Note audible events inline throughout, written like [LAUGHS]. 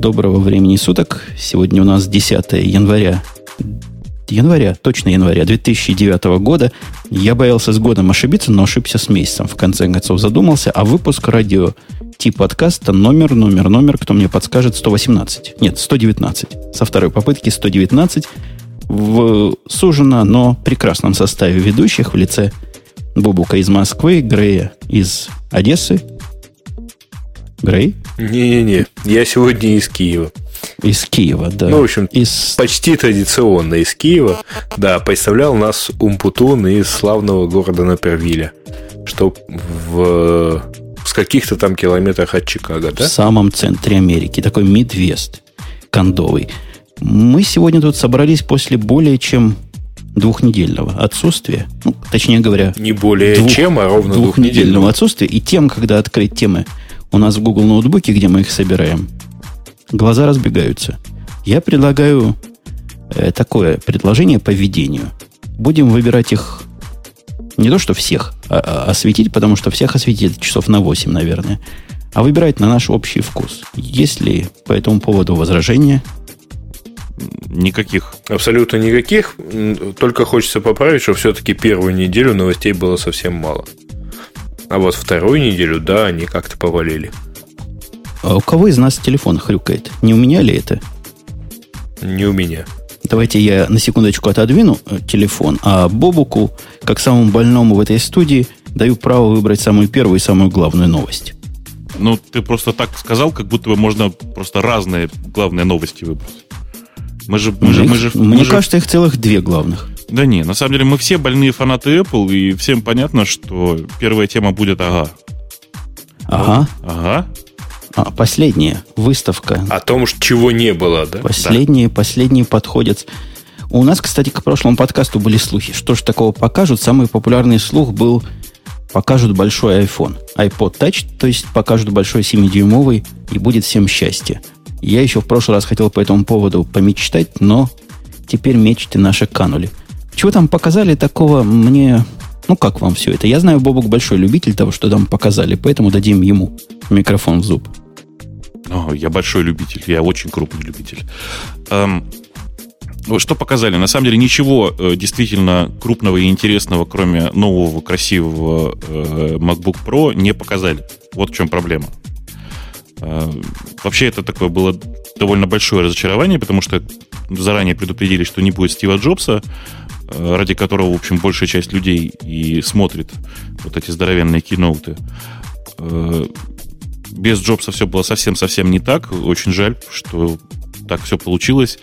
доброго времени суток. Сегодня у нас 10 января. Января, точно января 2009 года. Я боялся с годом ошибиться, но ошибся с месяцем. В конце концов задумался, а выпуск радио тип подкаста номер, номер, номер, кто мне подскажет, 118. Нет, 119. Со второй попытки 119 в сужено, но прекрасном составе ведущих в лице Бубука из Москвы, Грея из Одессы. Грей? Не-не-не, я сегодня из Киева. Из Киева, да. Ну, в общем, из... почти традиционно из Киева. Да, представлял нас Умпутун из славного города Напервиля. Что в, в каких-то там километрах от Чикаго, да? В самом центре Америки. Такой Мидвест кондовый. Мы сегодня тут собрались после более чем двухнедельного отсутствия, ну, точнее говоря, не более двух, чем, а ровно двухнедельного отсутствия, и тем, когда открыть темы у нас в Google ноутбуке, где мы их собираем, глаза разбегаются. Я предлагаю э, такое предложение по ведению. Будем выбирать их не то, что всех а, а, осветить, потому что всех осветить часов на 8, наверное, а выбирать на наш общий вкус. Есть ли по этому поводу возражения? Никаких. Абсолютно никаких. Только хочется поправить, что все-таки первую неделю новостей было совсем мало. А вот вторую неделю, да, они как-то повалили. А у кого из нас телефон хрюкает? Не у меня ли это? Не у меня. Давайте я на секундочку отодвину э, телефон, а Бобуку, как самому больному в этой студии, даю право выбрать самую первую и самую главную новость. Ну, ты просто так сказал, как будто бы можно просто разные главные новости выбрать. Мы же, мы же, мы же, Мне мы кажется, же... их целых две главных. Да не, на самом деле мы все больные фанаты Apple, и всем понятно, что первая тема будет ага. Ага. Ага. А, последняя выставка. О том, чего не было, да? Последние, да. последние подходят. У нас, кстати, к прошлому подкасту были слухи. Что же такого покажут? Самый популярный слух был покажут большой iPhone. iPod Touch, то есть покажут большой 7-дюймовый, и будет всем счастье. Я еще в прошлый раз хотел по этому поводу помечтать, но теперь мечты наши канули. Чего там показали такого мне... Ну, как вам все это? Я знаю, Бобок большой любитель того, что там показали, поэтому дадим ему микрофон в зуб. О, я большой любитель, я очень крупный любитель. Эм, что показали? На самом деле ничего э, действительно крупного и интересного, кроме нового красивого э, MacBook Pro, не показали. Вот в чем проблема. Э, вообще это такое было довольно большое разочарование, потому что заранее предупредили, что не будет Стива Джобса, ради которого, в общем, большая часть людей и смотрит вот эти здоровенные киноуты. Э, без Джобса все было совсем-совсем не так. Очень жаль, что так все получилось.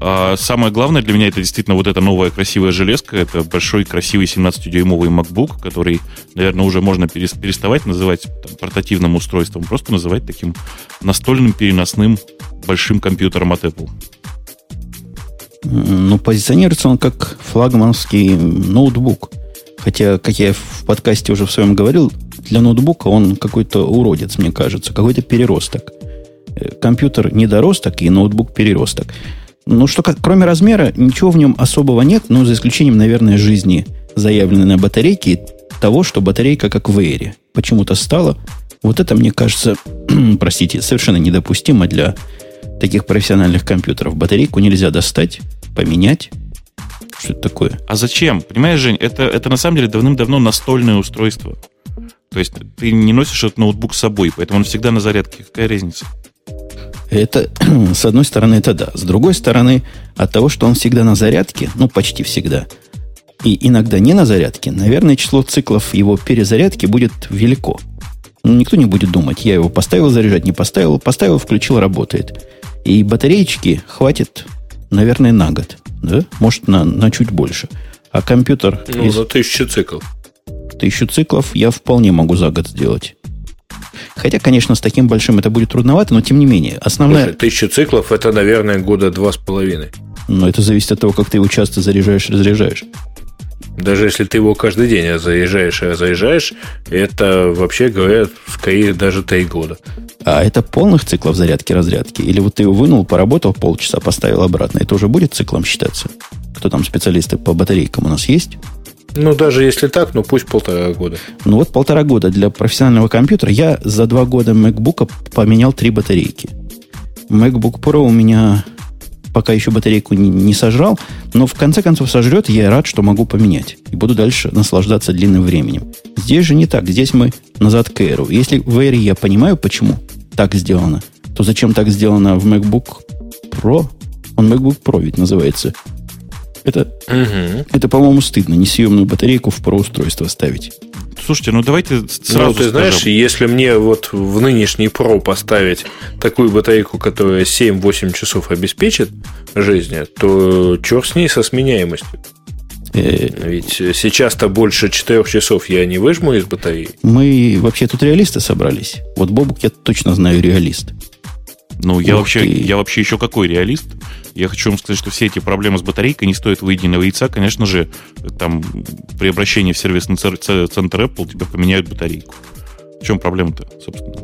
А самое главное для меня это действительно вот эта новая красивая железка. Это большой красивый 17-дюймовый MacBook, который, наверное, уже можно переставать называть там, портативным устройством, просто называть таким настольным переносным большим компьютером от Apple. Ну, позиционируется он как флагманский ноутбук. Хотя, как я в подкасте уже в своем говорил, для ноутбука он какой-то уродец, мне кажется, какой-то переросток. Э, компьютер недоросток и ноутбук переросток. Ну, что, как, кроме размера, ничего в нем особого нет, ну, за исключением, наверное, жизни, заявленной на батарейке, и того, что батарейка как в Эйре почему-то стала. Вот это, мне кажется, [CLEARS THROAT] простите, совершенно недопустимо для таких профессиональных компьютеров. Батарейку нельзя достать, поменять. Что это такое? А зачем? Понимаешь, Жень, это, это на самом деле давным-давно настольное устройство. То есть ты не носишь этот ноутбук с собой, поэтому он всегда на зарядке. Какая разница? Это, [CLEARS THROAT] с одной стороны, это да. С другой стороны, от того, что он всегда на зарядке, ну, почти всегда, и иногда не на зарядке, наверное, число циклов его перезарядки будет велико. Ну, никто не будет думать, я его поставил заряжать, не поставил, поставил, включил, работает. И батареечки хватит, наверное, на год. Да? Может, на, на чуть больше. А компьютер... Ну, из... на тысячу циклов. Тысячу циклов я вполне могу за год сделать. Хотя, конечно, с таким большим это будет трудновато, но тем не менее. Основная... Слушай, тысяча циклов это, наверное, года два с половиной. Но это зависит от того, как ты его часто заряжаешь, разряжаешь. Даже если ты его каждый день заезжаешь и разъезжаешь, это, вообще говоря, скорее даже три года. А это полных циклов зарядки-разрядки? Или вот ты его вынул, поработал полчаса, поставил обратно, это уже будет циклом считаться? Кто там специалисты по батарейкам у нас есть? Ну, даже если так, ну пусть полтора года. Ну вот полтора года для профессионального компьютера. Я за два года MacBook поменял три батарейки. MacBook Pro у меня пока еще батарейку не, не сожрал, но в конце концов сожрет, я рад, что могу поменять. И буду дальше наслаждаться длинным временем. Здесь же не так. Здесь мы назад к Air. Если в Air я понимаю, почему так сделано, то зачем так сделано в MacBook Pro? Он MacBook Pro ведь называется. Это, угу. это по-моему, стыдно. Несъемную батарейку в Pro устройство ставить. Слушайте, ну давайте ну, сразу Ну, ты скажем. знаешь, если мне вот в нынешний Pro поставить такую батарейку, которая 7-8 часов обеспечит жизни, то черт с ней со сменяемостью. Э, Ведь сейчас-то больше 4 часов я не выжму из батареи. Мы вообще тут реалисты собрались. Вот Бобук я точно знаю реалист. Ну, я вообще, я вообще еще какой реалист? Я хочу вам сказать, что все эти проблемы с батарейкой не стоят выеденного яйца. Конечно же, там при обращении в сервисный центр Apple тебе поменяют батарейку. В чем проблема-то, собственно?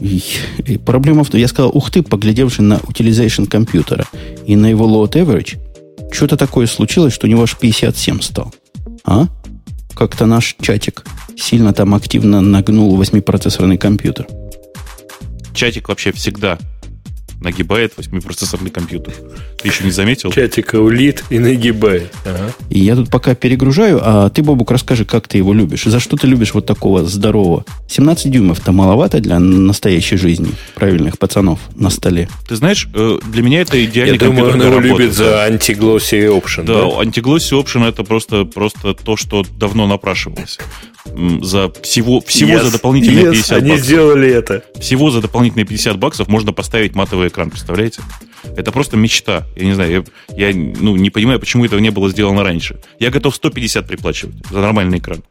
И, и проблема в том, я сказал, ух ты, поглядевши на utilization компьютера и на его load average, что-то такое случилось, что у него аж 57 стал. А? Как-то наш чатик сильно там активно нагнул 8-процессорный компьютер чатик вообще всегда нагибает 8-процессорный компьютер. Ты еще не заметил? Чатик улит и нагибает. Ага. И я тут пока перегружаю, а ты, Бобук, расскажи, как ты его любишь. За что ты любишь вот такого здорового? 17 дюймов-то маловато для настоящей жизни правильных пацанов на столе. Ты знаешь, э, для меня это идеальный я компьютер. Я думаю, он его любит за антиглосси option. Да, да? антиглосси option это просто, просто то, что давно напрашивалось за всего, всего yes, за дополнительные yes, 50 они баксов. сделали это. Всего за дополнительные 50 баксов можно поставить матовый экран, представляете? Это просто мечта. Я не знаю, я, я ну, не понимаю, почему этого не было сделано раньше. Я готов 150 приплачивать за нормальный экран.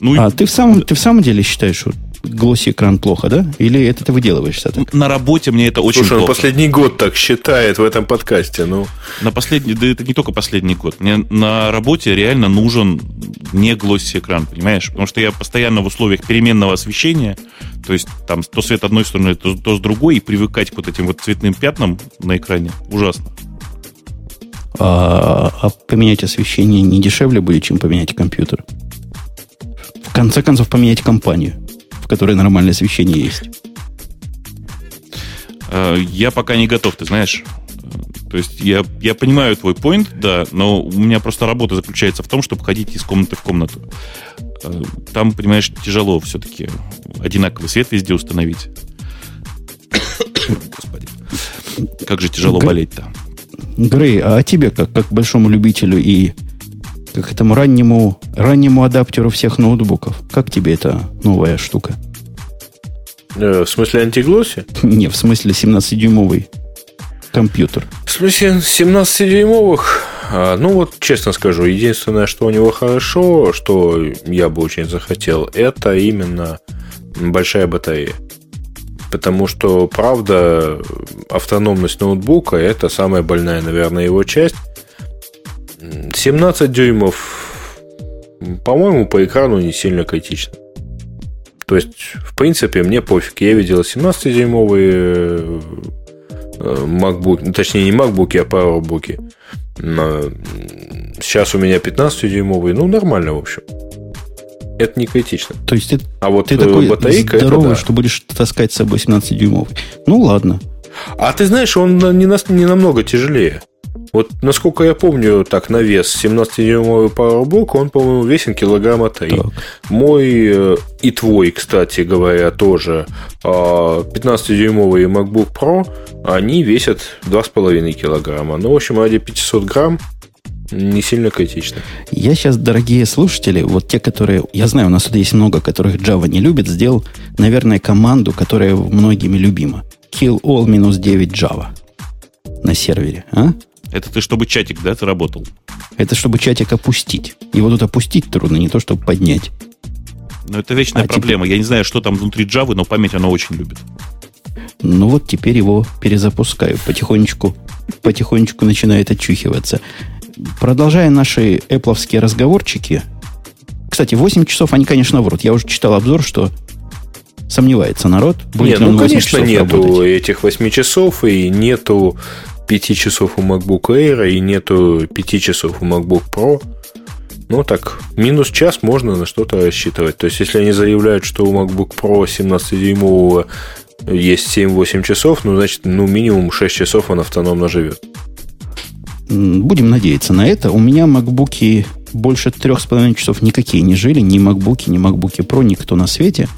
Ну, а и... ты, в самом, ты в самом деле считаешь, что глосси экран плохо, да? Или это ты выделываешься так? На работе мне это очень Слушай, плохо. он последний год так считает в этом подкасте, ну. На последний, да это не только последний год. Мне на работе реально нужен не глосси экран, понимаешь? Потому что я постоянно в условиях переменного освещения, то есть там то свет одной стороны, то, то с другой, и привыкать к вот этим вот цветным пятнам на экране ужасно. А, а поменять освещение не дешевле будет, чем поменять компьютер? В конце концов, поменять компанию в которой нормальное освещение есть? Э, я пока не готов, ты знаешь. То есть я, я понимаю твой point, да, но у меня просто работа заключается в том, чтобы ходить из комнаты в комнату. Э, там, понимаешь, тяжело все-таки одинаковый свет везде установить. [COUGHS] Господи. Как же тяжело болеть-то. Грей, а тебе, как, как большому любителю и как этому раннему, раннему адаптеру всех ноутбуков. Как тебе эта новая штука? Э, в смысле антиглосси? [LAUGHS] Не, в смысле 17-дюймовый компьютер. В смысле 17-дюймовых? А, ну вот, честно скажу, единственное, что у него хорошо, что я бы очень захотел, это именно большая батарея. Потому что, правда, автономность ноутбука – это самая больная, наверное, его часть. 17 дюймов, по-моему, по экрану не сильно критично. То есть, в принципе, мне пофиг. Я видел 17-дюймовые э, MacBook, ну, точнее, не MacBook, а PowerBook. Сейчас у меня 15-дюймовые, ну, нормально, в общем. Это не критично. То есть, ты, а вот ты такой батарейка, здоровый, это, да. что будешь таскать с собой 17-дюймовый. Ну, ладно. А ты знаешь, он не, на, не намного тяжелее. Вот, насколько я помню, так, на вес 17-дюймовый Powerbook, он, по-моему, весен килограмма 3. Так. Мой э, и твой, кстати говоря, тоже 15-дюймовый а, MacBook Pro, они весят 2,5 килограмма. Ну, в общем, ради 500 грамм не сильно критично. Я сейчас, дорогие слушатели, вот те, которые... Я знаю, у нас тут есть много, которых Java не любит, сделал, наверное, команду, которая многими любима. Kill all минус 9 Java на сервере. А? Это ты, чтобы чатик, да, ты работал? Это чтобы чатик опустить. Его тут опустить трудно, не то, чтобы поднять. Но это вечная а проблема. Теперь... Я не знаю, что там внутри Java, но память она очень любит. Ну вот теперь его перезапускаю. Потихонечку, потихонечку начинает очухиваться. Продолжая наши эпловские разговорчики. Кстати, 8 часов они, конечно, врут. Я уже читал обзор, что сомневается народ. Будет Нет, ну, конечно, нету работать. этих 8 часов и нету 5 часов у MacBook Air и нету 5 часов у MacBook Pro. Ну так, минус час можно на что-то рассчитывать. То есть, если они заявляют, что у MacBook Pro 17-дюймового есть 7-8 часов, ну, значит, ну, минимум 6 часов он автономно живет. Будем надеяться на это. У меня макбуки больше трех с половиной часов никакие не жили. Ни макбуки, ни макбуки Pro, никто на свете.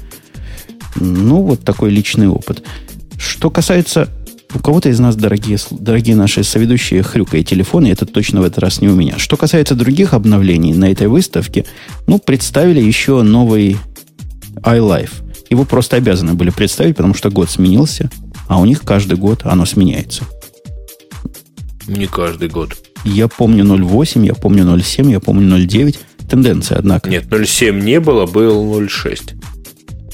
Ну, вот такой личный опыт. Что касается у кого-то из нас, дорогие, дорогие наши соведущие, хрюкая телефоны, это точно в этот раз не у меня. Что касается других обновлений на этой выставке, ну, представили еще новый iLife. Его просто обязаны были представить, потому что год сменился, а у них каждый год оно сменяется. Не каждый год. Я помню 0.8, я помню 0.7, я помню 0.9. Тенденция, однако. Нет, 0.7 не было, был 0.6.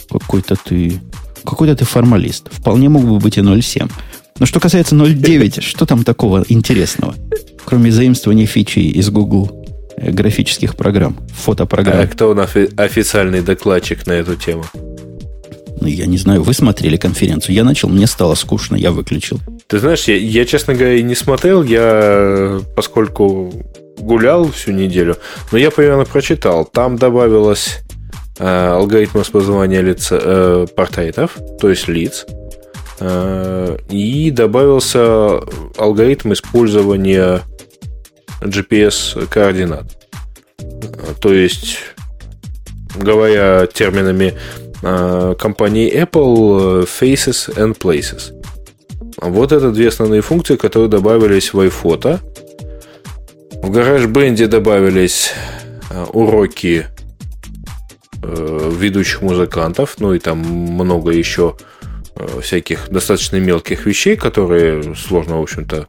Какой-то ты... Какой-то ты формалист. Вполне мог бы быть и 0.7. Но что касается 0.9, что там такого интересного? Кроме заимствования фичи из Google э, графических программ, фотопрограмм. А кто он офи- официальный докладчик на эту тему? Ну, я не знаю, вы смотрели конференцию. Я начал, мне стало скучно, я выключил. Ты знаешь, я, я честно говоря, не смотрел, я, поскольку гулял всю неделю, но я примерно прочитал. Там добавилось э, алгоритм распознавания лица, э, портретов, то есть лиц, и добавился алгоритм использования GPS-координат. То есть, говоря терминами э, компании Apple, э, Faces and Places. Вот это две основные функции, которые добавились в iPhoto. В GarageBand добавились э, уроки э, ведущих музыкантов, ну и там много еще э, всяких достаточно мелких вещей, которые сложно, в общем-то.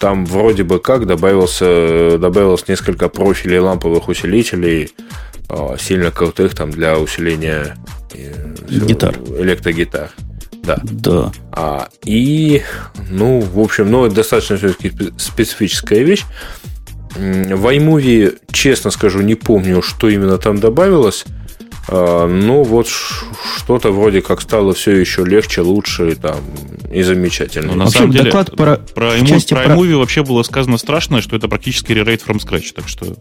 Там вроде бы как добавился, добавилось несколько профилей ламповых усилителей, сильно крутых там для усиления гитар. электрогитар. Да. Да. А, и, ну, в общем, ну, это достаточно все-таки специфическая вещь. В iMovie, честно скажу, не помню, что именно там добавилось. А, ну, вот что-то вроде как стало все еще легче, лучше там, и замечательно. Ну, на вообще, самом деле, доклад про, про, iMovie, про iMovie вообще было сказано страшное, что это практически ререйт from scratch, так что...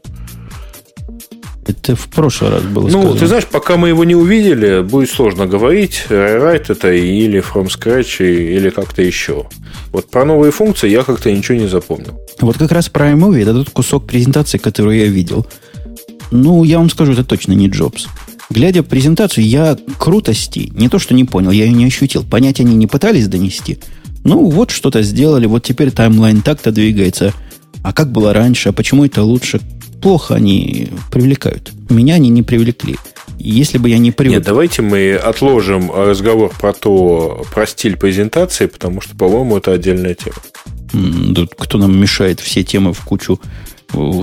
Это в прошлый раз было Ну, сказано. ты знаешь, пока мы его не увидели, будет сложно говорить, rewrite это или from scratch, или как-то еще. Вот про новые функции я как-то ничего не запомнил. Вот как раз про iMovie это тот кусок презентации, который я видел. Ну, я вам скажу, это точно не Джобс. Глядя презентацию, я крутости, не то что не понял, я ее не ощутил. Понять они не пытались донести. Ну, вот что-то сделали, вот теперь таймлайн так-то двигается. А как было раньше, а почему это лучше? плохо они привлекают. Меня они не привлекли. Если бы я не привык... Нет, давайте мы отложим разговор про то, про стиль презентации, потому что, по-моему, это отдельная тема. Да, кто нам мешает все темы в кучу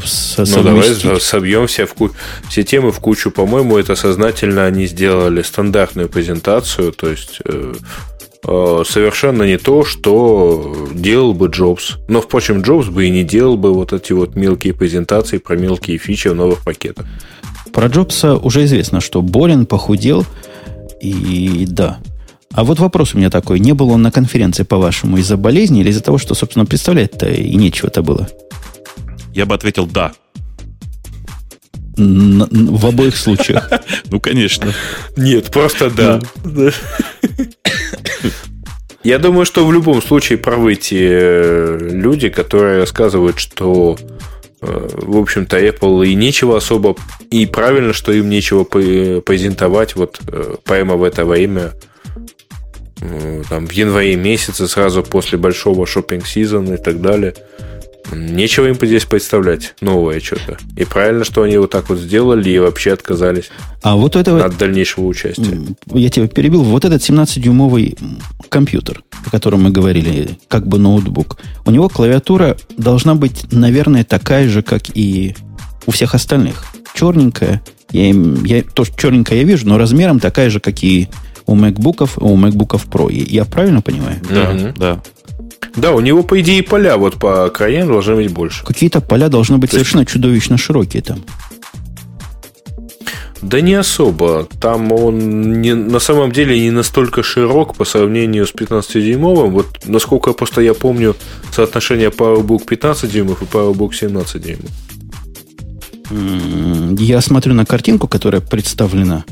со ну, давай собьем все, в ку... все темы в кучу. По-моему, это сознательно они сделали стандартную презентацию, то есть э, Э, совершенно не то, что делал бы Джобс. Но, впрочем, Джобс бы и не делал бы вот эти вот мелкие презентации про мелкие фичи в новых пакетах. Про Джобса уже известно, что болен, похудел, и да. А вот вопрос у меня такой. Не был он на конференции, по-вашему, из-за болезни или из-за того, что, собственно, представлять-то и нечего-то было? Я бы ответил «да». В обоих случаях. [LAUGHS] Ну, конечно. Нет, просто да. [LAUGHS] Я думаю, что в любом случае правы те э, люди, которые рассказывают, что э, в общем-то, Apple и нечего особо, и правильно, что им нечего презентовать вот э, прямо в это время, там, в январе месяце, сразу после большого шопинг сезона и так далее. Нечего им здесь представлять новое что-то. И правильно, что они вот так вот сделали и вообще отказались а вот этого, от дальнейшего участия. Я тебя перебил. Вот этот 17-дюймовый компьютер, о котором мы говорили, как бы ноутбук, у него клавиатура должна быть, наверное, такая же, как и у всех остальных. Черненькая. Я, я, то, черненькая я вижу, но размером такая же, как и у MacBook'ов, у MacBook'ов Pro. Я правильно понимаю? Да, mm да. Да, у него, по идее, поля вот по краям должны быть больше. Какие-то поля должны быть То совершенно есть... чудовищно широкие там. Да не особо. Там он не, на самом деле не настолько широк по сравнению с 15-дюймовым. Вот насколько просто я помню соотношение PowerBook 15 дюймов и PowerBook 17 дюймов. Я смотрю на картинку, которая представлена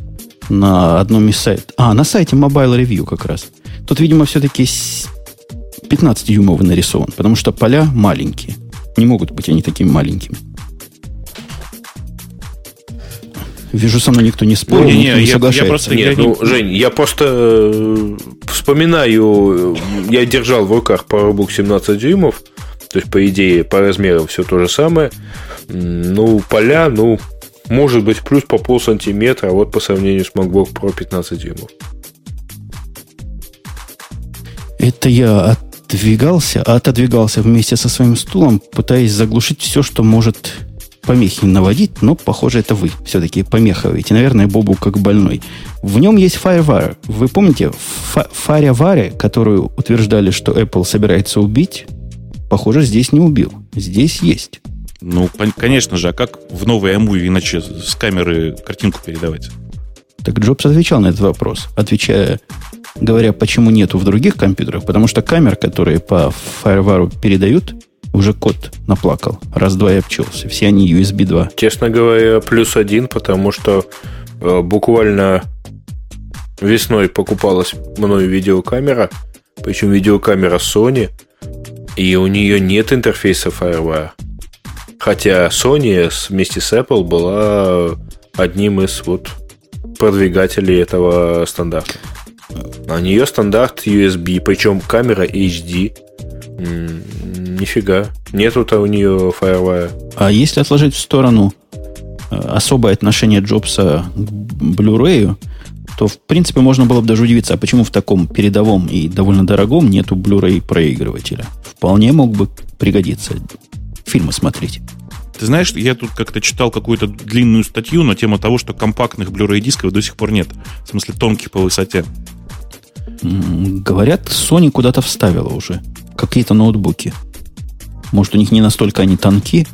на одном из сайтов. А, на сайте Mobile Review как раз. Тут, видимо, все-таки 15-дюймовый нарисован, потому что поля маленькие. Не могут быть они такими маленькими. Вижу, со мной никто не спорит, ну, не, никто не я, соглашается. Я просто, Нет, я ну, не... Жень, я просто э, вспоминаю, я держал в руках PowerBook 17 дюймов, то есть, по идее, по размеру все то же самое. Ну, поля, ну, может быть, плюс по пол сантиметра, а вот по сравнению с MacBook Pro 15 дюймов. Это я отдвигался, отодвигался вместе со своим стулом, пытаясь заглушить все, что может помехи наводить, но, похоже, это вы все-таки помехиваете. Наверное, Бобу как больной. В нем есть FireWire. Вы помните FireWire, которую утверждали, что Apple собирается убить? Похоже, здесь не убил. Здесь есть. Ну, конечно же, а как в новой iMovie иначе с камеры картинку передавать? Так Джобс отвечал на этот вопрос, отвечая, говоря, почему нету в других компьютерах, потому что камер, которые по FireWire передают, уже код наплакал. Раз-два и обчелся. Все они USB 2. Честно говоря, плюс один, потому что э, буквально весной покупалась мною видеокамера, причем видеокамера Sony, и у нее нет интерфейса FireWire. Хотя Sony вместе с Apple была одним из вот продвигателей этого стандарта. А нее стандарт USB, причем камера HD. Нифига. Нету-то у нее FireWire. А если отложить в сторону э, особое отношение Джобса к Blu-ray, то, в принципе, можно было бы даже удивиться, а почему в таком передовом и довольно дорогом нету Blu-ray проигрывателя. Вполне мог бы пригодиться. Фильмы смотреть. Ты знаешь, я тут как-то читал какую-то длинную статью на тему того, что компактных Blu-ray дисков до сих пор нет. В смысле, тонких по высоте. Говорят, Sony куда-то вставила уже какие-то ноутбуки. Может, у них не настолько они тонки.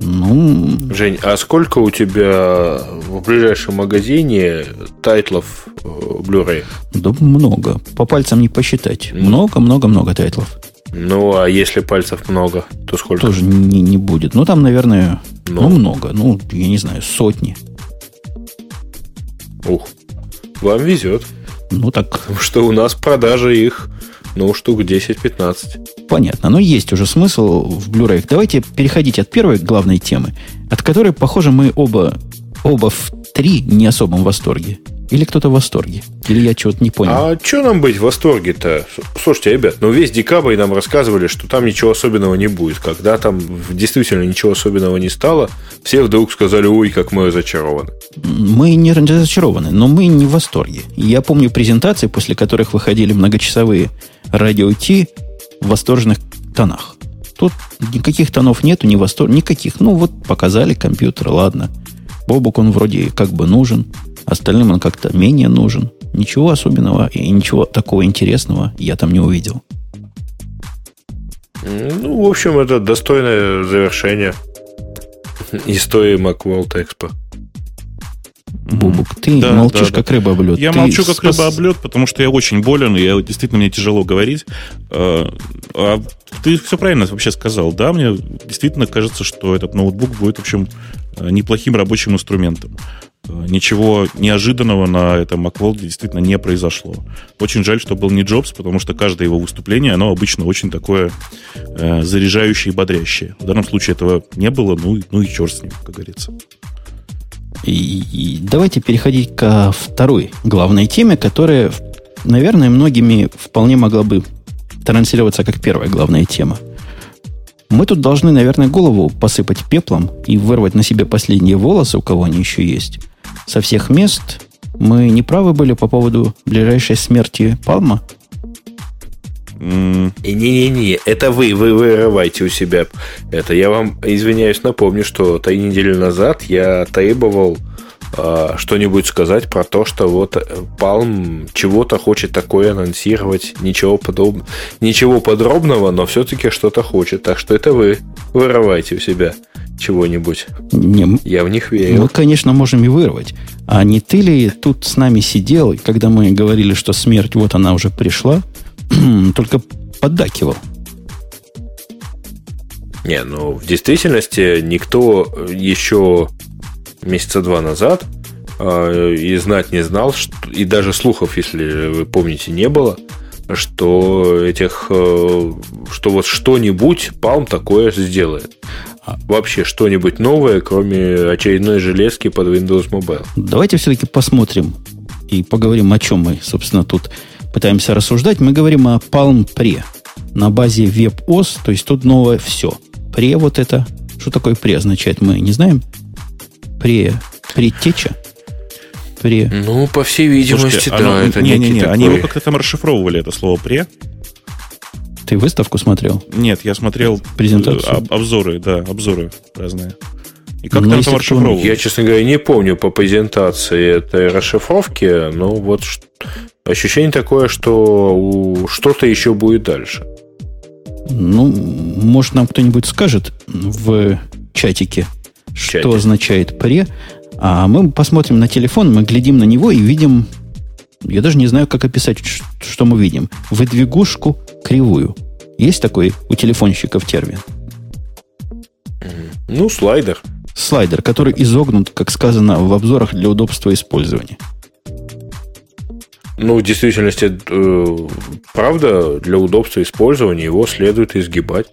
Ну... Жень, а сколько у тебя в ближайшем магазине title ов э, Blu-ray? Да много. По пальцам не посчитать. Много-много-много title ов. Ну, а если пальцев много, то сколько? Тоже не, не будет. Ну, там, наверное, ну. ну, много. Ну, я не знаю, сотни. Ух, вам везет. Ну, так... Потому что у нас продажи их ну, штук 10-15. Понятно. Но есть уже смысл в Blu-ray. Давайте переходить от первой главной темы, от которой, похоже, мы оба, оба в три не особом восторге. Или кто-то в восторге? Или я чего-то не понял? А что нам быть в восторге-то? Слушайте, ребят, ну весь декабрь нам рассказывали, что там ничего особенного не будет. Когда там действительно ничего особенного не стало, все вдруг сказали, ой, как мы разочарованы. Мы не разочарованы, но мы не в восторге. Я помню презентации, после которых выходили многочасовые радио Ти в восторженных тонах. Тут никаких тонов нету, ни восторг, никаких. Ну вот показали компьютер, ладно. Бобук он вроде как бы нужен. Остальным он как-то менее нужен. Ничего особенного и ничего такого интересного я там не увидел. Ну, в общем, это достойное завершение истории Macworld Expo. Бубук, ты да, молчишь, да, как рыба об лед. Я ты молчу, как рыба об лед, потому что я очень болен, и я, действительно мне тяжело говорить. А, а ты все правильно вообще сказал. Да, мне действительно кажется, что этот ноутбук будет, в общем, неплохим рабочим инструментом. Э, ничего неожиданного на этом Macworld действительно не произошло. Очень жаль, что был не Джобс, потому что каждое его выступление, оно обычно очень такое э, заряжающее и бодрящее. В данном случае этого не было, ну, ну и черт с ним, как говорится. И, и давайте переходить ко второй главной теме, которая, наверное, многими вполне могла бы транслироваться как первая главная тема. Мы тут должны, наверное, голову посыпать пеплом и вырвать на себе последние волосы, у кого они еще есть со всех мест. Мы не правы были по поводу ближайшей смерти Палма? Не-не-не, это вы, вы вырываете у себя. Это я вам, извиняюсь, напомню, что три недели назад я требовал что-нибудь сказать про то, что вот Palm чего-то хочет такое анонсировать, ничего, подоб... ничего подробного, но все-таки что-то хочет. Так что это вы вырываете у себя чего-нибудь. Не, Я в них верю. Мы, конечно, можем и вырвать. А не ты ли тут с нами сидел, когда мы говорили, что смерть вот она уже пришла, [CLEARS THROAT] только поддакивал? Не, ну, в действительности никто еще месяца два назад э, и знать не знал, и даже слухов, если вы помните, не было что этих, э, что вот что-нибудь Palm такое сделает. А. Вообще что-нибудь новое, кроме очередной железки под Windows Mobile. Давайте все-таки посмотрим и поговорим, о чем мы, собственно, тут пытаемся рассуждать. Мы говорим о Palm Pre на базе WebOS, то есть тут новое все. Pre вот это, что такое Pre означает, мы не знаем. Pre, предтеча? Pre. Ну, по всей видимости, Слушайте, да. Оно, это не, не, не, такой... они его как-то там расшифровывали, это слово Pre. Ты выставку смотрел? Нет, я смотрел презентацию. Об, обзоры, да, обзоры разные. И как ну, там расшифровывают? Я, честно говоря, не помню по презентации этой расшифровки, но вот ощущение такое, что что-то еще будет дальше. Ну, может, нам кто-нибудь скажет в чатике, Что означает пре. А мы посмотрим на телефон, мы глядим на него и видим... Я даже не знаю, как описать, что мы видим. Выдвигушку кривую. Есть такой у телефонщиков термин? Ну, слайдер. Слайдер, который изогнут, как сказано в обзорах, для удобства использования. Ну, в действительности, э, правда, для удобства использования его следует изгибать.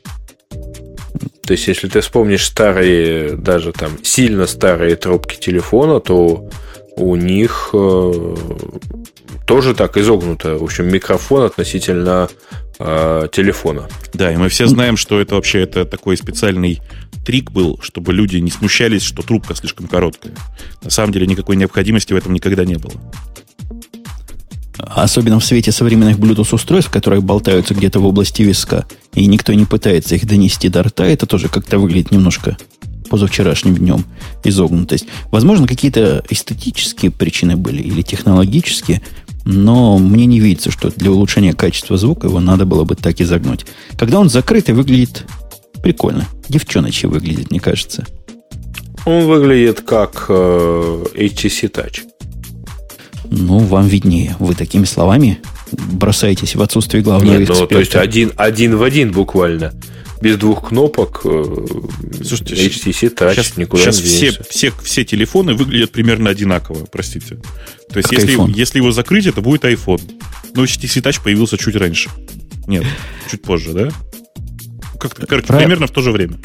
То есть, если ты вспомнишь старые, даже там сильно старые трубки телефона, то у них э, тоже так изогнуто. В общем, микрофон относительно э, телефона. Да, и мы все знаем, что это вообще это такой специальный трик был, чтобы люди не смущались, что трубка слишком короткая. На самом деле никакой необходимости в этом никогда не было. Особенно в свете современных Bluetooth-устройств, которые болтаются где-то в области виска, и никто не пытается их донести до рта, это тоже как-то выглядит немножко позавчерашним днем изогнутость. Возможно, какие-то эстетические причины были или технологические, но мне не видится, что для улучшения качества звука его надо было бы так изогнуть. Когда он закрытый, выглядит прикольно. Девчоночи выглядит, мне кажется. Он выглядит как э, HTC Touch. Ну, вам виднее. Вы такими словами бросаетесь в отсутствие главного Нет, эксперта. Ну, то есть один, один в один буквально. Без двух кнопок э, Слушайте, HTC Touch сейчас, никуда сейчас не все, все, все телефоны выглядят примерно одинаково, простите. То есть, если, если его закрыть, это будет iPhone. Но HTC Touch появился чуть раньше. Нет, чуть позже, да? Как, короче, Про... примерно в то же время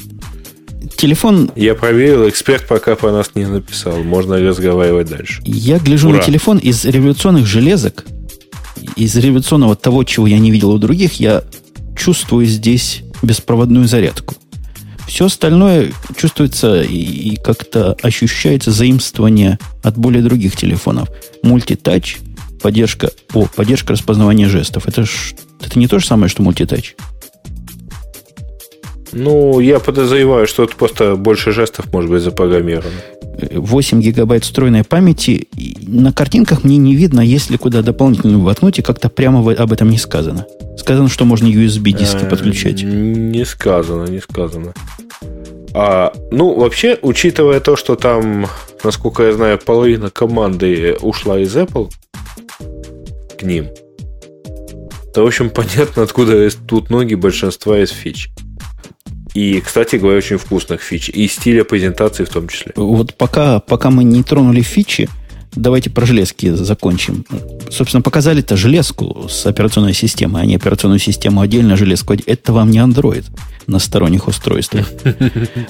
телефон... Я проверил, эксперт пока по нас не написал. Можно разговаривать дальше. Я гляжу Ура. на телефон из революционных железок, из революционного того, чего я не видел у других, я чувствую здесь беспроводную зарядку. Все остальное чувствуется и, и как-то ощущается заимствование от более других телефонов. Мультитач, поддержка, о, поддержка распознавания жестов. Это, ж, это не то же самое, что мультитач. Ну, я подозреваю, что это просто больше жестов может быть запрограммировано. 8 гигабайт встроенной памяти. На картинках мне не видно, есть ли куда дополнительную воткнуть, и как-то прямо об этом не сказано. Сказано, что можно USB-диски э, подключать. Не сказано, не сказано. А, ну, вообще, учитывая то, что там, насколько я знаю, половина команды ушла из Apple к ним, то, в общем, [LAUGHS] понятно, откуда тут ноги большинства из фич. И, кстати говоря, очень вкусных фич. И стиля презентации в том числе. Вот пока, пока мы не тронули фичи, давайте про железки закончим. Собственно, показали-то железку с операционной системой, а не операционную систему отдельно железку. Это вам не Android на сторонних устройствах.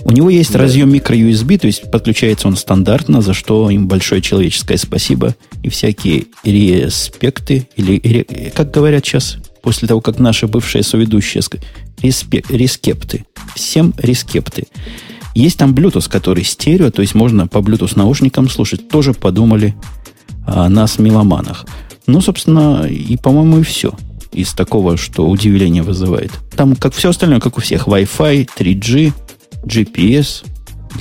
У него есть разъем микро-USB, то есть подключается он стандартно, за что им большое человеческое спасибо. И всякие респекты, или, как говорят сейчас, после того, как наши бывшие соведущие респе, рескепты. Всем рескепты. Есть там Bluetooth, который стерео, то есть можно по Bluetooth наушникам слушать. Тоже подумали о нас, меломанах. Ну, собственно, и, по-моему, и все из такого, что удивление вызывает. Там, как все остальное, как у всех, Wi-Fi, 3G, GPS.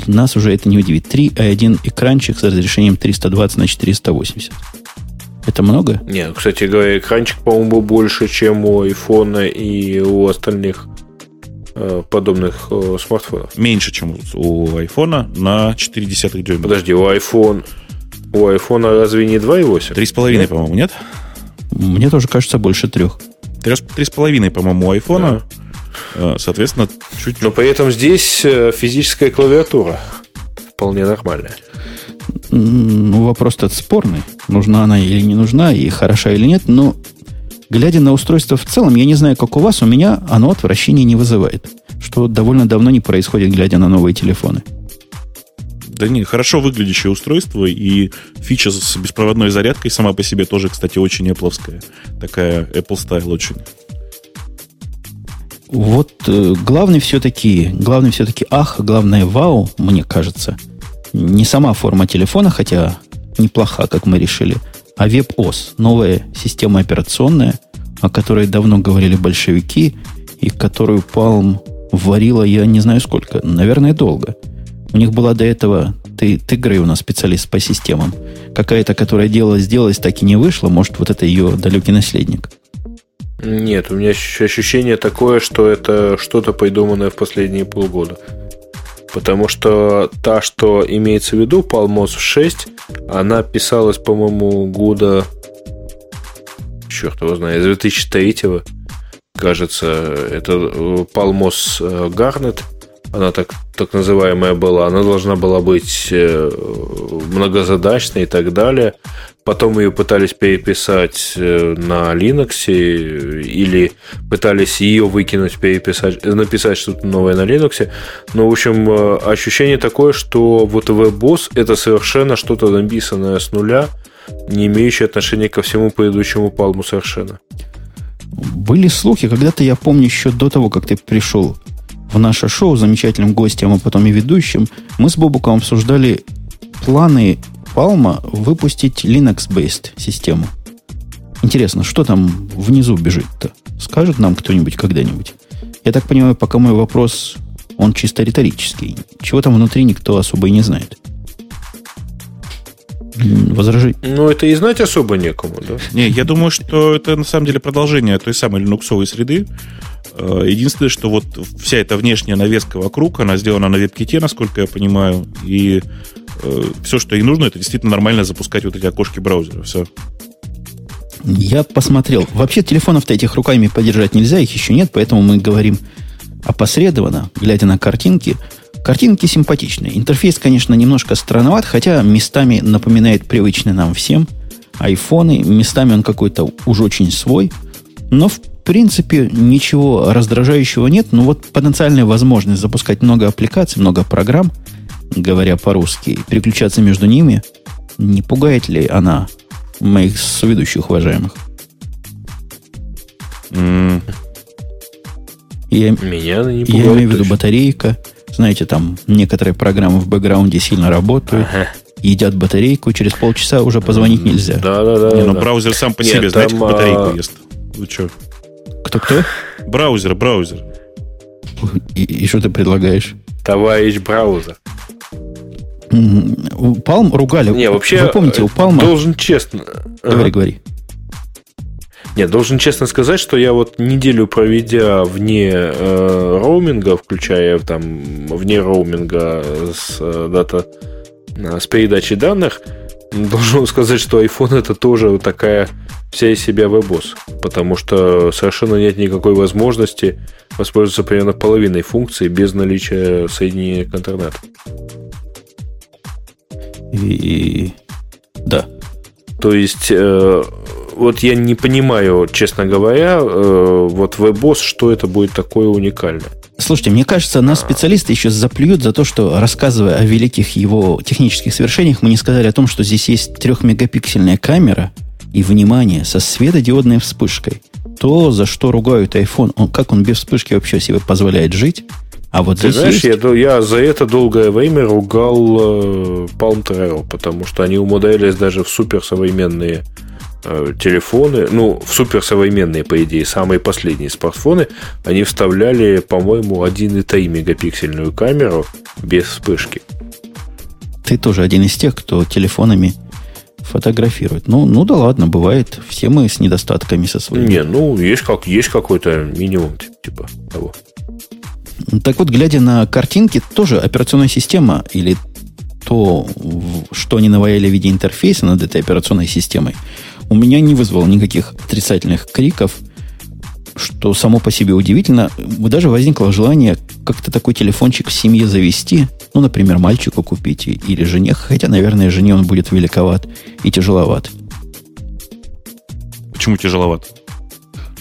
Нас уже это не удивит. 3.1 экранчик с разрешением 320 на 480. Это много? Нет, кстати говоря, экранчик, по-моему, больше, чем у iPhone и у остальных э, подобных э, смартфонов. Меньше, чем у iPhone на 0,4 дюйма. Подожди, у iPhone у iPhone разве не 2,8? 3,5, по-моему, нет? Мне тоже кажется больше трех. 3,5, по-моему, у iPhone. Да. Э, соответственно, чуть... Но при этом здесь физическая клавиатура вполне нормальная. Ну, вопрос этот спорный. Нужна она или не нужна, и хороша или нет, но глядя на устройство в целом, я не знаю, как у вас, у меня оно отвращения не вызывает. Что довольно давно не происходит, глядя на новые телефоны. Да не, хорошо выглядящее устройство, и фича с беспроводной зарядкой сама по себе тоже, кстати, очень Apple. Такая Apple Style очень. Вот э, главный все-таки, главный все-таки ах, главное вау, мне кажется, не сама форма телефона, хотя неплоха, как мы решили, а WebOS, новая система операционная, о которой давно говорили большевики, и которую Palm варила я не знаю сколько, наверное, долго. У них была до этого, ты, ты Грей у нас специалист по системам, какая-то, которая делалась, делалась, так и не вышла, может, вот это ее далекий наследник. Нет, у меня ощущение такое, что это что-то придуманное в последние полгода. Потому что та, что имеется в виду, Palmos 6, она писалась, по-моему, года... Черт его знает, 2003 кажется. Это Palmos э, Garnet она так, так называемая была, она должна была быть э, многозадачной и так далее. Потом ее пытались переписать э, на Linux или пытались ее выкинуть, переписать, написать что-то новое на Linux. Но, в общем, э, ощущение такое, что вот WebOS это совершенно что-то написанное с нуля, не имеющее отношения ко всему предыдущему палму совершенно. Были слухи, когда-то я помню еще до того, как ты пришел в наше шоу замечательным гостем, а потом и ведущим, мы с Бобуком обсуждали планы Palma выпустить Linux-based систему. Интересно, что там внизу бежит-то? Скажет нам кто-нибудь когда-нибудь? Я так понимаю, пока мой вопрос, он чисто риторический. Чего там внутри никто особо и не знает. Возражи. Ну, это и знать особо некому, да? Не, я думаю, что это на самом деле продолжение той самой линуксовой среды. Э, единственное, что вот вся эта внешняя навеска вокруг, она сделана на веб-ките, насколько я понимаю, и э, все, что ей нужно, это действительно нормально запускать вот эти окошки браузера. Все. Я посмотрел. Вообще телефонов-то этих руками подержать нельзя, их еще нет, поэтому мы говорим опосредованно, глядя на картинки. Картинки симпатичные. Интерфейс, конечно, немножко странноват, хотя местами напоминает привычный нам всем айфоны. Местами он какой-то уж очень свой. Но, в принципе, ничего раздражающего нет. Но вот потенциальная возможность запускать много аппликаций, много программ, говоря по-русски, переключаться между ними, не пугает ли она моих соведущих уважаемых? Mm. Я, Меня не пугает. Я имею в виду батарейка. Знаете, там некоторые программы в бэкграунде сильно работают. Ага едят батарейку, через полчаса уже позвонить нельзя. Да, да, да. Не, ну браузер сам по Нет, себе, знаете, как батарейку а... ест. Вы что? Кто-кто? Браузер, браузер. И, и что ты предлагаешь? Товарищ браузер. У Palm ругали. Не, вообще, Вы помните, у Palm... Должен честно... Говори, ага. говори. Нет, должен честно сказать, что я вот неделю проведя вне э, роуминга, включая там вне роуминга с э, дата э, с передачей данных, должен сказать, что iPhone это тоже такая вся из себя вебос, потому что совершенно нет никакой возможности воспользоваться примерно половиной функций без наличия соединения к интернету. И... Да. То есть, э, вот я не понимаю, честно говоря, э, вот WebOS, что это будет такое уникальное. Слушайте, мне кажется, нас специалисты еще заплюют за то, что, рассказывая о великих его технических свершениях, мы не сказали о том, что здесь есть трехмегапиксельная камера и, внимание, со светодиодной вспышкой. То, за что ругают iPhone, он, как он без вспышки вообще себе позволяет жить, а вот Ты знаешь, есть... я, я за это долгое время ругал э, Palm Treo, потому что они умудрялись даже в суперсовременные э, телефоны, ну, в суперсовременные, по идее, самые последние смартфоны, они вставляли, по-моему, 1,3 мегапиксельную камеру без вспышки. Ты тоже один из тех, кто телефонами фотографирует. Ну, ну да ладно, бывает. Все мы с недостатками со своими. Не, ну, есть, как, есть какой-то минимум, типа того. Так вот, глядя на картинки, тоже операционная система или то, что они наваяли в виде интерфейса над этой операционной системой, у меня не вызвало никаких отрицательных криков, что само по себе удивительно. Даже возникло желание как-то такой телефончик в семье завести, ну, например, мальчику купить или жене, хотя, наверное, жене он будет великоват и тяжеловат. Почему тяжеловат?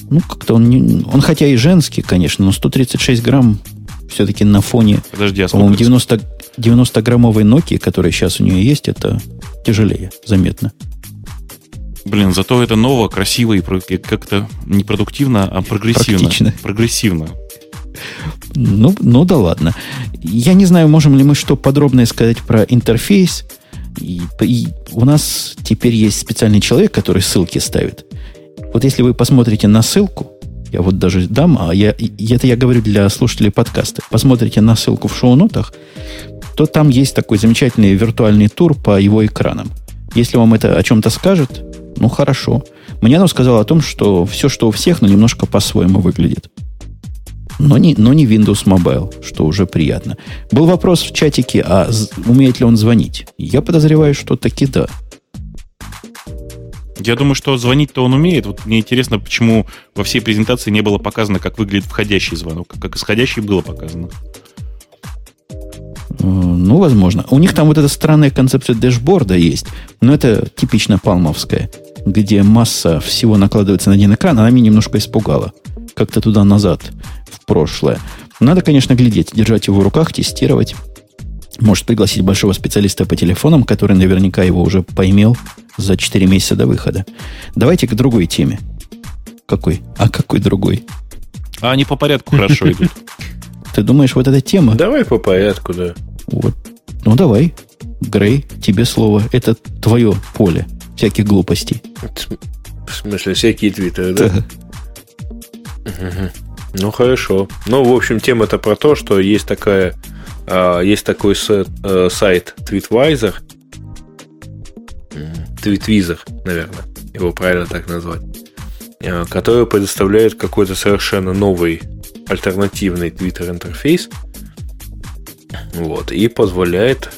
Ну, как-то он, не, он хотя и женский, конечно, но 136 грамм все-таки на фоне, Подожди, а по-моему, 90, 90-граммовой Nokia, которая сейчас у нее есть, это тяжелее, заметно. Блин, зато это ново, красиво и как-то не продуктивно, а прогрессивно. Практично. Прогрессивно. Ну, ну да ладно. Я не знаю, можем ли мы что подробное сказать про интерфейс. И, и у нас теперь есть специальный человек, который ссылки ставит. Вот если вы посмотрите на ссылку, я вот даже дам, а я, это я говорю для слушателей подкаста, посмотрите на ссылку в шоу-нотах, то там есть такой замечательный виртуальный тур по его экранам. Если вам это о чем-то скажет, ну хорошо. Мне оно сказало о том, что все, что у всех, но немножко по-своему выглядит. Но не, но не Windows Mobile, что уже приятно. Был вопрос в чатике, а умеет ли он звонить? Я подозреваю, что таки да. Я думаю, что звонить-то он умеет. Вот мне интересно, почему во всей презентации не было показано, как выглядит входящий звонок, как исходящий было показано. Э, ну, возможно. У них там вот эта странная концепция дэшборда есть, но это типично палмовская, где масса всего накладывается на один экран, она меня немножко испугала. Как-то туда-назад, в прошлое. Надо, конечно, глядеть, держать его в руках, тестировать. Может пригласить большого специалиста по телефонам, который наверняка его уже поймел за 4 месяца до выхода. Давайте к другой теме. Какой? А какой другой? А они по порядку хорошо идут. [LAUGHS] Ты думаешь, вот эта тема? Давай по порядку, да. Вот. Ну, давай. Грей, тебе слово. Это твое поле всяких глупостей. В смысле, всякие твиттеры, да? да. Угу. Ну, хорошо. Ну, в общем, тема-то про то, что есть такая а, есть такой сайт, э, сайт Tweetwiser, Tweetwiser, наверное, его правильно так назвать, э, который предоставляет какой-то совершенно новый альтернативный Twitter интерфейс, вот, и позволяет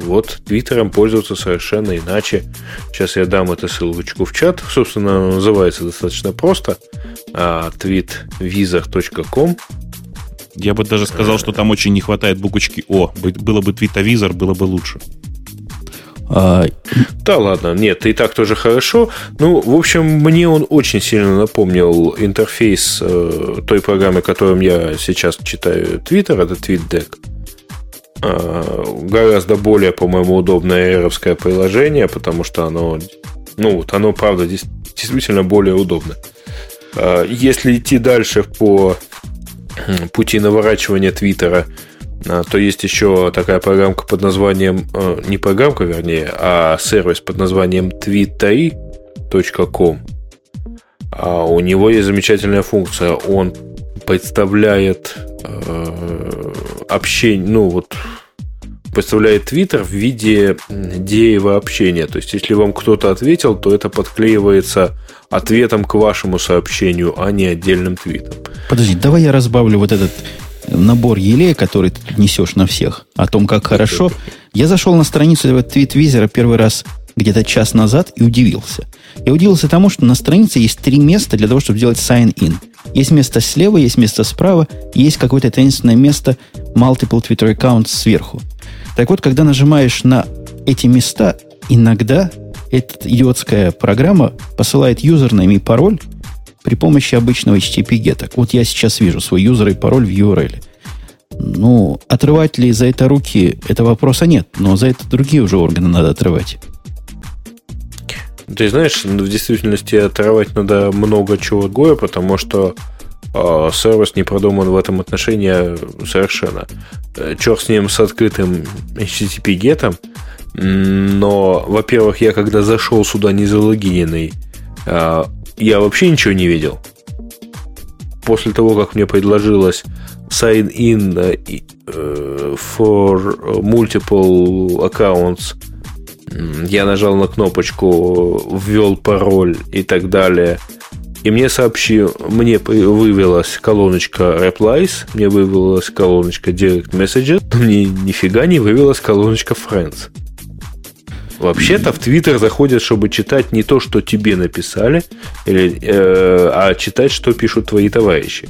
вот Твиттером пользоваться совершенно иначе. Сейчас я дам эту ссылочку в чат. Собственно, называется достаточно просто. tweetvisor.com я бы даже сказал, что там очень не хватает буквочки О. Было бы твитовизор, было бы лучше. А... Да ладно, нет, и так тоже хорошо. Ну, в общем, мне он очень сильно напомнил интерфейс э, той программы, которым я сейчас читаю Twitter, это TweetDeck. Э, гораздо более, по-моему, удобное эровское приложение, потому что оно, ну, вот оно, правда, действительно более удобно. Э, если идти дальше по пути наворачивания Твиттера, а, то есть еще такая программка под названием, э, не программка, вернее, а сервис под названием twittery.com. А у него есть замечательная функция. Он представляет э, общение, ну вот представляет Твиттер в виде деева общения. То есть, если вам кто-то ответил, то это подклеивается ответом к вашему сообщению, а не отдельным твитом. Подожди, давай я разбавлю вот этот набор елея, который ты несешь на всех, о том, как хорошо. Я зашел на страницу этого твит-визера первый раз где-то час назад и удивился. Я удивился тому, что на странице есть три места для того, чтобы сделать sign-in. Есть место слева, есть место справа, есть какое-то таинственное место multiple Twitter accounts сверху. Так вот, когда нажимаешь на эти места, иногда эта идиотская программа посылает юзернейм и пароль при помощи обычного HTTP геток. Вот я сейчас вижу свой юзер и пароль в URL. Ну, отрывать ли за это руки, это вопроса нет, но за это другие уже органы надо отрывать. Ты знаешь, в действительности отрывать надо много чего другое, потому что э, сервис не продуман в этом отношении совершенно. Э, Черт с ним с открытым HTTP гетом, но, во-первых, я когда зашел сюда не залогиненный, а, я вообще ничего не видел. После того, как мне предложилось sign in э, for multiple accounts, я нажал на кнопочку, ввел пароль и так далее. И мне сообщил, мне вывелась колоночка replies, мне вывелась колоночка direct messages, [LAUGHS] мне нифига не вывелась колоночка friends. Вообще-то в Твиттер заходят, чтобы читать не то, что тебе написали, или, э, а читать, что пишут твои товарищи.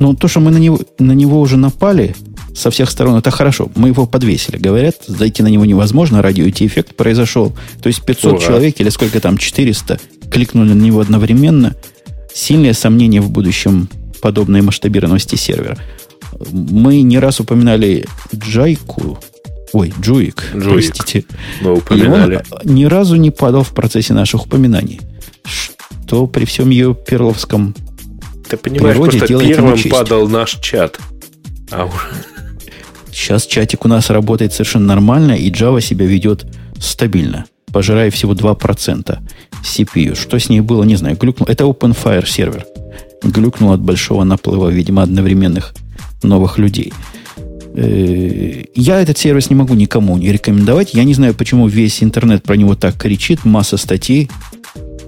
Ну, то, что мы на него, на него уже напали со всех сторон, это хорошо. Мы его подвесили. Говорят, зайти на него невозможно, радиоэффект произошел. То есть 500 Ура. человек или сколько там, 400, кликнули на него одновременно. сильные сомнения в будущем подобной масштабированности сервера. Мы не раз упоминали Джайку, ой, Джуик, Джуик. простите. Мы упоминали. И он ни разу не падал в процессе наших упоминаний. Что при всем ее перловском Ты понимаешь, просто первым падал наш чат. А Сейчас чатик у нас работает совершенно нормально, и Java себя ведет стабильно, пожирая всего 2% CPU. Что с ней было, не знаю, глюкнул. Это OpenFire сервер. Глюкнул от большого наплыва, видимо, одновременных новых людей. Э, я этот сервис не могу никому не рекомендовать. Я не знаю, почему весь интернет про него так кричит. Масса статей.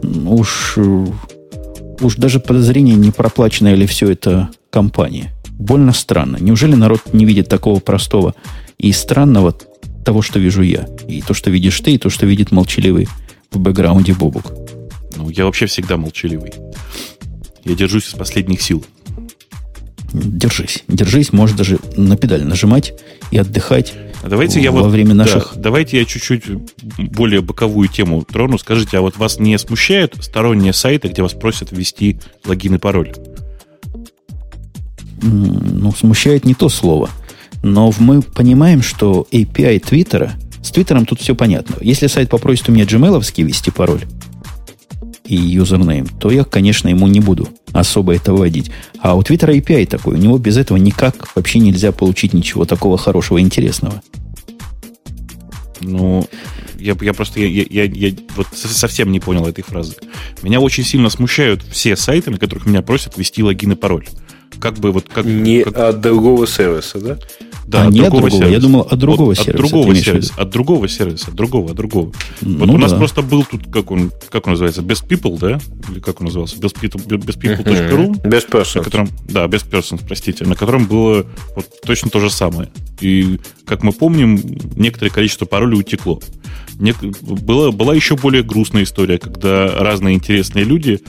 Уж, уж даже подозрение, не проплаченная ли все это компания. Больно странно. Неужели народ не видит такого простого и странного того, что вижу я? И то, что видишь ты, и то, что видит молчаливый в бэкграунде Бобук. Ну, я вообще всегда молчаливый. Я держусь из последних сил. Держись. Держись, можешь даже на педаль нажимать и отдыхать а давайте в, я во вот, время наших... Да, давайте я чуть-чуть более боковую тему трону. Скажите, а вот вас не смущают сторонние сайты, где вас просят ввести логин и пароль? Ну, смущает не то слово. Но мы понимаем, что API Твиттера... С Твиттером тут все понятно. Если сайт попросит у меня gmail ввести пароль, и юзернейм, то я, конечно, ему не буду особо это вводить. А у Твиттера API такой, у него без этого никак вообще нельзя получить ничего такого хорошего интересного. Ну, я, я просто я, я, я вот совсем не понял этой фразы. Меня очень сильно смущают все сайты, на которых меня просят ввести логин и пароль. Как бы вот как не как... от другого сервиса, да? Да, а от нет другого, другого. Я думал, от другого вот, сервиса. От другого сервиса, от другого сервиса, от другого, от другого. Ну, вот у нас да. просто был тут, как он, как он называется, Best People, да? Или как он назывался? bestpeople.ru. Best Persons. На котором, да, Best Persons, простите. На котором было вот точно то же самое. И, как мы помним, некоторое количество паролей утекло. Не, была, была еще более грустная история, когда разные интересные люди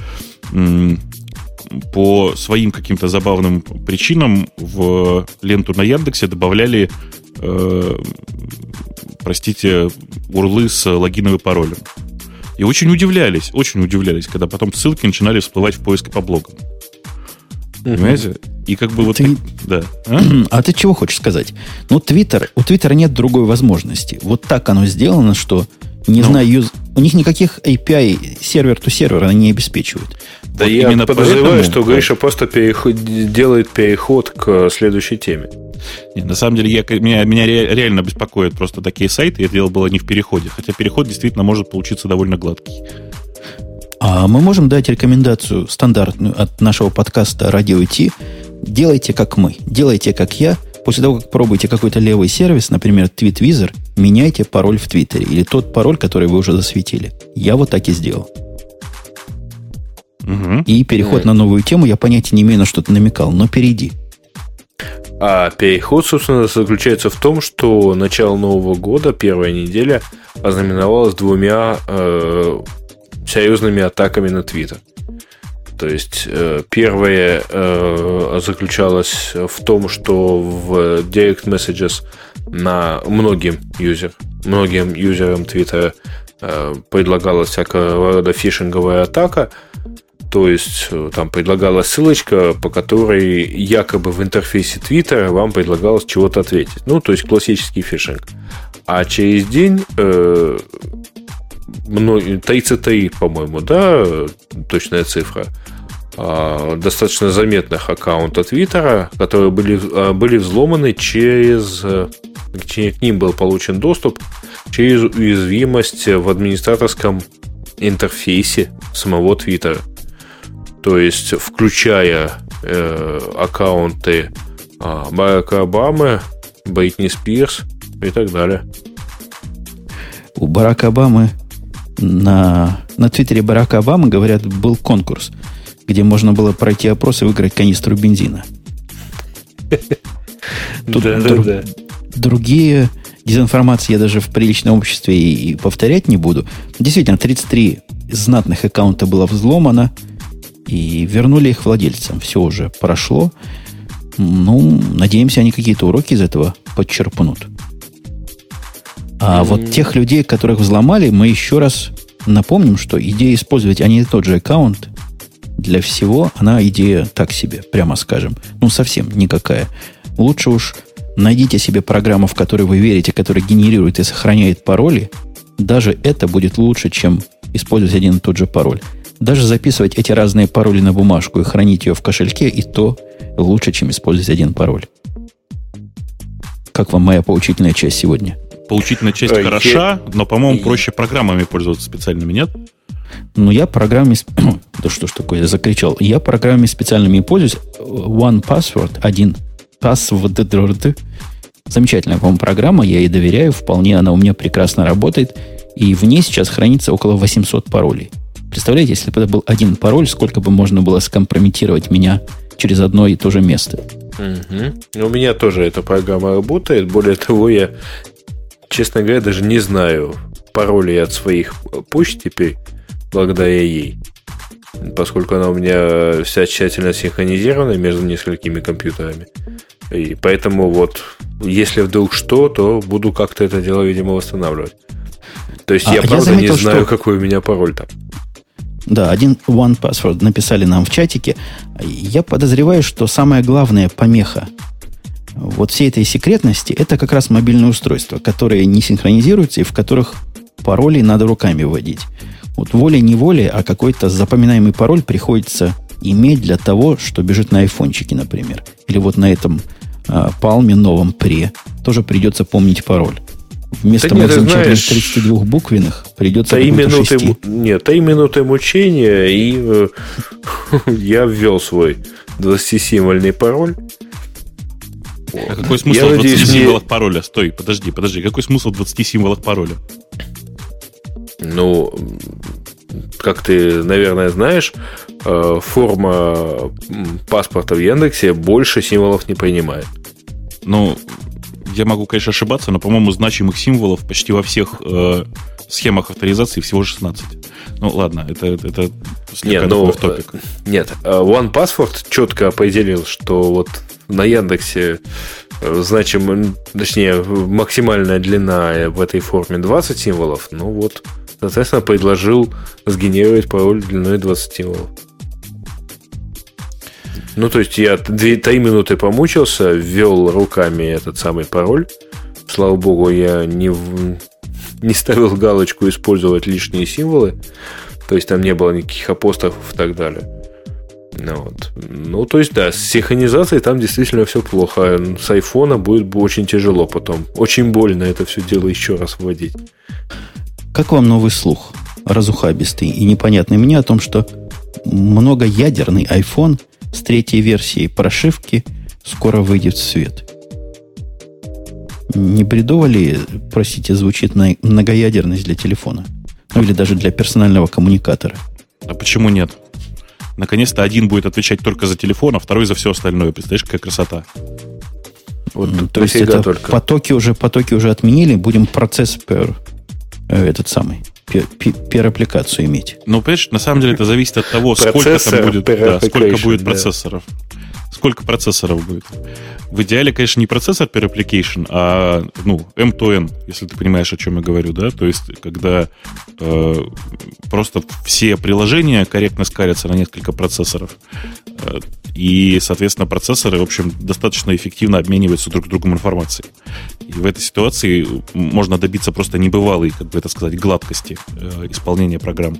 по своим каким-то забавным причинам в ленту на Яндексе добавляли, э, простите, урлы с логиновым паролем. И очень удивлялись, очень удивлялись, когда потом ссылки начинали всплывать в поиске по блогам. Понимаете? И как бы вот... Ты... Да. А? [CLEARS THROAT] а ты чего хочешь сказать? Ну, Твиттер, у Твиттера нет другой возможности. Вот так оно сделано, что не ну, знаю, юз... у них никаких API сервер-то-сервер они не обеспечивают. Да вот я подозреваю, поэтому... что Гриша просто переход... делает переход к следующей теме. Нет, на самом деле, я, меня, меня реально беспокоят просто такие сайты. Я дело было не в переходе. Хотя переход действительно может получиться довольно гладкий. А мы можем дать рекомендацию стандартную от нашего подкаста «Радио Ти». Делайте как мы, делайте как я. После того, как пробуете какой-то левый сервис, например, TweetWizard, меняйте пароль в Твиттере или тот пароль, который вы уже засветили. Я вот так и сделал. Угу. И переход mm. на новую тему, я понятия не имею, на что ты намекал, но перейди. А переход, собственно, заключается в том, что начало Нового года, первая неделя, ознаменовалась двумя э, серьезными атаками на Твиттер. То есть э, первое э, заключалось в том, что в Direct Messages на многим юзер, многим юзерам Твиттера э, предлагалась всякого рода фишинговая атака, то есть там предлагалась ссылочка, по которой якобы в интерфейсе Твиттера вам предлагалось чего-то ответить. Ну, то есть классический фишинг. А через день 33, по-моему, да, точная цифра, э, достаточно заметных аккаунтов Твиттера, которые были, э, были взломаны через... Э, к ним был получен доступ через уязвимость в администраторском интерфейсе самого Твиттера. То есть, включая э, аккаунты э, Барака Обамы, Бритни Спирс и так далее. У Барака Обамы на, на твиттере Барака Обамы, говорят, был конкурс, где можно было пройти опрос и выиграть канистру бензина. Тут да, друг, да, да. другие дезинформации я даже в приличном обществе и, и повторять не буду. Действительно, 33 знатных аккаунта было взломано, и вернули их владельцам. Все уже прошло. Ну, надеемся, они какие-то уроки из этого подчерпнут. А mm-hmm. вот тех людей, которых взломали, мы еще раз напомним, что идея использовать один и тот же аккаунт для всего, она идея так себе, прямо скажем. Ну, совсем никакая. Лучше уж найдите себе программу, в которой вы верите, которая генерирует и сохраняет пароли. Даже это будет лучше, чем использовать один и тот же пароль. Даже записывать эти разные пароли на бумажку и хранить ее в кошельке, и то лучше, чем использовать один пароль. Как вам моя поучительная часть сегодня? Поучительная часть Ой, хороша, я... но, по-моему, проще программами пользоваться специальными, нет? Ну, я программами... [COUGHS] да что ж такое, я закричал. Я программами специальными пользуюсь. One Password, один password. Замечательная, по-моему, программа, я ей доверяю, вполне она у меня прекрасно работает, и в ней сейчас хранится около 800 паролей. Представляете, если бы это был один пароль, сколько бы можно было скомпрометировать меня через одно и то же место. Угу. У меня тоже эта программа работает. Более того, я, честно говоря, даже не знаю паролей от своих почт теперь, благодаря ей. Поскольку она у меня вся тщательно синхронизирована между несколькими компьютерами. И поэтому вот, если вдруг что, то буду как-то это дело, видимо, восстанавливать. То есть а, я, правда, я заметил, не знаю, что... какой у меня пароль там. Да, один One Password написали нам в чатике. Я подозреваю, что самая главная помеха вот всей этой секретности это как раз мобильные устройства, которые не синхронизируются и в которых пароли надо руками вводить. Вот волей-неволей, а какой-то запоминаемый пароль приходится иметь для того, что бежит на айфончике, например. Или вот на этом а, палме новом пре тоже придется помнить пароль. Вместо да нет, знаешь, 32 буквенных придется три минуты, 6. Нет, три минуты мучения, и э, [LAUGHS] я ввел свой 20-символьный пароль. А какой смысл я в 20 надеюсь, символах мне... пароля? Стой, подожди, подожди. Какой смысл в 20 символах пароля? Ну, как ты, наверное, знаешь, э, форма паспорта в Яндексе больше символов не принимает. Ну, я могу, конечно, ошибаться, но, по-моему, значимых символов почти во всех э, схемах авторизации всего 16. Ну, ладно, это, это нет, ну, топик. Нет, э, One Password четко определил, что вот на Яндексе э, значим, точнее, максимальная длина в этой форме 20 символов, ну вот, соответственно, предложил сгенерировать пароль длиной 20 символов. Ну, то есть я 3 минуты помучился, ввел руками этот самый пароль. Слава богу, я не, [LAUGHS] не ставил галочку использовать лишние символы. То есть там не было никаких апострофов и так далее. Ну, вот. ну, то есть, да, с синхронизацией там действительно все плохо. С айфона будет очень тяжело потом. Очень больно это все дело еще раз вводить. Как вам новый слух? Разухабистый и непонятный мне о том, что многоядерный iPhone – с третьей версией прошивки скоро выйдет в свет. Не бредово ли, простите, звучит многоядерность для телефона? Ну или даже для персонального коммуникатора? А почему нет? Наконец-то один будет отвечать только за телефон, а второй за все остальное. Представляешь, какая красота. Вот, mm, то есть это только. потоки уже потоки уже отменили, будем процесс per, э, этот самый пер-аппликацию иметь. Ну, понимаешь, на самом деле это зависит от того, сколько там будет, да, сколько будет процессоров. Сколько процессоров будет. В идеале, конечно, не процессор per application, а ну, M2N, если ты понимаешь, о чем я говорю, да? То есть, когда э, просто все приложения корректно скарятся на несколько процессоров. Э, и, соответственно, процессоры, в общем, достаточно эффективно обмениваются друг с другом информацией. И в этой ситуации можно добиться просто небывалой, как бы это сказать, гладкости э, исполнения программ.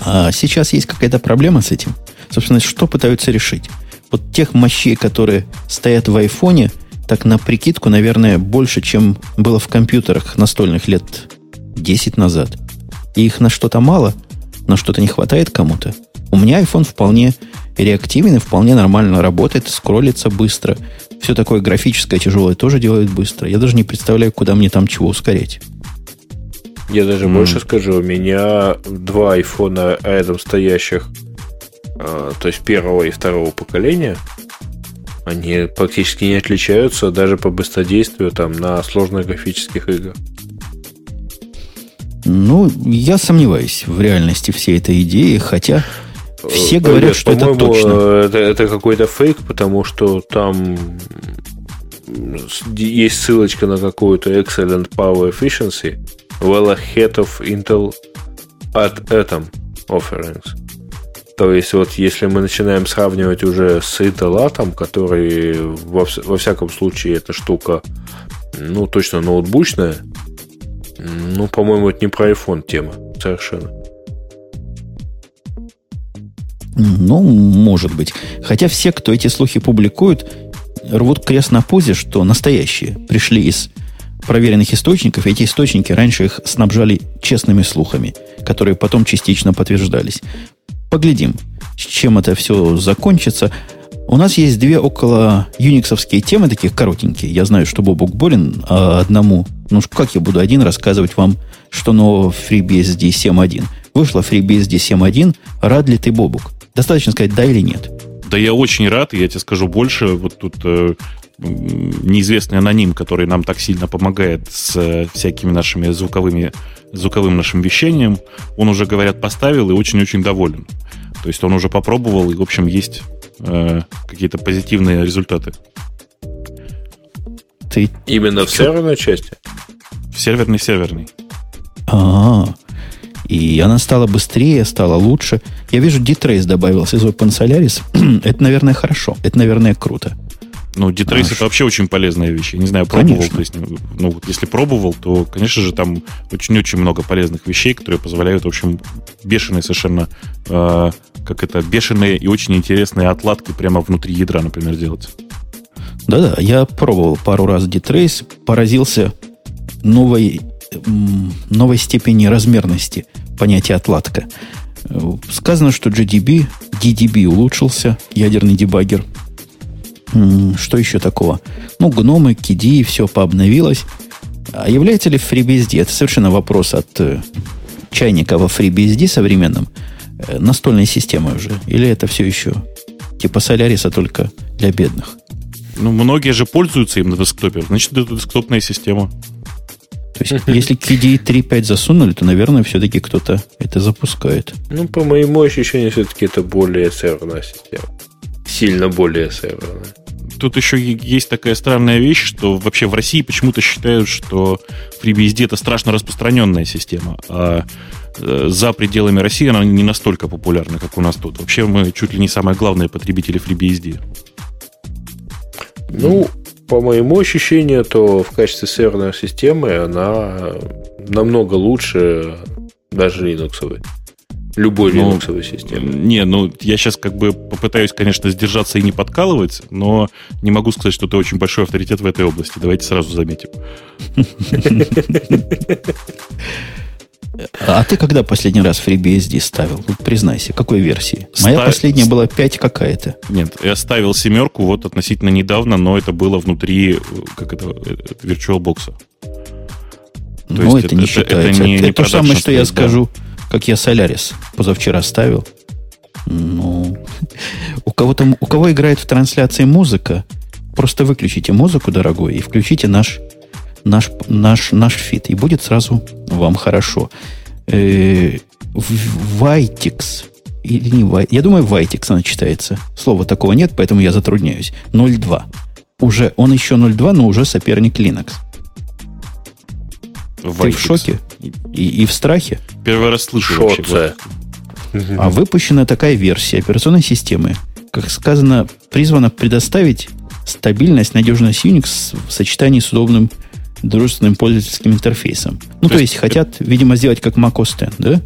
А сейчас есть какая-то проблема с этим? Собственно, что пытаются решить? Вот тех мощей, которые стоят в айфоне, так на прикидку, наверное, больше, чем было в компьютерах настольных лет 10 назад. И их на что-то мало, на что-то не хватает кому-то. У меня iPhone вполне реактивен и вполне нормально работает, скроллится быстро. Все такое графическое, тяжелое тоже делает быстро. Я даже не представляю, куда мне там чего ускорять. Я даже mm. больше скажу, у меня два айфона рядом стоящих, то есть первого и второго поколения, они практически не отличаются даже по быстродействию там на сложных графических играх. Ну, я сомневаюсь в реальности всей этой идеи, хотя все говорят, Нет, что это точно. Это, это какой-то фейк, потому что там есть ссылочка на какую-то Excellent Power Efficiency well ahead of Intel at Atom offerings. То есть, вот если мы начинаем сравнивать уже с Intel который во, во всяком случае эта штука, ну, точно ноутбучная, ну, по-моему, это не про iPhone тема совершенно. Ну, может быть. Хотя все, кто эти слухи публикуют, рвут крест на пузе, что настоящие пришли из проверенных источников. Эти источники раньше их снабжали честными слухами, которые потом частично подтверждались. Поглядим, с чем это все закончится. У нас есть две около юниксовские темы, таких коротенькие. Я знаю, что Бобук болен, а одному... Ну, как я буду один рассказывать вам, что нового в FreeBSD 7.1? Вышла FreeBSD 7.1. Рад ли ты, Бобук? Достаточно сказать да или нет. Да я очень рад, я тебе скажу больше. Вот тут э, неизвестный аноним, который нам так сильно помогает с э, всякими нашими звуковыми, звуковым нашим вещанием, он уже, говорят, поставил и очень-очень доволен. То есть он уже попробовал, и, в общем, есть э, какие-то позитивные результаты. Ты Именно в серверной части? В серверной-серверной. А, и она стала быстрее, стала лучше. Я вижу, D-Trace добавился из OpenSolaris. [CLEARS THROAT] это, наверное, хорошо. Это, наверное, круто. Ну, D-Trace а, это вообще очень полезная вещь. Я не знаю, пробовал. Конечно. Есть, ну, вот если пробовал, то, конечно же, там очень-очень много полезных вещей, которые позволяют, в общем, бешеные совершенно, э, как это, бешеные и очень интересные отладки прямо внутри ядра, например, делать. Да-да, я пробовал пару раз D-Trace, поразился новой, новой степени размерности понятия отладка. Сказано, что GDB, DDB улучшился, ядерный дебаггер – что еще такого? Ну, гномы, KDE, все пообновилось. А является ли FreeBSD? Это совершенно вопрос от э, чайника во FreeBSD современном. Э, настольной системы уже. Или это все еще типа Соляриса только для бедных? Ну, многие же пользуются им на десктопе. Значит, это десктопная система. То есть, [LAUGHS] если KDE 3.5 засунули, то, наверное, все-таки кто-то это запускает. Ну, по моему ощущению, все-таки это более серверная система. Сильно более серверная тут еще есть такая странная вещь, что вообще в России почему-то считают, что FreeBSD это страшно распространенная система, а э, за пределами России она не настолько популярна, как у нас тут. Вообще мы чуть ли не самые главные потребители FreeBSD. Ну, по моему ощущению, то в качестве серверной системы она намного лучше даже Linux любой ну, Linux системы. Не, ну я сейчас как бы попытаюсь, конечно, сдержаться и не подкалывать, но не могу сказать, что ты очень большой авторитет в этой области. Давайте сразу заметим. [LAUGHS] А ты когда последний раз FreeBSD ставил? Вот признайся, какой версии? Моя Став... последняя была 5 какая-то. Нет, я ставил семерку вот относительно недавно, но это было внутри как это, VirtualBox. Ну, это, это не считается. Это, это, не, это не то же самое, что я скажу как я Солярис позавчера ставил. Ну, у кого там, у кого играет в трансляции музыка, просто выключите музыку, дорогой, и включите наш, наш, наш, наш feed, и будет сразу вам хорошо. Э, Вайтикс, или не Вай, я думаю, Вайтикс она читается. Слова такого нет, поэтому я затрудняюсь. 0.2. Уже, он еще 0.2, но уже соперник Linux. Ты в шоке? И, и в страхе? Первый раз слышу вообще. А выпущена такая версия операционной системы, как сказано, призвана предоставить стабильность, надежность Unix в сочетании с удобным дружественным пользовательским интерфейсом. Ну, то, то есть, есть хотят, видимо, сделать как Mac OS X, да?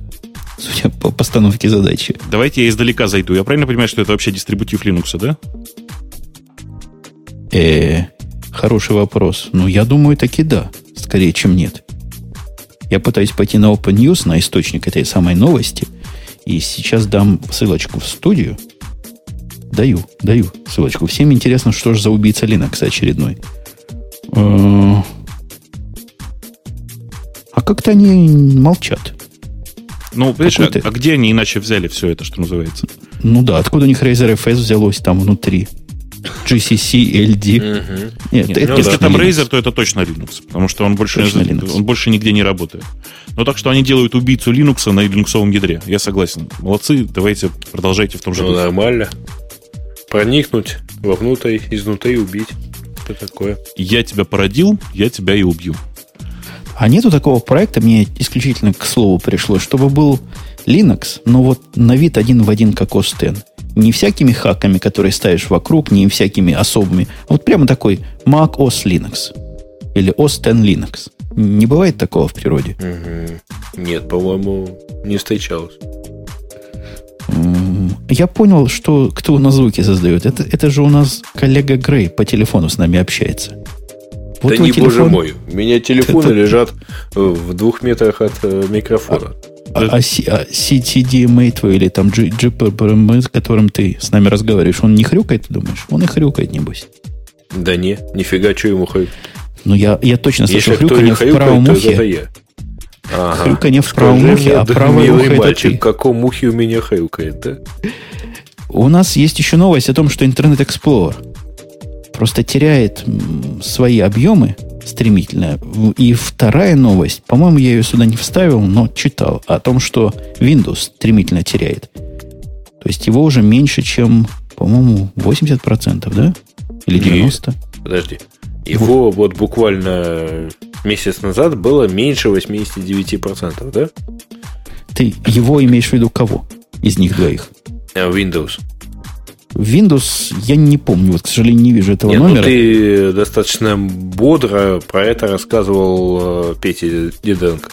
Судя по постановке задачи. Давайте я издалека зайду. Я правильно понимаю, что это вообще дистрибутив Linux, да? Э, хороший вопрос. Ну, я думаю, таки да. Скорее, чем нет. Я пытаюсь пойти на Open News, на источник этой самой новости, и сейчас дам ссылочку в студию. Даю, даю ссылочку. Всем интересно, что же за убийца Linux очередной. Э, а как-то они молчат. Ну, видишь, а, а где они иначе взяли все это, что называется? Ну да, откуда у них Razer FS взялось там внутри? GCC, LD. Угу. Нет, Нет, это, ну, если там Linux. Razer, то это точно Linux, потому что он больше, Linux. он больше нигде не работает. Но так что они делают убийцу Linux на линуксовом ядре. Я согласен. Молодцы, давайте продолжайте в том же Ну, нормально. Проникнуть вовнутрь, изнутри убить. Что такое? Я тебя породил, я тебя и убью. А нету такого проекта, мне исключительно к слову пришло, чтобы был Linux, но вот на вид один в один как X. Не всякими хаками, которые ставишь вокруг, не всякими особыми. А вот прямо такой Mac OS Linux. Или OS X Linux. Не бывает такого в природе? Угу. Нет, по-моему, не встречалось. Я понял, что кто на звуки создает. Это, это же у нас коллега Грей по телефону с нами общается. Вот да не телефон... боже мой. У меня [LAUGHS] телефоны это... лежат в двух метрах от э, микрофона. А, а, а, CDMA твой или там GPRM, с которым ты с нами разговариваешь, он не хрюкает, ты думаешь? Он и хрюкает, небось. Да не, нифига, что ему хрюкает. Ну, я, я точно слышал хрюканье в правом ухе. Ага. Хрюканье в правом ухе, а правое ухо мальчик, это ты. каком ухе у меня хрюкает, да? У нас есть еще новость о том, что Internet Explorer просто теряет свои объемы стремительно. И вторая новость, по-моему, я ее сюда не вставил, но читал о том, что Windows стремительно теряет. То есть его уже меньше, чем, по-моему, 80%, да? Или 90%? Подожди. Его вот. вот буквально месяц назад было меньше 89%, да? Ты его имеешь в виду кого из них двоих? Э, Windows. Windows я не помню, вот, к сожалению, не вижу этого Нет, номера. Ну, ты достаточно бодро про это рассказывал э, Пете Диденко.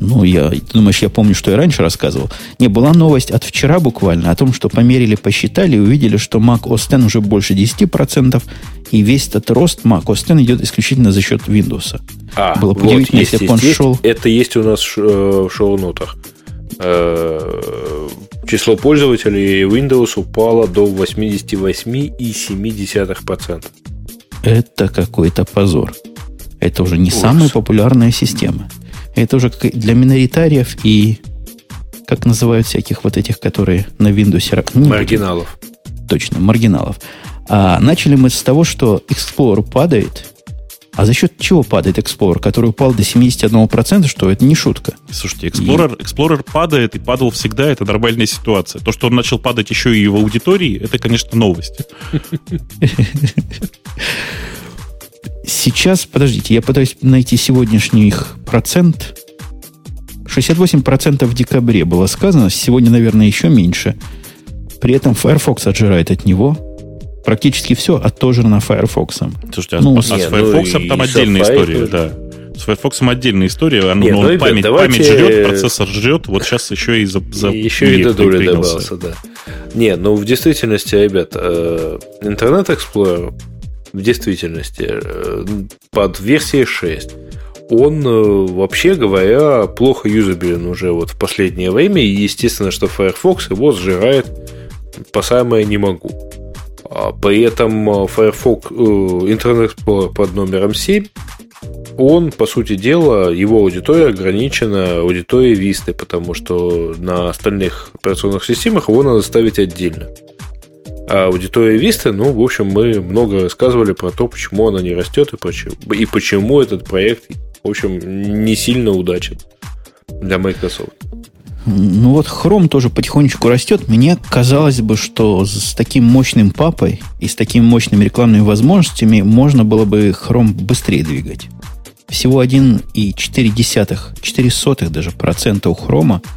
Ну, я, думаешь, я помню, что я раньше рассказывал? Не, была новость от вчера буквально о том, что померили, посчитали и увидели, что Mac OS X уже больше 10%, и весь этот рост Mac OS X идет исключительно за счет Windows. А, Было бы вот, удивительно, есть, если бы он есть, шел... Это есть у нас э, в шоу-нотах. Число пользователей Windows упало до 88,7%. Это какой-то позор. Это уже не Ужас. самая популярная система. Это уже для миноритариев и как называют всяких вот этих, которые на Windows... Не маргиналов. Точно, маргиналов. А начали мы с того, что Explorer падает. А за счет чего падает Explorer, который упал до 71%, что это не шутка? Слушайте, Explorer, и... Explorer падает и падал всегда, это нормальная ситуация. То, что он начал падать еще и в аудитории, это, конечно, новость. Сейчас, подождите, я пытаюсь найти сегодняшний их процент. 68% в декабре было сказано, сегодня, наверное, еще меньше. При этом Firefox отжирает от него. Практически все отожрано Firefox. Слушайте, а, ну, а с нет, Firefox ну, там отдельная история, да. С Firefox отдельная история. Оно, Нет, ну, память, давайте... память жрет, процессор жрет. Вот сейчас еще и за, за Еще и до добавился, да. Не, ну в действительности, ребят, э, Internet Explorer в действительности э, под версией 6 он, э, вообще говоря, плохо юзабелен уже вот в последнее время. И естественно, что Firefox его сжирает по самое не могу. А при этом э, Firefox Internet Explorer под номером 7 он, по сути дела, его аудитория ограничена аудиторией Vista, потому что на остальных операционных системах его надо ставить отдельно. А аудитория Vista, ну, в общем, мы много рассказывали про то, почему она не растет и почему, и почему этот проект, в общем, не сильно удачен для Microsoft. Ну вот Chrome тоже потихонечку растет. Мне казалось бы, что с таким мощным папой и с такими мощными рекламными возможностями можно было бы Chrome быстрее двигать. Всего 1,4, 4 сотых даже процента у Chrome –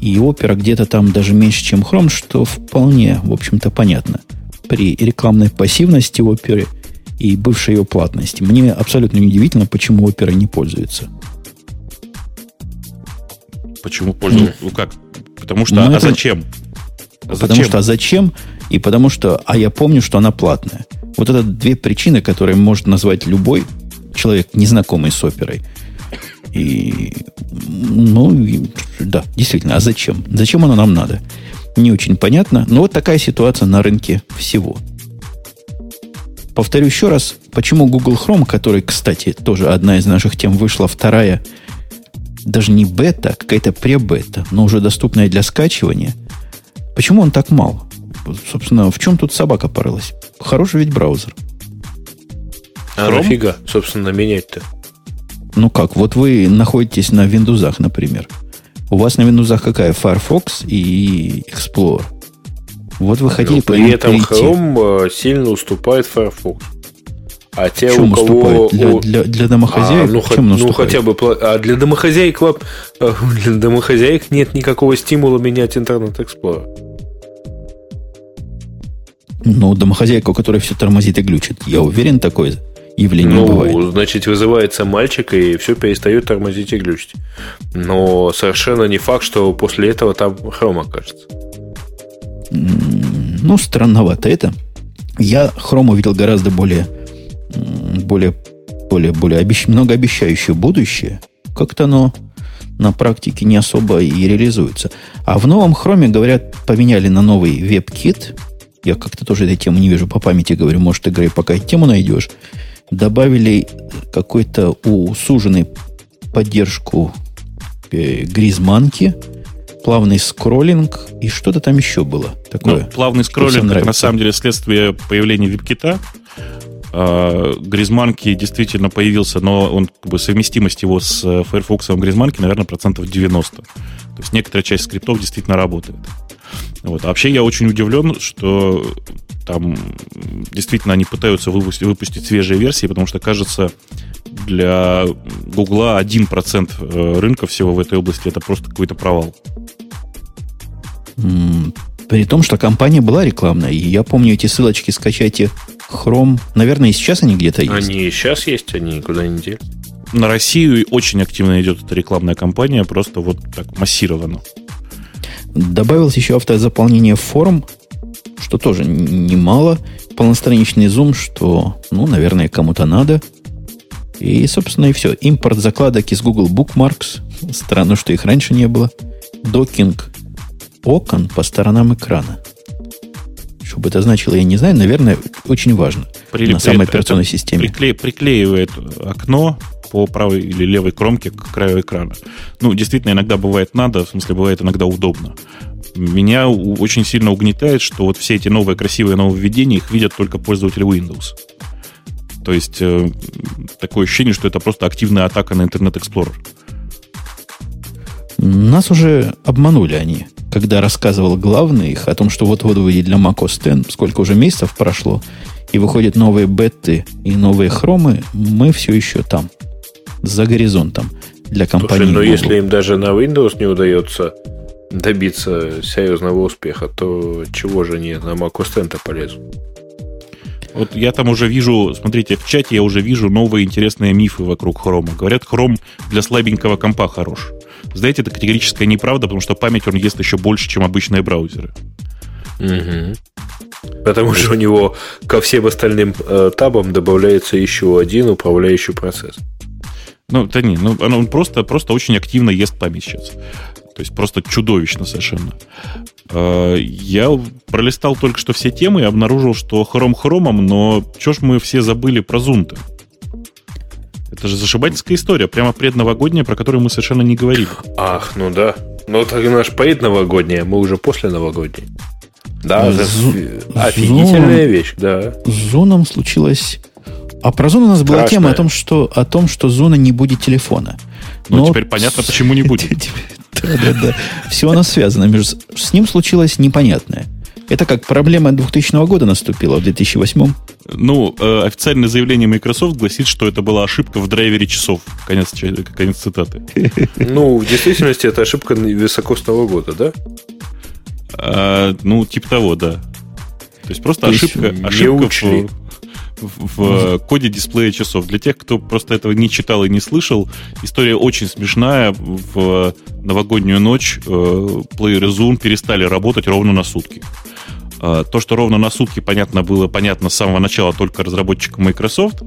и опера где-то там даже меньше, чем Chrome, что вполне, в общем-то, понятно. При рекламной пассивности оперы и бывшей ее платности. Мне абсолютно неудивительно, почему опера не пользуется. Почему пользуется? Ну как? Потому что, ну, а это... зачем? А потому зачем? что, а зачем? И потому что, а я помню, что она платная. Вот это две причины, которые может назвать любой человек, незнакомый с оперой – и, ну, и, да, действительно, а зачем? Зачем оно нам надо? Не очень понятно, но вот такая ситуация на рынке всего. Повторю еще раз, почему Google Chrome, который, кстати, тоже одна из наших тем, вышла вторая, даже не бета, а какая-то пребета, но уже доступная для скачивания, почему он так мал? Собственно, в чем тут собака порылась? Хороший ведь браузер. А Chrome? нафига, собственно, менять-то? Ну как, вот вы находитесь на Windows, например. У вас на Windows какая? Firefox и Explorer. Вот вы хотели по При этом. Chrome э, сильно уступает Firefox. А те, у кого... Для, для, для домохозяек? А, ну, чем ну, хотя бы... А для домохозяек, [LAUGHS] для домохозяек нет никакого стимула менять Internet Explorer. Ну, домохозяйка, у которой все тормозит и глючит. Я уверен, такое явление ну, бывает. значит, вызывается мальчик, и все перестает тормозить и глючить. Но совершенно не факт, что после этого там хром окажется. Ну, странновато это. Я хром увидел гораздо более, более, более, более обещ... многообещающее будущее. Как-то оно на практике не особо и реализуется. А в новом хроме, говорят, поменяли на новый WebKit, я как-то тоже этой темы не вижу по памяти, говорю, может, играй, пока тему найдешь. Добавили какой-то усуженный поддержку э, гризманки, плавный скроллинг и что-то там еще было такое. Ну, плавный скроллинг на самом деле следствие появления веб-кита. А, Гризманки действительно появился, но он как бы совместимость его с э, Firefox Гризманки, наверное, процентов 90. То есть некоторая часть скриптов действительно работает. Вот. А вообще я очень удивлен, что там действительно они пытаются выпустить, выпустить свежие версии, потому что, кажется, для Гугла 1% э, рынка всего в этой области это просто какой-то провал. При том, что компания была рекламная, и я помню эти ссылочки скачайте Chrome. Наверное, и сейчас они где-то есть. Они и сейчас есть, они никуда не делись. На Россию очень активно идет эта рекламная кампания, просто вот так массированно. Добавилось еще автозаполнение форм, что тоже немало. Полностраничный зум, что, ну, наверное, кому-то надо. И, собственно, и все. Импорт закладок из Google Bookmarks. Странно, что их раньше не было. Докинг окон по сторонам экрана. Что бы это значило, я не знаю. Наверное, очень важно Прилеп... на самой операционной системе. Прикле... Приклеивает окно по правой или левой кромке к краю экрана. Ну, действительно, иногда бывает надо, в смысле, бывает иногда удобно. Меня очень сильно угнетает, что вот все эти новые красивые нововведения, их видят только пользователи Windows. То есть э, такое ощущение, что это просто активная атака на Internet Explorer. Нас уже обманули они, когда рассказывал главный их о том, что вот-вот выйдет для macOS X, сколько уже месяцев прошло, и выходят новые беты и новые хромы, мы все еще там за горизонтом для компании. Слушай, но Google. если им даже на Windows не удается добиться серьезного успеха, то чего же они на macOS X полезут? Вот я там уже вижу, смотрите, в чате я уже вижу новые интересные мифы вокруг хрома. Говорят, хром для слабенького компа хорош. Знаете, это категорическая неправда, потому что память он ест еще больше, чем обычные браузеры. Угу. Потому что у него ко всем остальным э, табам добавляется еще один управляющий процесс. Ну, да не, ну, он просто, просто очень активно ест память сейчас. То есть просто чудовищно совершенно. А, я пролистал только что все темы и обнаружил, что хром хромом, но что ж мы все забыли про зум-то? Это же зашибательская история, прямо предновогодняя, про которую мы совершенно не говорили. Ах, ну да. Ну, так наш предновогодняя, мы уже после новогодней. Да, Зу... офигительная Зон... вещь, да. С зоном случилось а про зону у нас была тема о том, что, о том, что зона не будет телефона. Ну, Но теперь понятно, почему не будет. [LAUGHS] Да, да, да. Все оно связано. Между... С ним случилось непонятное. Это как проблема 2000 года наступила в 2008? Ну, э, официальное заявление Microsoft гласит, что это была ошибка в драйвере часов. Конец, конец цитаты. Ну, в действительности это ошибка високосного года, да? А, ну, типа того, да. То есть просто То ошибка, ошибка в, в коде дисплея часов. Для тех, кто просто этого не читал и не слышал, история очень смешная. В новогоднюю ночь э, плееры Zoom перестали работать ровно на сутки. Э, то, что ровно на сутки, понятно, было понятно с самого начала только разработчикам Microsoft.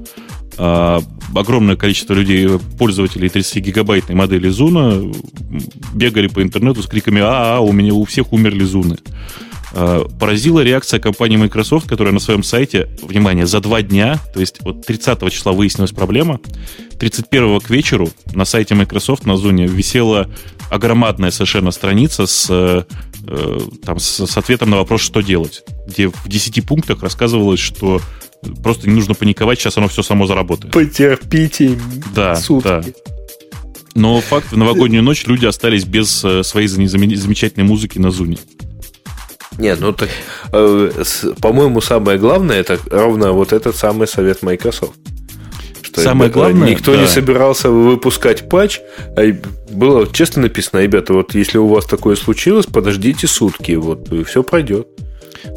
Э, огромное количество людей, пользователей 30-гигабайтной модели Zuna, бегали по интернету с криками «А, -а, -а у меня у всех умерли Зуны». Э, поразила реакция компании Microsoft, которая на своем сайте, внимание, за два дня, то есть вот 30 числа выяснилась проблема, 31 к вечеру на сайте Microsoft на Зоне висела огромадная совершенно страница с, э, э, там, с, с ответом на вопрос, что делать, где в 10 пунктах рассказывалось, что просто не нужно паниковать, сейчас оно все само заработает. Потерпите да, сутки. Да. Но факт, в новогоднюю ночь люди остались без своей замечательной музыки на Зуне. Нет, ну так, э, с, по-моему, самое главное это ровно вот этот самый совет Microsoft. Что самое главное, никто да. не собирался выпускать патч, а было честно написано, ребята, вот если у вас такое случилось, подождите сутки, вот и все пройдет.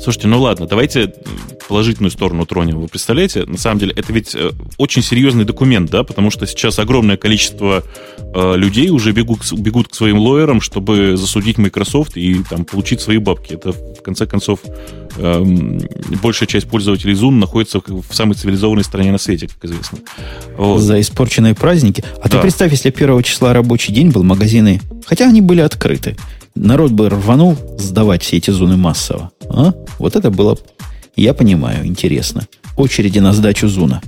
Слушайте, ну ладно, давайте положительную сторону тронем. Вы представляете, на самом деле, это ведь э, очень серьезный документ, да, потому что сейчас огромное количество э, людей уже бегут, бегут к своим лоерам, чтобы засудить Microsoft и там получить свои бабки. Это, в конце концов, э, большая часть пользователей Zoom находится в самой цивилизованной стране на свете, как известно. Вот. За испорченные праздники. А да. ты представь, если первого числа рабочий день был, магазины, хотя они были открыты, народ бы рванул сдавать все эти зоны массово. А? Вот это было, я понимаю, интересно. Очереди на сдачу зуна.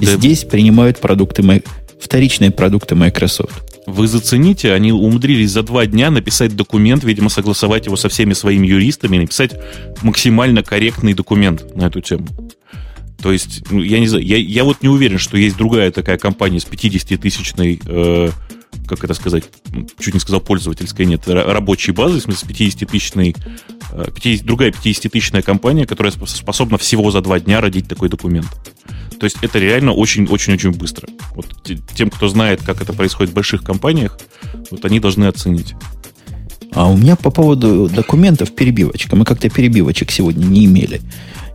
Да. Здесь принимают продукты, вторичные продукты Microsoft. Вы зацените, они умудрились за два дня написать документ, видимо, согласовать его со всеми своими юристами, написать максимально корректный документ на эту тему. То есть, ну, я не знаю, я, я вот не уверен, что есть другая такая компания с 50-тысячной э, как это сказать, чуть не сказал пользовательской, нет, рабочей базы, в смысле 50-тысячной, 50, э, другая 50-тысячная компания, которая способна всего за два дня родить такой документ. То есть это реально очень-очень-очень быстро. Вот тем, кто знает, как это происходит в больших компаниях, вот они должны оценить. А у меня по поводу документов перебивочка. Мы как-то перебивочек сегодня не имели.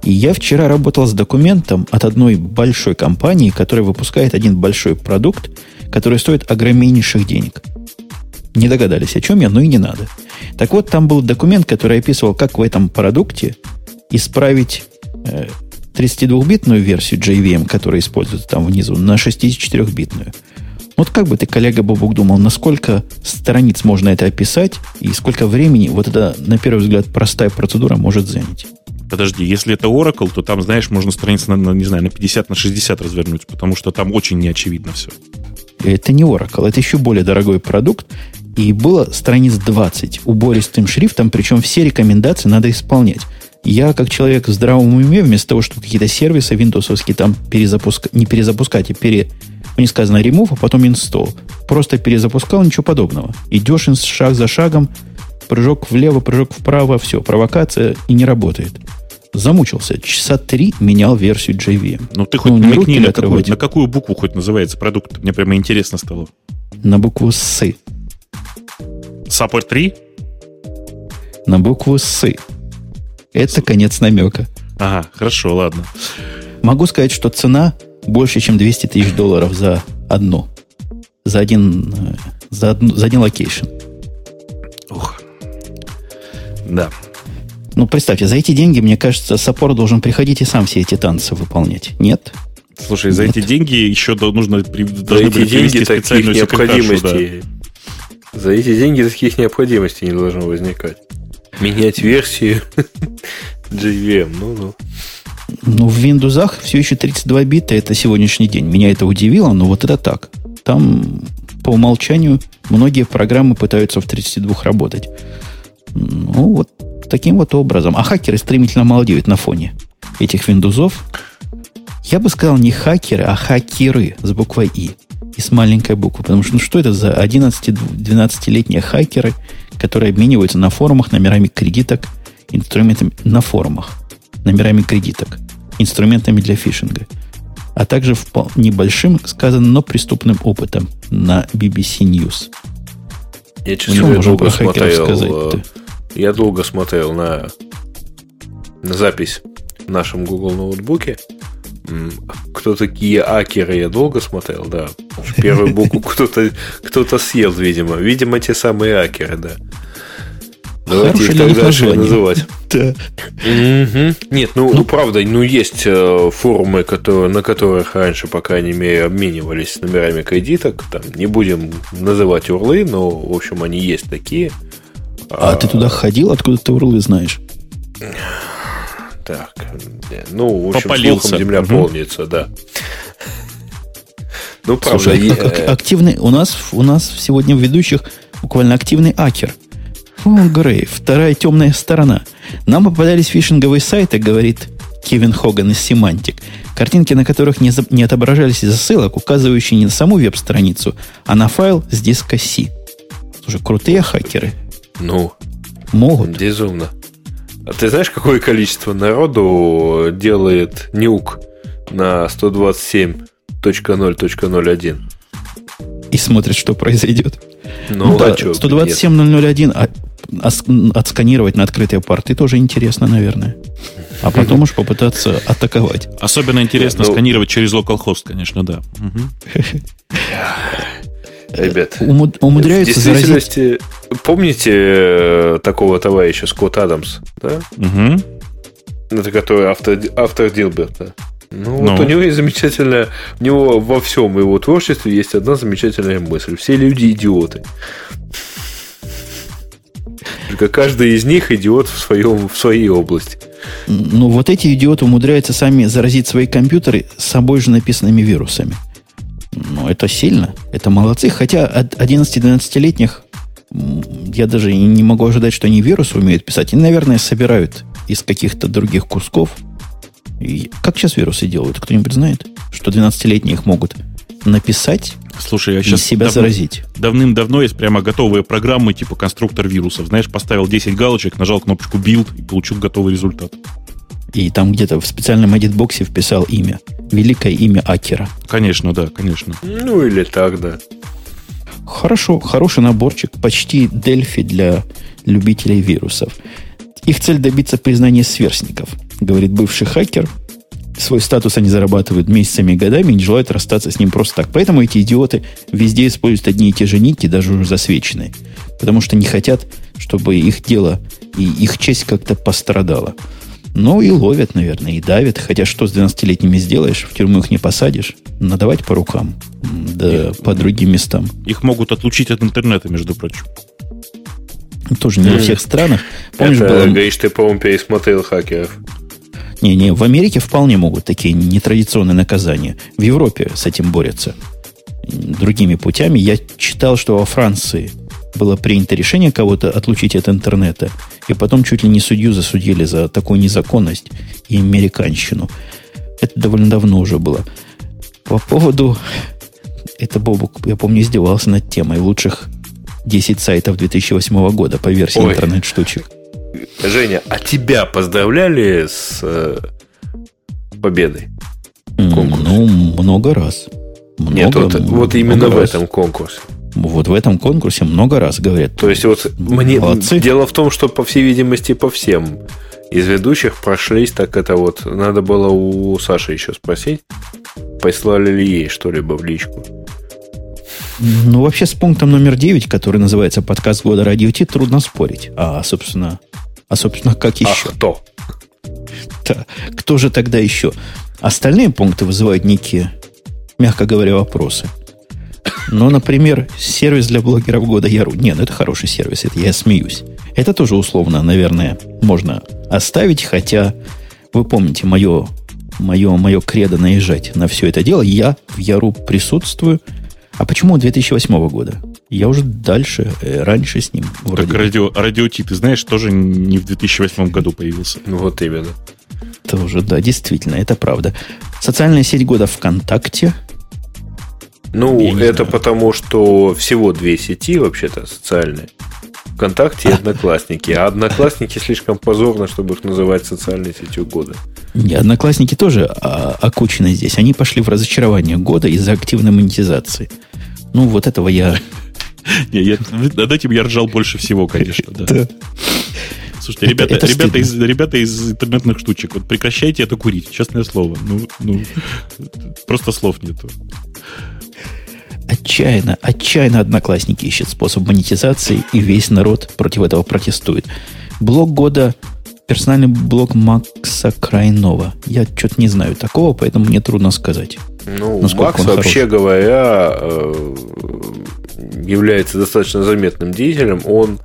И я вчера работал с документом от одной большой компании, которая выпускает один большой продукт, который стоит огромнейших денег. Не догадались, о чем я, но и не надо. Так вот, там был документ, который описывал, как в этом продукте исправить э, 32-битную версию JVM, которая используется там внизу, на 64-битную. Вот как бы ты, коллега Бобук, думал, насколько страниц можно это описать и сколько времени вот эта, на первый взгляд, простая процедура может занять? Подожди, если это Oracle, то там, знаешь, можно страницы на, на, не знаю, на 50, на 60 развернуть, потому что там очень неочевидно все. Это не Oracle, это еще более дорогой продукт. И было страниц 20 убористым шрифтом, причем все рекомендации надо исполнять. Я, как человек в здравом уме, вместо того, чтобы какие-то сервисы виндосовские там перезапускать, не перезапускать, а пере, не сказано remove, а потом install, просто перезапускал, ничего подобного. Идешь шаг за шагом, прыжок влево, прыжок вправо, все, провокация и не работает замучился. Часа три менял версию JVM. Ну, ты хоть ну, намекни, на какую, на какую букву хоть называется продукт? Мне прямо интересно стало. На букву С. Support 3? На букву С. Это конец намека. Ага, хорошо, ладно. Могу сказать, что цена больше, чем 200 тысяч долларов за одно. За один, э, за, одну, за один location. Ух. Да. Ну, представьте, за эти деньги, мне кажется, support должен приходить и сам все эти танцы выполнять. Нет? Слушай, за Нет. эти деньги еще нужно за эти деньги таких необходимостей. Да. За эти деньги таких необходимостей не должно возникать. Менять версию JVM, [LAUGHS] ну, ну. Ну, в Windows все еще 32 бита, это сегодняшний день. Меня это удивило, но вот это так. Там по умолчанию многие программы пытаются в 32 работать. Ну, вот таким вот образом. А хакеры стремительно молодеют на фоне этих виндузов. Я бы сказал не хакеры, а хакеры с буквой «и» и с маленькой буквы. Потому что ну что это за 11-12-летние хакеры, которые обмениваются на форумах номерами кредиток, инструментами на форумах, номерами кредиток, инструментами для фишинга, а также небольшим, сказано, но преступным опытом на BBC News. Я, честно, ну, можем про хакеров сказать -то? Я долго смотрел на, на запись в нашем Google ноутбуке. Кто такие акеры, я долго смотрел, да. Первую [LAUGHS] букву кто-то кто съел, видимо. Видимо, те самые акеры, да. Давайте их так дальше называть. [LAUGHS] Да. Угу. Нет, ну, ну, правда, ну, есть э, форумы, которые, на которых раньше, по крайней мере, обменивались номерами кредиток. Там, не будем называть урлы, но, в общем, они есть такие. А, а ты туда ходил? Откуда ты урлы знаешь? Так, ну, в общем, Попалился. земля угу. полнится, да. Ну, правда. Слушай, я... активный, у нас, у нас сегодня в ведущих буквально активный акер. О, Грей, вторая темная сторона. Нам попадались фишинговые сайты, говорит Кевин Хоган из Семантик, картинки на которых не, за, не отображались из ссылок, указывающие не на саму веб-страницу, а на файл с диска C. Слушай, крутые хакеры. Ну, могут. Безумно. А ты знаешь, какое количество народу делает нюк на 127.0.01? И смотрит, что произойдет. Ну, ну а да, чё, 127.001 а, а, отсканировать на открытые порты тоже интересно, наверное. А потом уж попытаться атаковать. Особенно интересно Ну- сканировать через localhost, конечно, да. [LAUGHS] Ребят, Умуд- умудряются в заразить. действительности, помните э, такого товарища Скотт Адамс, да? Мгм. Это который автор, автор Дилберта. Ну, Ну. вот у него есть замечательная... У него во всем его творчестве есть одна замечательная мысль. Все люди идиоты. Только каждый из них идиот в, своем, в своей области. Ну, вот эти идиоты умудряются сами заразить свои компьютеры собой же написанными вирусами. Ну, это сильно. Это молодцы. Хотя от 11-12-летних м, я даже не могу ожидать, что они вирусы умеют писать. Они, наверное, собирают из каких-то других кусков. И как сейчас вирусы делают? Кто-нибудь знает? Что 12-летние их могут написать Слушай, я и сейчас себя заразить. давным-давно есть прямо готовые программы типа конструктор вирусов. Знаешь, поставил 10 галочек, нажал кнопочку build и получил готовый результат. И там где-то в специальном edit-боксе вписал имя. Великое имя Акера. Конечно, да, конечно. Ну, или так, да. Хорошо, хороший наборчик, почти Дельфи для любителей вирусов. Их цель добиться признания сверстников, говорит бывший хакер. Свой статус они зарабатывают месяцами и годами и не желают расстаться с ним просто так. Поэтому эти идиоты везде используют одни и те же ники, даже уже засвеченные. Потому что не хотят, чтобы их дело и их честь как-то пострадала. Ну и ловят, наверное, и давят. Хотя что с 12-летними сделаешь? В тюрьму их не посадишь. Надавать по рукам. Да по другим местам. Их могут отлучить от интернета, между прочим. Тоже не во Мгм. всех странах. Помнишь, Это, было... говоришь, ты, по-моему, пересмотрел хакеров. Не-не, в Америке вполне могут такие нетрадиционные наказания. В Европе с этим борются. Другими путями. Я читал, что во Франции было принято решение кого-то отлучить от интернета. И потом чуть ли не судью засудили за такую незаконность и американщину. Это довольно давно уже было. По поводу... Это Бобук, я помню, издевался над темой лучших 10 сайтов 2008 года по версии Ой. интернет-штучек. Женя, а тебя поздравляли с э, победой? Ну, много раз. Много, Нет, вот, вот именно много в раз. этом конкурсе. Вот в этом конкурсе много раз говорят. То есть вот мне Молодцы. дело в том, что по всей видимости по всем из ведущих прошлись, так это вот надо было у Саши еще спросить, прислали ли ей что-либо в личку. Ну, вообще, с пунктом номер 9, который называется «Подкаст года Радио Ти», трудно спорить. А, собственно, а, собственно, как А еще? кто? Да. Кто же тогда еще? Остальные пункты вызывают некие, мягко говоря, вопросы. Ну, например, сервис для блогеров года Яру. Нет, ну это хороший сервис, это я смеюсь. Это тоже условно, наверное, можно оставить, хотя вы помните мое, мое, мое кредо наезжать на все это дело. Я в Яру присутствую. А почему 2008 года? Я уже дальше, э, раньше с ним вроде. Так радио, радио Ти, ты знаешь, тоже не в 2008 году появился. Ну вот именно. Тоже, да, действительно, это правда. Социальная сеть года ВКонтакте. Ну, это знаю. потому, что всего две сети вообще-то социальные. ВКонтакте и [LAUGHS] Одноклассники. А Одноклассники слишком позорно, чтобы их называть социальной сетью года. Не, одноклассники тоже а, окучены здесь. Они пошли в разочарование года из-за активной монетизации. Ну, вот этого я... [LAUGHS] Не, я, над этим я ржал больше всего, конечно, да. Слушайте, Это- ребята, это ребята, стыдно. из, ребята из интернетных штучек, вот прекращайте это курить, честное слово. Ну, ну, просто слов нету. Отчаянно, отчаянно одноклассники ищут способ монетизации, и весь народ против этого протестует. Блог года, персональный блог Макса Крайнова. Я что-то не знаю такого, поэтому мне трудно сказать. Ну, Макс, вообще говоря, э, является достаточно заметным деятелем. Он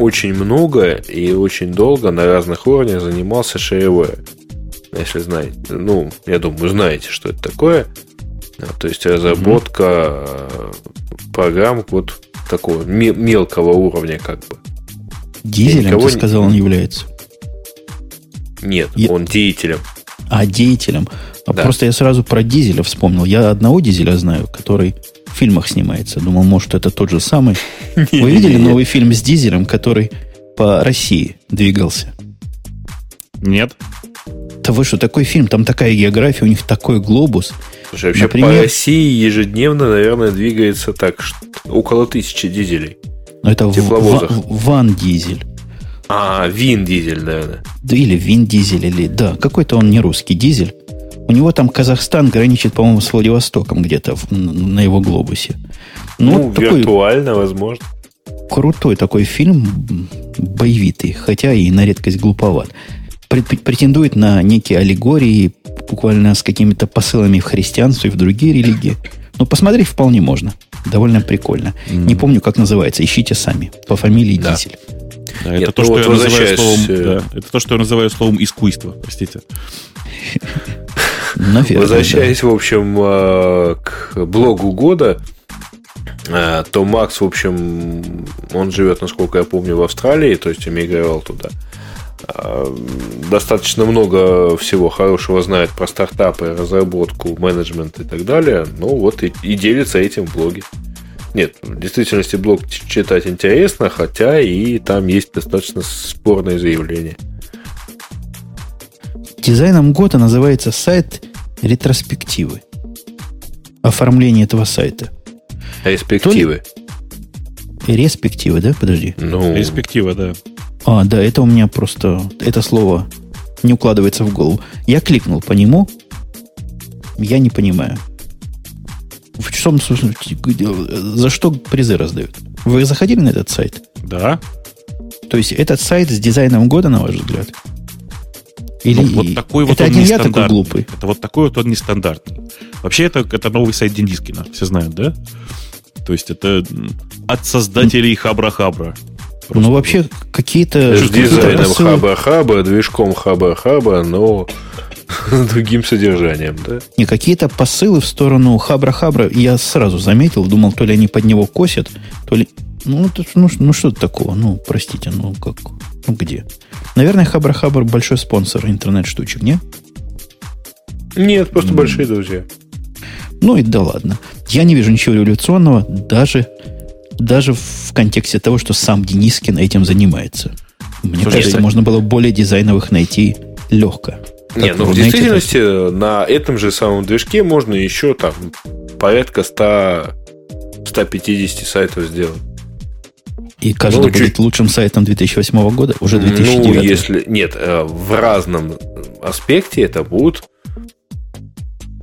очень много и очень долго на разных уровнях занимался shareware. Если знаете. Ну, я думаю, знаете, что это такое. То есть разработка э, программ вот такого ме- мелкого уровня как бы. Дизелем, никого ты не- сказал, он является. Нет, Я- он деятелем. А деятелем. А Да. Просто я сразу про дизеля вспомнил. Я одного дизеля знаю, который в фильмах снимается. Думал, может, это тот же самый. [LAUGHS] Вы видели новый фильм с дизелем, который по России двигался? Нет. Да вы что, такой фильм, там такая география, у них такой глобус. Слушай, вообще Например, по России ежедневно, наверное, двигается так, около тысячи дизелей. Но это в, Ван Дизель. А, Вин Дизель, наверное. Да, или Вин Дизель, или да, какой-то он не русский дизель. У него там Казахстан граничит, по-моему, с Владивостоком где-то в, на его глобусе. Ну, ну вот виртуально, такой возможно. Крутой такой фильм, боевитый, хотя и на редкость глуповат. Претендует на некие аллегории, буквально с какими-то посылами в христианство и в другие религии. Но посмотреть вполне можно. Довольно прикольно. Mm. Не помню, как называется. Ищите сами. По фамилии да. Дизель. Да, это, Нет, то, ну что вот я называю словом, э, да, это то, что я называю словом искусство, простите. Наверное, Возвращаясь, да. в общем, э, к блогу года, э, то Макс, в общем, он живет, насколько я помню, в Австралии, то есть эмигрировал туда. Достаточно много всего хорошего знает про стартапы, разработку, менеджмент и так далее. Ну вот и, и делится этим в блоге. Нет, в действительности блог читать интересно, хотя и там есть достаточно спорные заявления. Дизайном года называется сайт ретроспективы. Оформление этого сайта. Респективы. Ли... Респективы, да? Подожди. Ну... Респектива, да. А, да, это у меня просто... Это слово не укладывается в голову. Я кликнул по нему. Я не понимаю. В чем, за что призы раздают? Вы заходили на этот сайт? Да. То есть этот сайт с дизайном года, на ваш взгляд? Или ну, вот такой вот это он не я такой глупый? Это вот такой вот он нестандартный. Вообще это, это новый сайт Денискина, все знают, да? То есть это от создателей Хабра-Хабра. Ну, вообще, какие-то... С дизайном хаба-хаба, движком хаба-хаба, но [LAUGHS] другим содержанием, да? Не, какие-то посылы в сторону хабра-хабра я сразу заметил, думал, то ли они под него косят, то ли... Ну, это, ну, ну что это такого? Ну, простите, ну как? Ну где? Наверное, хабра-хабр большой спонсор интернет-штучек, не? Нет, просто mm. большие друзья. Ну и да ладно. Я не вижу ничего революционного, даже, даже в контексте того, что сам Денискин этим занимается. Мне Слушай, кажется, можно было более дизайновых найти легко. Не, ну в действительности это... на этом же самом движке можно еще там порядка 100, 150 сайтов сделать. И каждый ну, будет чуть... лучшим сайтом 2008 года, уже 2009. Ну, если... Нет, э, в разном аспекте это будут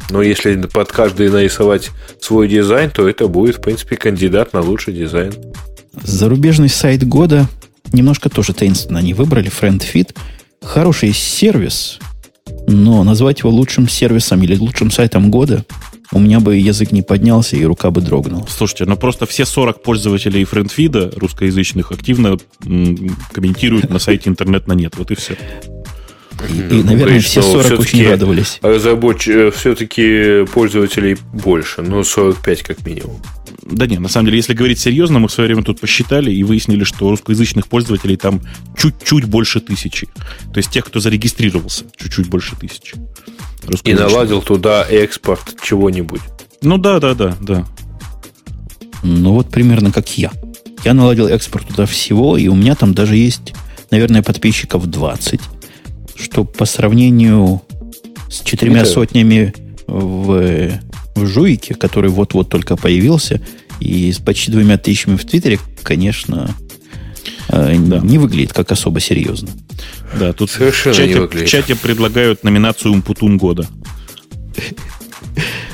но если под каждый нарисовать свой дизайн, то это будет, в принципе, кандидат на лучший дизайн. Зарубежный сайт года немножко тоже таинственно они выбрали, FriendFit. Хороший сервис, но назвать его лучшим сервисом или лучшим сайтом года у меня бы язык не поднялся и рука бы дрогнула. Слушайте, ну просто все 40 пользователей френдфида русскоязычных активно м, комментируют на сайте интернет на нет. Вот и все. И, ну, и наверное, все 40 очень радовались. Разработч... Э, все-таки пользователей больше, ну, 45 как минимум. Да нет, на самом деле, если говорить серьезно, мы в свое время тут посчитали и выяснили, что русскоязычных пользователей там чуть-чуть больше тысячи. То есть тех, кто зарегистрировался, чуть-чуть больше тысячи. И наладил туда экспорт чего-нибудь. Ну да, да, да, да. Ну вот примерно как я. Я наладил экспорт туда всего, и у меня там даже есть, наверное, подписчиков 20 что по сравнению с четырьмя Это... сотнями в, в Жуике, который вот-вот только появился, и с почти двумя тысячами в Твиттере, конечно, э, да. не выглядит как особо серьезно. Да, тут Совершенно в, чате, в чате предлагают номинацию Умпутун года.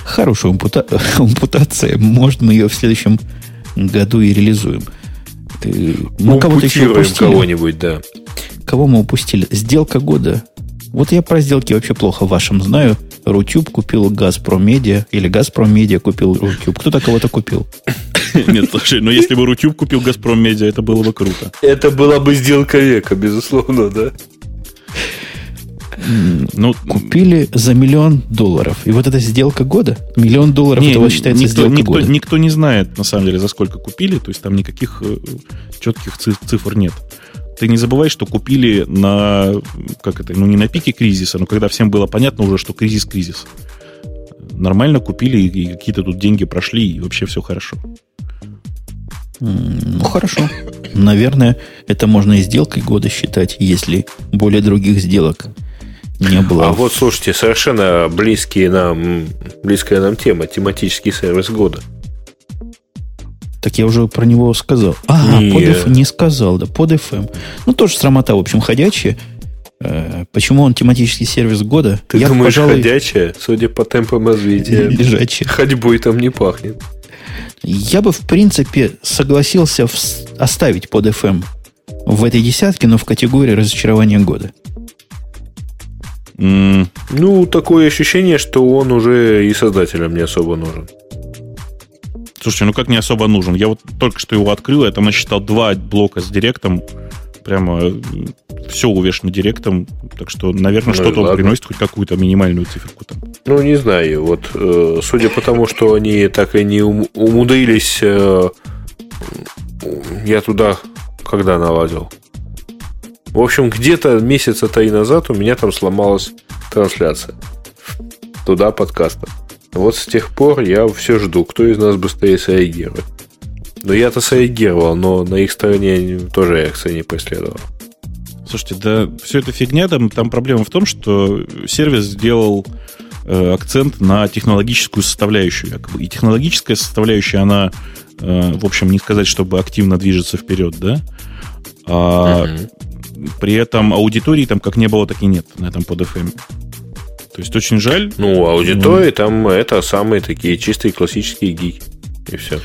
Хорошая умпута... [LAUGHS] умпутация. Может, мы ее в следующем году и реализуем. Э, мы кого-то еще кого-нибудь, да. Кого мы упустили? Сделка года. Вот я про сделки вообще плохо вашим знаю. Рутюб купил Газпром Медиа, или Газпром Медиа купил Рутюб. Кто-то кого-то купил. [LAUGHS] Нет, слушай, но если бы Рутюб купил Газпром Медиа, это было бы круто. Это была бы сделка века, безусловно, да. Ну, купили за миллион долларов. И вот эта сделка года, миллион долларов, не, это у вас считается никто, сделка никто, года. Никто не знает, на самом деле, за сколько купили. То есть там никаких э, четких цифр нет ты не забывай, что купили на, как это, ну не на пике кризиса, но когда всем было понятно уже, что кризис кризис. Нормально купили, и какие-то тут деньги прошли, и вообще все хорошо. Ну, хорошо. Наверное, это можно и сделкой года считать, если более других сделок не было. А вот слушайте, совершенно близкие нам, близкая нам тема, тематический сервис года. Так я уже про него сказал. А, не, под F, не сказал, да, под FM. Ну, тоже срамота, в общем, ходячая. Э, почему он тематический сервис года? Ты я, думаешь, пожалуй, ходячая? Судя по темпам развития. [LAUGHS] Лежачая. Ходьбой там не пахнет. Я бы, в принципе, согласился в... оставить под FM в этой десятке, но в категории разочарования года. Mm. Ну, такое ощущение, что он уже и создателям не особо нужен. Слушайте, ну как не особо нужен? Я вот только что его открыл, я там насчитал два блока с директом. Прямо э, все увешано директом. Так что, наверное, ну, что-то он приносит хоть какую-то минимальную циферку там. Ну, не знаю. Вот э, судя по тому, что они так и не умудрились, э, я туда когда наладил? В общем, где-то месяца три назад у меня там сломалась трансляция. Туда подкаста. Вот с тех пор я все жду, кто из нас быстрее среагирует. Но я-то среагировал, но на их стороне тоже реакция не последовала. Слушайте, да все это фигня, там, там проблема в том, что сервис сделал э, акцент на технологическую составляющую. Якобы. И технологическая составляющая, она, э, в общем, не сказать, чтобы активно движется вперед, да? А uh-huh. при этом аудитории там как не было, так и нет на этом под FM. То есть очень жаль. Ну, аудитория ну, там это самые такие чистые классические гики. И все.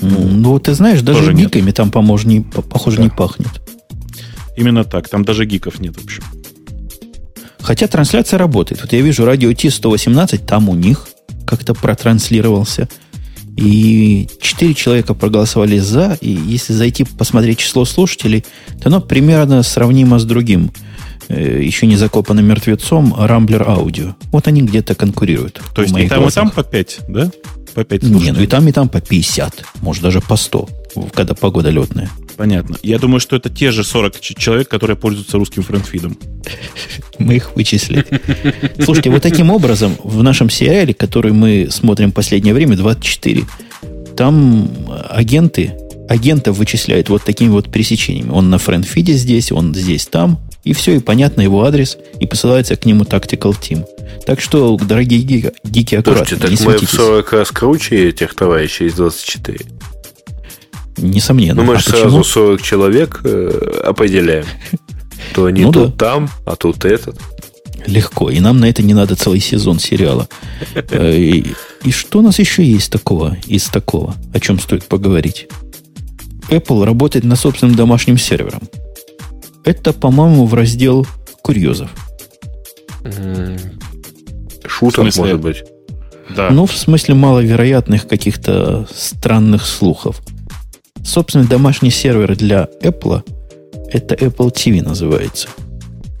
Ну, ну ты знаешь, даже Тоже гиками нет. там, похоже, не, похоже, да. не пахнет. Именно так. Там даже гиков нет, в общем. Хотя трансляция работает. Вот я вижу радио T118, там у них как-то протранслировался. И четыре человека проголосовали за. И если зайти посмотреть число слушателей, то оно примерно сравнимо с другим Э, еще не закопанным мертвецом Рамблер Аудио. Вот они где-то конкурируют. То есть и там, глазах. и там по 5, да? По 5 Не, ну и там, и там по 50. Может, даже по 100, когда погода летная. Понятно. Я думаю, что это те же 40 человек, которые пользуются русским френдфидом. Мы их вычислили. Слушайте, вот таким образом в нашем сериале, который мы смотрим в последнее время, 24, там агенты, агентов вычисляют вот такими вот пересечениями. Он на френдфиде здесь, он здесь, там. И все, и понятно его адрес, и посылается к нему Tactical Team. Так что, дорогие гики, гики аккуратно, Слушайте, так мы в 40 раз круче этих товарищей из 24. Несомненно. Ну, мы а же почему? сразу 40 человек э, определяем. То они ну, тут да. там, а тут этот. Легко. И нам на это не надо целый сезон сериала. [LAUGHS] Э, и, и что у нас еще есть такого из такого, о чем стоит поговорить? Apple работает на собственном домашнем сервером. Это, по-моему, в раздел курьезов. Шуток, может быть. Да. Ну, в смысле маловероятных каких-то странных слухов. Собственно, домашний сервер для Apple это Apple TV называется.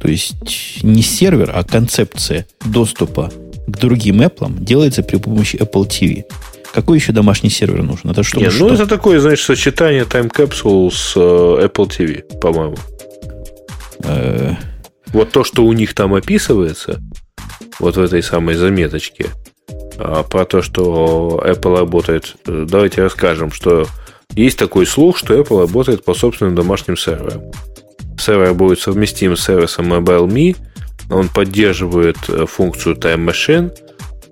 То есть не сервер, а концепция доступа к другим Apple делается при помощи Apple TV. Какой еще домашний сервер нужен? Это что? Нет, ну это такое, знаешь, сочетание Time Capsule с э, Apple TV, по-моему. Э, вот то, что у них там описывается, вот в этой самой заметочке, а, про то, что Apple работает, э, давайте расскажем, что есть такой слух, что Apple работает по собственным домашним серверам. Сервер будет совместим с сервисом MobileMe, он поддерживает э, функцию Time Machine,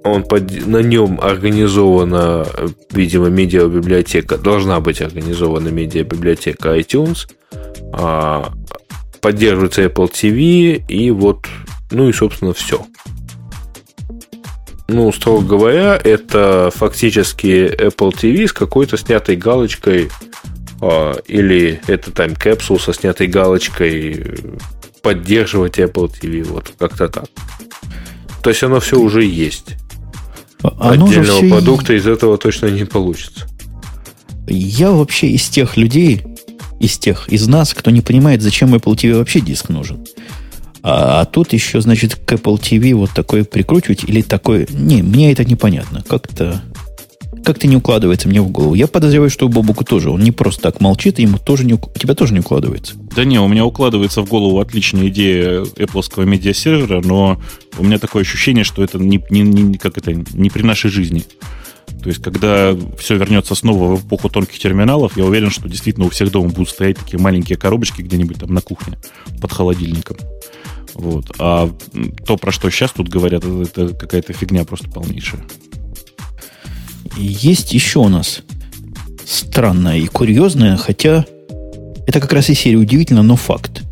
он под, на нем организована, видимо, медиабиблиотека, должна быть организована медиабиблиотека iTunes, а поддерживается Apple TV, и вот, ну и, собственно, все. Ну, строго говоря, это фактически Apple TV с какой-то снятой галочкой, а, или это Time Capsule со снятой галочкой поддерживать Apple TV, вот как-то так. То есть оно все уже есть. А оно Отдельного продукта из этого точно не получится. Я вообще из тех людей, из тех, из нас, кто не понимает, зачем Apple TV вообще диск нужен. А, а тут еще, значит, к Apple TV вот такое прикручивать или такое... Не, мне это непонятно. Как-то как-то не укладывается мне в голову. Я подозреваю, что у Бобуку тоже. Он не просто так молчит, ему тоже не, у тебя тоже не укладывается. Да не, у меня укладывается в голову отличная идея Apple медиасервера, но у меня такое ощущение, что это не, не, не, как это, не при нашей жизни. То есть, когда все вернется снова в эпоху тонких терминалов, я уверен, что действительно у всех дома будут стоять такие маленькие коробочки где-нибудь там на кухне под холодильником. Вот. А то, про что сейчас тут говорят, это, это какая-то фигня просто полнейшая. Есть еще у нас странное и курьезное, хотя это как раз и серия удивительно, но факт.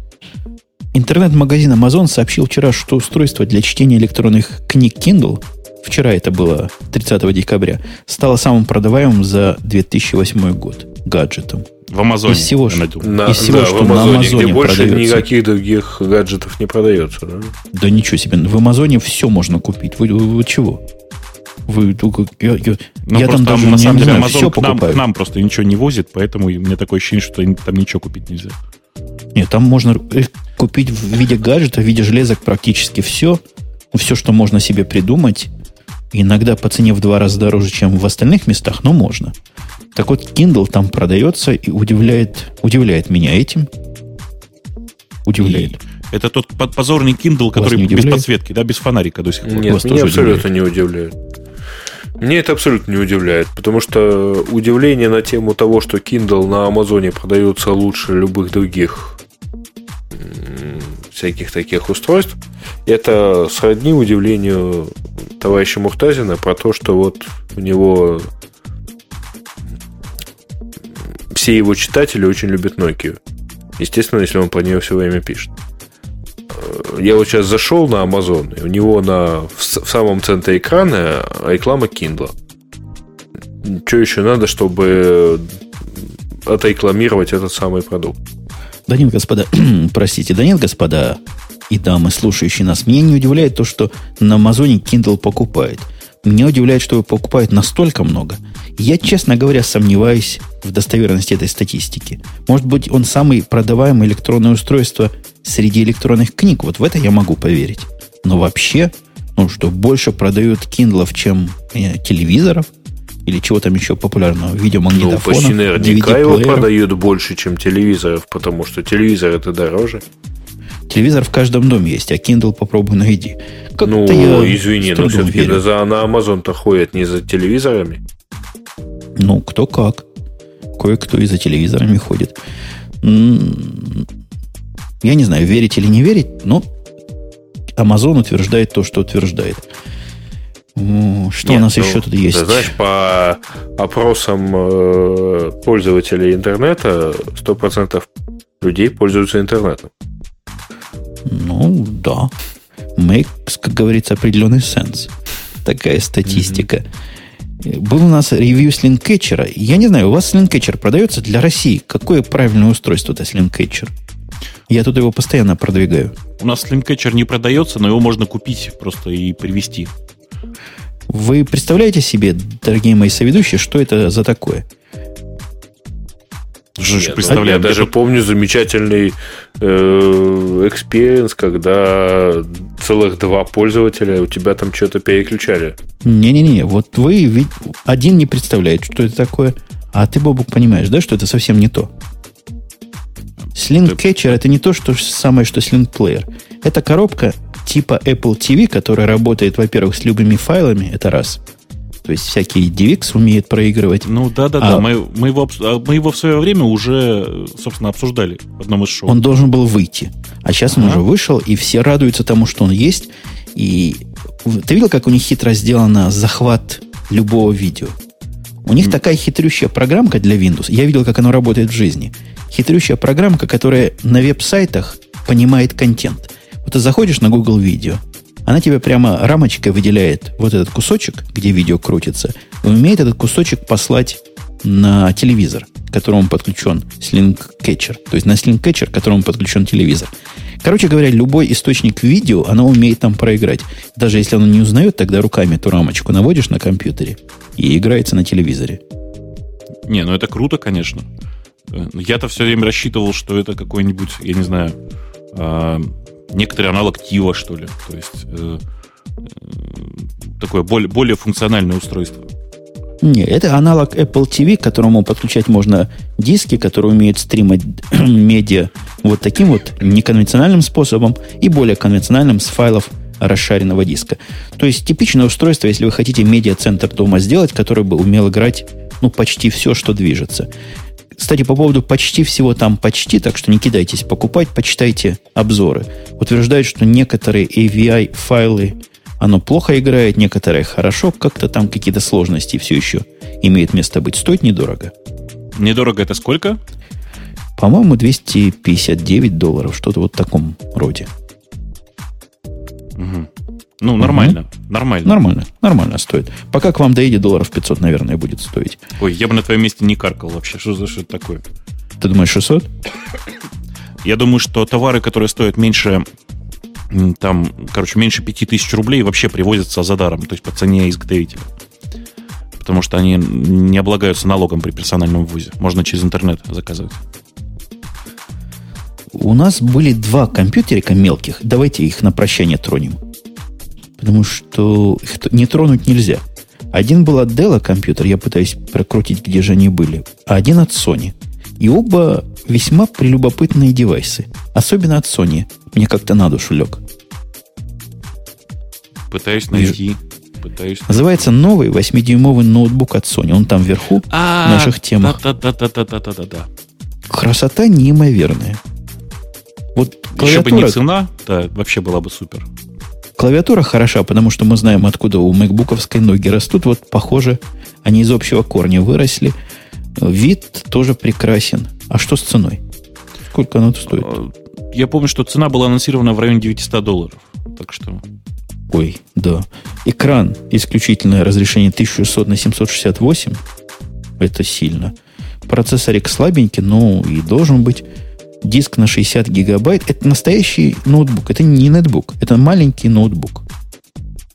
Интернет-магазин Amazon сообщил вчера, что устройство для чтения электронных книг Kindle, вчера это было 30 декабря, стало самым продаваемым за 2008 год гаджетом. В Амазоне. Из всего, на, из всего да, что в Амазоне, на Амазоне где больше продается. никаких других гаджетов не продается. Да? Да ничего себе, в Амазоне все можно купить. Вы, вы- вы чего? Вы. Я, я- Ну, я там даже на не самом деле знаю, Amazon все к нам, покупаю. к нам просто ничего не возит, поэтому у меня такое ощущение, что там ничего купить нельзя. Нет, там можно э, купить в виде гаджета, в виде железок практически все. Все, что можно себе придумать. Иногда по цене в два раза дороже, чем в остальных местах, но можно. Так вот, Kindle там продается и удивляет, удивляет меня этим. Удивляет. И это тот по- позорный Kindle, который без удивляет? подсветки, да, без фонарика до сих пор. Нет, Вас меня абсолютно не удивляет. Мне это абсолютно не удивляет, потому что удивление на тему того, что Kindle на Амазоне продается лучше любых других всяких таких устройств, это сродни удивлению товарища Мухтазина про то, что вот у него все его читатели очень любят Nokia. Естественно, если он про нее все время пишет. Э, Я вот сейчас зашел на Amazon, и у него на, в, в самом центре экрана реклама Kindle. Что еще надо, чтобы отрекламировать этот самый продукт? Да нет, господа, [CLEARS THROAT] простите, да нет, господа и дамы, слушающие нас, меня не удивляет то, что на Амазоне Kindle покупает. Меня удивляет, что его покупают настолько много. Я, честно говоря, сомневаюсь в достоверности этой статистики. Может быть, он самый продаваемый электронное устройство среди электронных книг. Вот в это я могу поверить. Но вообще, ну что, больше продают Kindle, чем э, телевизоров? Или чего там еще популярного? Ну, Видеомагнитофонов, почти наверняка его продают больше, чем телевизоров, потому что телевизор это дороже. Телевизор в каждом доме есть, а Kindle попробуй найди. Как-то ну, я извини, но все-таки за, на Амазон-то ходят не за телевизорами. Ну, кто как. Кое-кто и за телевизорами ходит. Я не знаю, верить или не верить, но Amazon утверждает то, что утверждает. Что у Нет, нас ну, еще тут есть? Ты знаешь, по опросам э, пользователей интернета 100% людей пользуются интернетом. Ну, да. Makes, как говорится, определенный сенс. Такая статистика. Был у нас review SlingCatcher а. Я не знаю, у вас SlingCatcher продается для России. Какое правильное устройство это SlingCatcher? Я тут его постоянно продвигаю. У нас SlingCatcher не продается, но его можно купить просто и привезти. Вы представляете себе, дорогие мои соведущие, что это за такое? Нет, ну, представляем. Я даже помню замечательный э, experience, когда целых два пользователя у тебя там что-то переключали. Не-не-не, вот вы ведь один не представляет, что это такое, а ты, Бобук, понимаешь, да, что это совсем не то. Catcher это не то, что самое, что Sling Player. Это коробка типа Apple TV, которая работает, во-первых, с любыми файлами, это раз. То есть всякие DivX умеет проигрывать. Ну да, да, да. А- Мы, мы, его, а мы его в свое время уже, собственно, обсуждали в одном из шоу. Он должен был выйти. А сейчас он Ага. уже вышел, и все радуются тому, что он есть. И ты видел, как у них хитро сделано захват любого видео? У них такая хитрющая программка для Windows. Я видел, как оно работает в жизни. Хитрющая программка, которая на веб-сайтах понимает контент. Вот ты заходишь на Google Видео, она тебе прямо рамочкой выделяет вот этот кусочек, где видео крутится, и умеет этот кусочек послать на телевизор, к которому подключен Catcher. То есть на Catcher, к которому подключен телевизор. Короче говоря, любой источник видео, оно умеет там проиграть. Даже если оно не узнает, тогда руками эту рамочку наводишь на компьютере и играется на телевизоре. Не, ну это круто, конечно. Э, Я-то все время рассчитывал, что это какой-нибудь, я не знаю, а, некоторый аналог Тива, что ли. То есть э, э, такое более, более функциональное устройство. Не, это аналог Apple TV, к которому подключать можно диски, которые умеют стримать [CLEARS THROAT] медиа вот таким вот неконвенциональным способом и более конвенциональным с файлов расшаренного диска. То есть типичное устройство, если вы хотите медиа-центр дома сделать, который бы умел играть ну, почти все, что движется. Кстати, по поводу почти всего там почти, так что не кидайтесь покупать, почитайте обзоры. Утверждают, что некоторые AVI-файлы оно плохо играет, некоторые хорошо, как-то там какие-то сложности все еще имеют место быть. Стоит недорого. Недорого это сколько? По-моему, 259 долларов, что-то вот в таком роде. Угу. Ну, нормально. Угу. Нормально. Нормально. Нормально стоит. Пока к вам доедет долларов 500, наверное, будет стоить. Ой, я бы на твоем месте не каркал вообще. Что за что такое? Ты думаешь 600? Я думаю, что товары, которые стоят меньше там, короче, меньше 5000 рублей вообще привозятся за даром, то есть по цене изготовителя. Потому что они не облагаются налогом при персональном ввозе. Можно через интернет заказывать. У нас были два компьютерика мелких. Давайте их на прощание тронем. Потому что их не тронуть нельзя. Один был от Dell компьютер, я пытаюсь прокрутить, где же они были. А один от Sony. И оба весьма прелюбопытные девайсы. Особенно от Sony. Мне как-то на душу лег. Пытаюсь найти. Пытаюсь Называется новый 8-дюймовый ноутбук от Sony. Он там вверху а, в наших темах. Да, да, да, да, да, да, да, да. Красота неимоверная. Вот клавиатура... Еще бы не цена, да, вообще была бы супер. Клавиатура хороша, потому что мы знаем, откуда у макбуковской ноги растут. Вот, похоже, они из общего корня выросли. Вид тоже прекрасен. А что с ценой? Сколько оно стоит? А, я помню, что цена была анонсирована в районе 900 долларов. Так что... Ой, да. Экран, исключительное разрешение 1600 на 768. Это сильно. Процессорик слабенький, но и должен быть. Диск на 60 гигабайт. Это настоящий ноутбук. Это не нетбук. Это маленький ноутбук.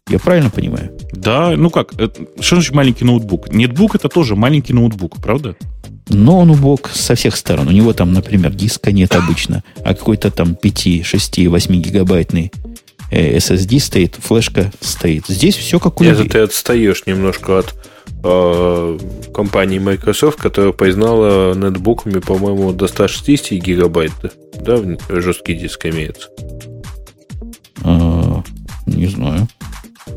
Я правильно понимаю? Да, ну как, это, что значит маленький ноутбук? Нетбук это тоже маленький ноутбук, правда? ноутбук со всех сторон. У него там, например, диска нет обычно, а какой-то там 5, 6, 8 гигабайтный SSD стоит, флешка стоит. Здесь все как у людей. Это ты отстаешь немножко от э, компании Microsoft, которая признала нетбуками, по-моему, до 160 гигабайт, да, жесткий диск имеется? А, не знаю.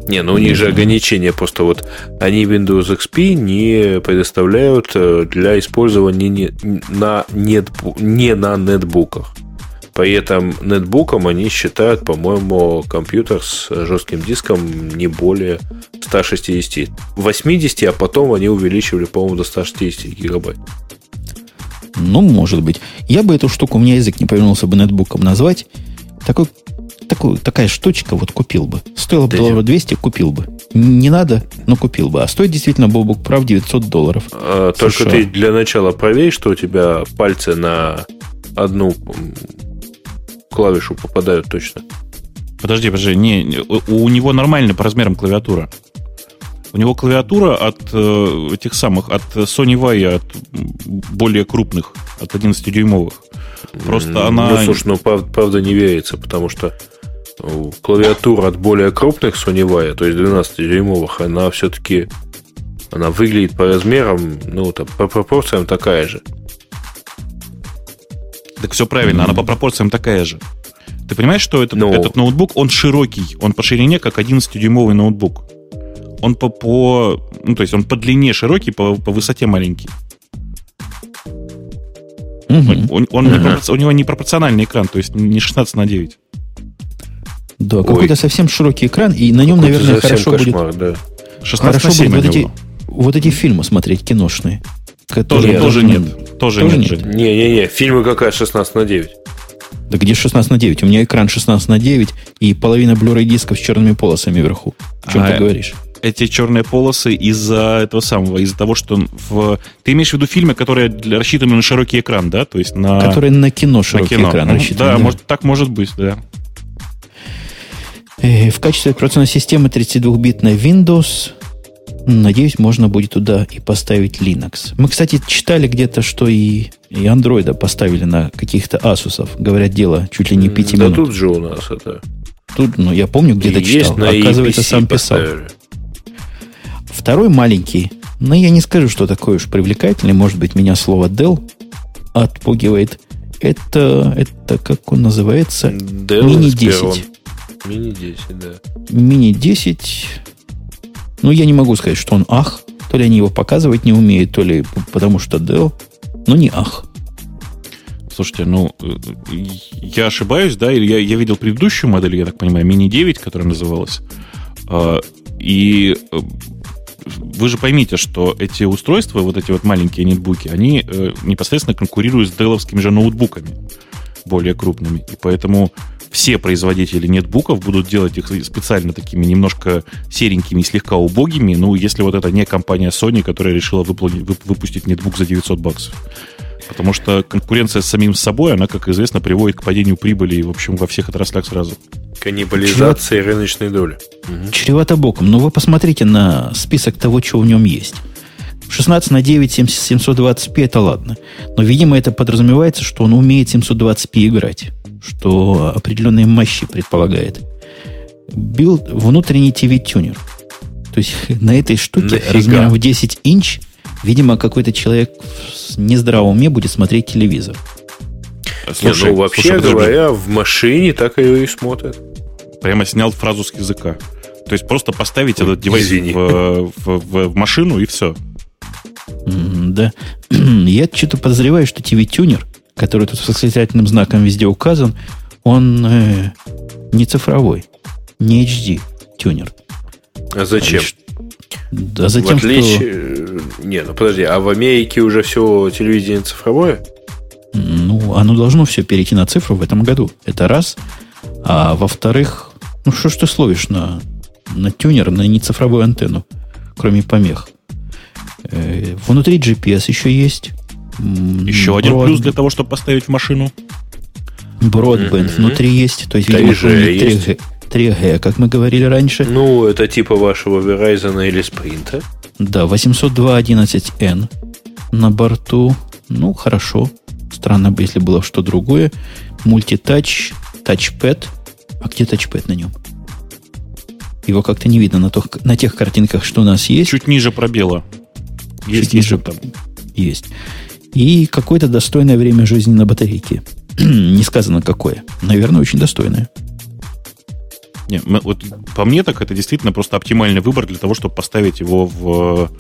Не, ну у них же ограничения просто вот они Windows XP не предоставляют э, для использования не на, нетбу, не на нетбуках. Поэтому нетбуком они считают, по-моему, компьютер с жестким диском не более 160. 80, а потом они увеличивали, по-моему, до 160 гигабайт. Ну, может быть. Я бы эту штуку, у меня язык не повернулся бы нетбуком назвать. Такой такую, такая штучка вот купил бы. Стоило бы долларов 200, купил бы. Не надо, но купил бы. А стоит действительно Бобук прав 900 долларов. А, только ты для начала проверь, что у тебя пальцы на одну клавишу попадают точно. Подожди, подожди, не, у него нормальная по размерам клавиатура. У него клавиатура от э, этих самых, от Sony Vaio, от более крупных, от 11-дюймовых. Просто ну, она... Ну, слушай, ну, правда, не верится, потому что клавиатура от более крупных Sony Vaio, то есть 12-дюймовых, она все-таки она выглядит по размерам, ну, там, по пропорциям такая же. Так все правильно, mm-hmm. она по пропорциям такая же. Ты понимаешь, что этот, Но... Ну. этот ноутбук, он широкий, он по ширине как 11-дюймовый ноутбук. Он по, по, ну, то есть он по длине широкий, по, по высоте маленький. Угу. Он, он угу. не, у него не пропорциональный экран, то есть не 16 на 9. Да, какой-то совсем широкий экран, и на нем, наверное, хорошо кошмар, будет... Да. 16 хорошо будет вот эти, вот эти фильмы смотреть киношные. Тоже, тоже нет. Тоже, тоже нет. Не-не-не, фильмы какая 16 на 9? Да где 16 на 9? У меня экран 16 на 9 и половина Blu-ray дисков с черными полосами вверху. О чем а, ты говоришь? Эти черные полосы из-за этого самого, из-за того, что в... Ты имеешь в виду фильмы, которые рассчитаны на широкий экран, да? То есть на... Которые на кино широкий на кино. экран рассчитаны. Да, да. Может, так может быть, да. Э, в качестве операционной системы 32-битная Windows, надеюсь, можно будет туда и поставить Linux. Мы, кстати, читали где-то, что и, и Android поставили на каких-то Asus. Говорят, дело чуть ли не 5 да минут. Да тут же у нас это. Тут, ну, я помню, где-то читал. На Оказывается, сам писал. Поставили. Второй маленький, но я не скажу, что такой уж привлекательный. Может быть, меня слово Dell отпугивает. Это, это как он называется? Dell Mini 10. Мини-10, да. Мини-10, ну, я не могу сказать, что он ах. То ли они его показывать не умеют, то ли потому что Dell. Но не ах. Слушайте, ну, э, я ошибаюсь, да, или я, я видел предыдущую модель, я так понимаю, Mini 9, которая называлась. А, и э, вы же поймите, что эти устройства, вот эти вот маленькие нетбуки, они э, непосредственно конкурируют с деловскими же ноутбуками более крупными. И поэтому все производители нетбуков будут делать их специально такими немножко серенькими и слегка убогими, ну, если вот это не компания Sony, которая решила выпустить нетбук за 900 баксов. Потому что конкуренция с самим собой, она, как известно, приводит к падению прибыли, в общем, во всех отраслях сразу. Каннибализация Чреват... рыночной доли. Угу. Чревато боком. Но вы посмотрите на список того, что в нем есть. 16 на 9 720p это ладно. Но, видимо, это подразумевается, что он умеет 720p играть что определенные мощи предполагает. Билд внутренний TV-тюнер. То есть [LAUGHS] на этой штуке Нафига? размером в 10 инч, видимо, какой-то человек в нездравом уме будет смотреть телевизор. Слушай, Не, ну, вообще слушай, говоря, в машине так ее и смотрят. Прямо снял фразу с языка. То есть просто поставить этот девайс в, в, в, в машину и все. Да. [CLEARS THROAT] Я что-то подозреваю, что TV-тюнер который тут с восклицательным знаком везде указан, он э, не цифровой, не HD тюнер. А зачем? Да затем, в отличие... что... Не, ну подожди, а в Америке уже все телевидение цифровое? Ну, оно должно все перейти на цифру в этом году. Это раз. А во-вторых, ну что ж ты словишь на, на тюнер, на нецифровую антенну, кроме помех? Э, внутри GPS еще есть. Еще один Broad... плюс для того, чтобы поставить в машину. Broadband mm-hmm. внутри есть. То есть, видимо, 3G, 3G, как мы говорили раньше. Ну, это типа вашего Verizon или Sprint. Да, 802.11n на борту. Ну, хорошо. Странно бы, если было что другое. Мультитач, тачпэд. А где тачпэд на нем? Его как-то не видно на, то, на тех картинках, что у нас есть. Чуть ниже пробела. Есть Чуть ниже там. Есть и какое-то достойное время жизни на батарейке. [CLEARS THROAT] Не сказано какое. Наверное, очень достойное. Не, вот по мне так это действительно просто оптимальный выбор для того, чтобы поставить его в,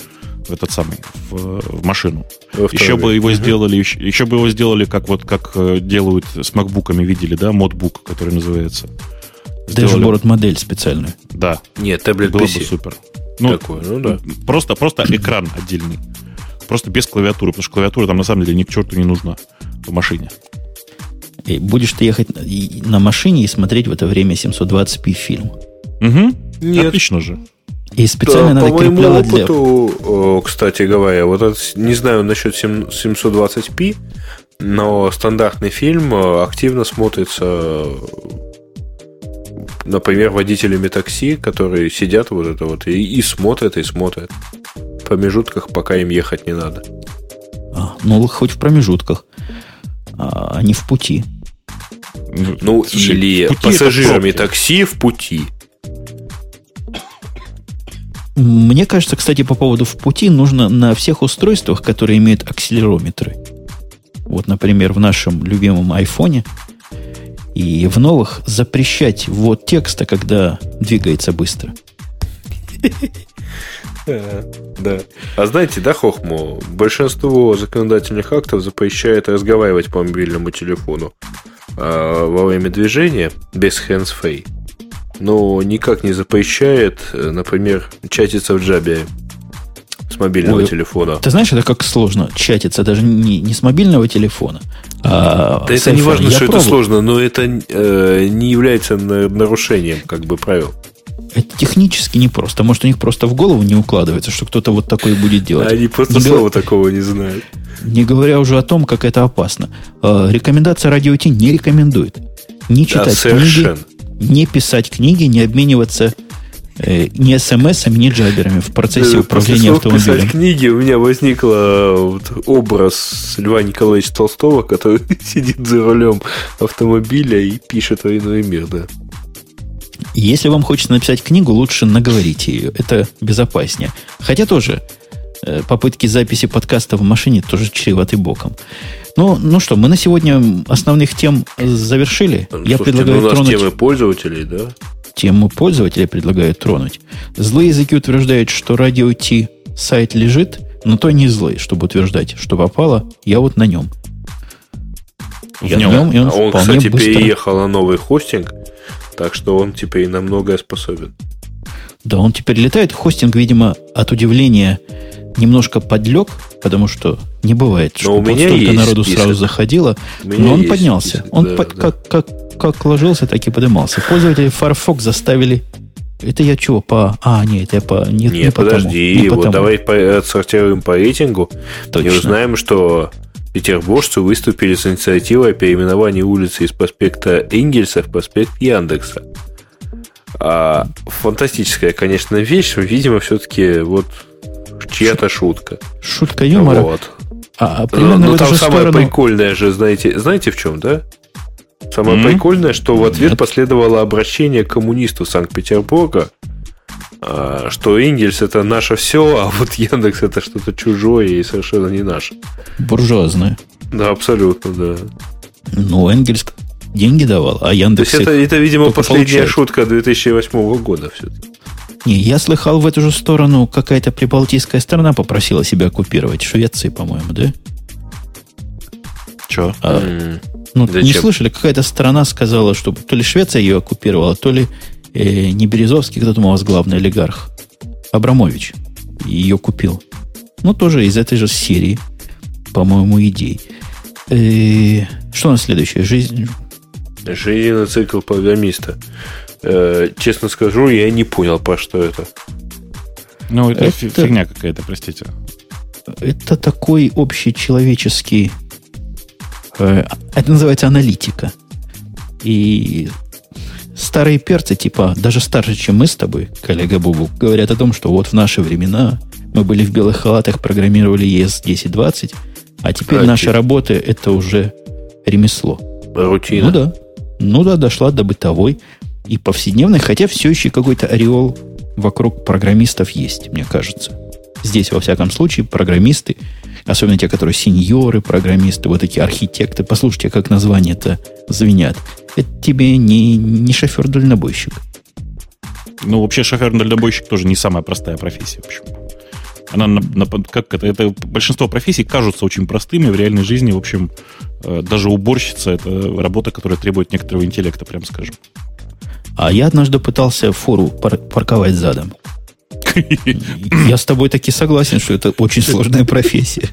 в этот самый в, в машину. Еще бы его угу. сделали, еще, еще бы его сделали как вот как э, делают с макбуками, видели, да, модбук, который называется. Дэшборд модель специальную. Да. Нет, таблет было PC. бы супер. Ну, Такое, ну да. Просто, просто экран отдельный. Просто без клавиатуры, потому что клавиатура там на самом деле ни к черту не нужна в машине. И будешь ты ехать на машине и смотреть в это время 720p фильм. Угу. Нет. Отлично же. И специально да, надо по моему опыту, для... кстати говоря, вот это, не знаю насчет 720p, но стандартный фильм э, активно смотрится, например, водителями такси, которые сидят вот это вот и, и смотрят, и смотрят промежутках, пока им ехать не надо. А, ну, хоть в промежутках, а не в пути. Ну, Слушай, или пассажирами такси в пути. Мне кажется, кстати, по поводу в пути нужно на всех устройствах, которые имеют акселерометры. Вот, например, в нашем любимом айфоне и в новых запрещать ввод текста, когда двигается быстро. Да. А знаете, да, Хохму, большинство законодательных актов запрещает разговаривать по мобильному телефону а, во время движения без hands-free. Но никак не запрещает, например, чатиться в джабе с мобильного Ой, телефона. Ты знаешь, это как сложно чатиться даже не, не с мобильного телефона, а Да это не важно, что пробовал. это сложно, но это э, не является нарушением как бы правил. Это технически непросто. Может, у них просто в голову не укладывается, что кто-то вот такой будет делать. Они просто не слова го... такого не знают. Не говоря уже о том, как это опасно. Э, рекомендация радио Ти не рекомендует. Не читать да, книги, не писать книги, не обмениваться э, ни смс-ами, ни джаберами в процессе да, управления автомобилем. писать книги у меня возник вот, образ Льва Николаевича Толстого, который [LAUGHS] сидит за рулем автомобиля и пишет «Войну и мир», да. Если вам хочется написать книгу, лучше наговорите ее. Это безопаснее. Хотя тоже э, попытки записи подкаста в машине тоже чреваты боком. Ну, ну что, мы на сегодня основных тем завершили. Слушайте, Я предлагаю ну, у нас тронуть... темы пользователей, да? Тему пользователя предлагают тронуть. Злые языки утверждают, что радио T сайт лежит, но то не злой, чтобы утверждать, что попало, я вот на нем. В нем, нем и он, а он кстати, быстро... переехал на новый хостинг, так что он теперь на многое способен. Да, он теперь летает. Хостинг, видимо, от удивления немножко подлег, потому что не бывает, но у меня столько народу список. сразу заходило. Но он поднялся. Список, он да, под, да. Как, как, как ложился, так и поднимался. Пользователи Firefox заставили это я что, по... А, нет, я по... Нет, нет не подожди, потому, не вот потому. давай по... отсортируем по рейтингу Точно. и узнаем, что петербуржцы выступили с инициативой о переименовании улицы из проспекта Энгельса в проспект Яндекса. А, фантастическая, конечно, вещь, видимо, все-таки вот чья-то шутка. Шутка юмора. Вот. А, а примерно ну, там самое сторону... прикольное же, знаете, знаете в чем, да? Самое mm-hmm. прикольное, что в ответ Нет. последовало обращение к коммунисту Санкт-Петербурга, а, что Энгельс это наше все, а вот Яндекс это что-то чужое и совершенно не наше. Буржуазное. Да, абсолютно, да. Ну, Энгельс деньги давал, а Яндекс... То есть это, это, видимо, последняя получает. шутка 2008 года все-таки. Не, я слыхал в эту же сторону, какая-то прибалтийская страна попросила себя оккупировать. Швеции, по-моему, да? Че? А, mm. Ну, Зачем? не слышали, какая-то страна сказала, что то ли Швеция ее оккупировала, то ли э, не Березовский, кто там у вас главный олигарх, Абрамович ее купил. Ну, тоже из этой же серии, по-моему, идей. Э, что у нас следующее? Жизнь... Жизненный цикл программиста. Э, честно скажу, я не понял, по что это. Ну, это, это фигня какая-то, простите. Это такой общий человеческий Э, это называется аналитика. И старые перцы, типа, даже старше, чем мы с тобой, коллега Бубу, говорят о том, что вот в наши времена мы были в белых халатах, программировали ES 1020, а теперь а наша чуть. работа это уже ремесло. Рутина. Ну да. Ну да, дошла до бытовой и повседневной, хотя все еще какой-то ореол вокруг программистов есть, мне кажется. Здесь, во всяком случае, программисты Особенно те, которые сеньоры, программисты, вот такие архитекты. Послушайте, как названия-то звенят. Это тебе не, не шофер-дальнобойщик. Ну, вообще шофер-дальнобойщик тоже не самая простая профессия, в общем. Она, на, на, как это, это, большинство профессий кажутся очень простыми в реальной жизни. В общем, э, даже уборщица – это работа, которая требует некоторого интеллекта, прям скажем. А я однажды пытался фору пар- парковать задом. Я с тобой таки согласен, что это очень сложная профессия.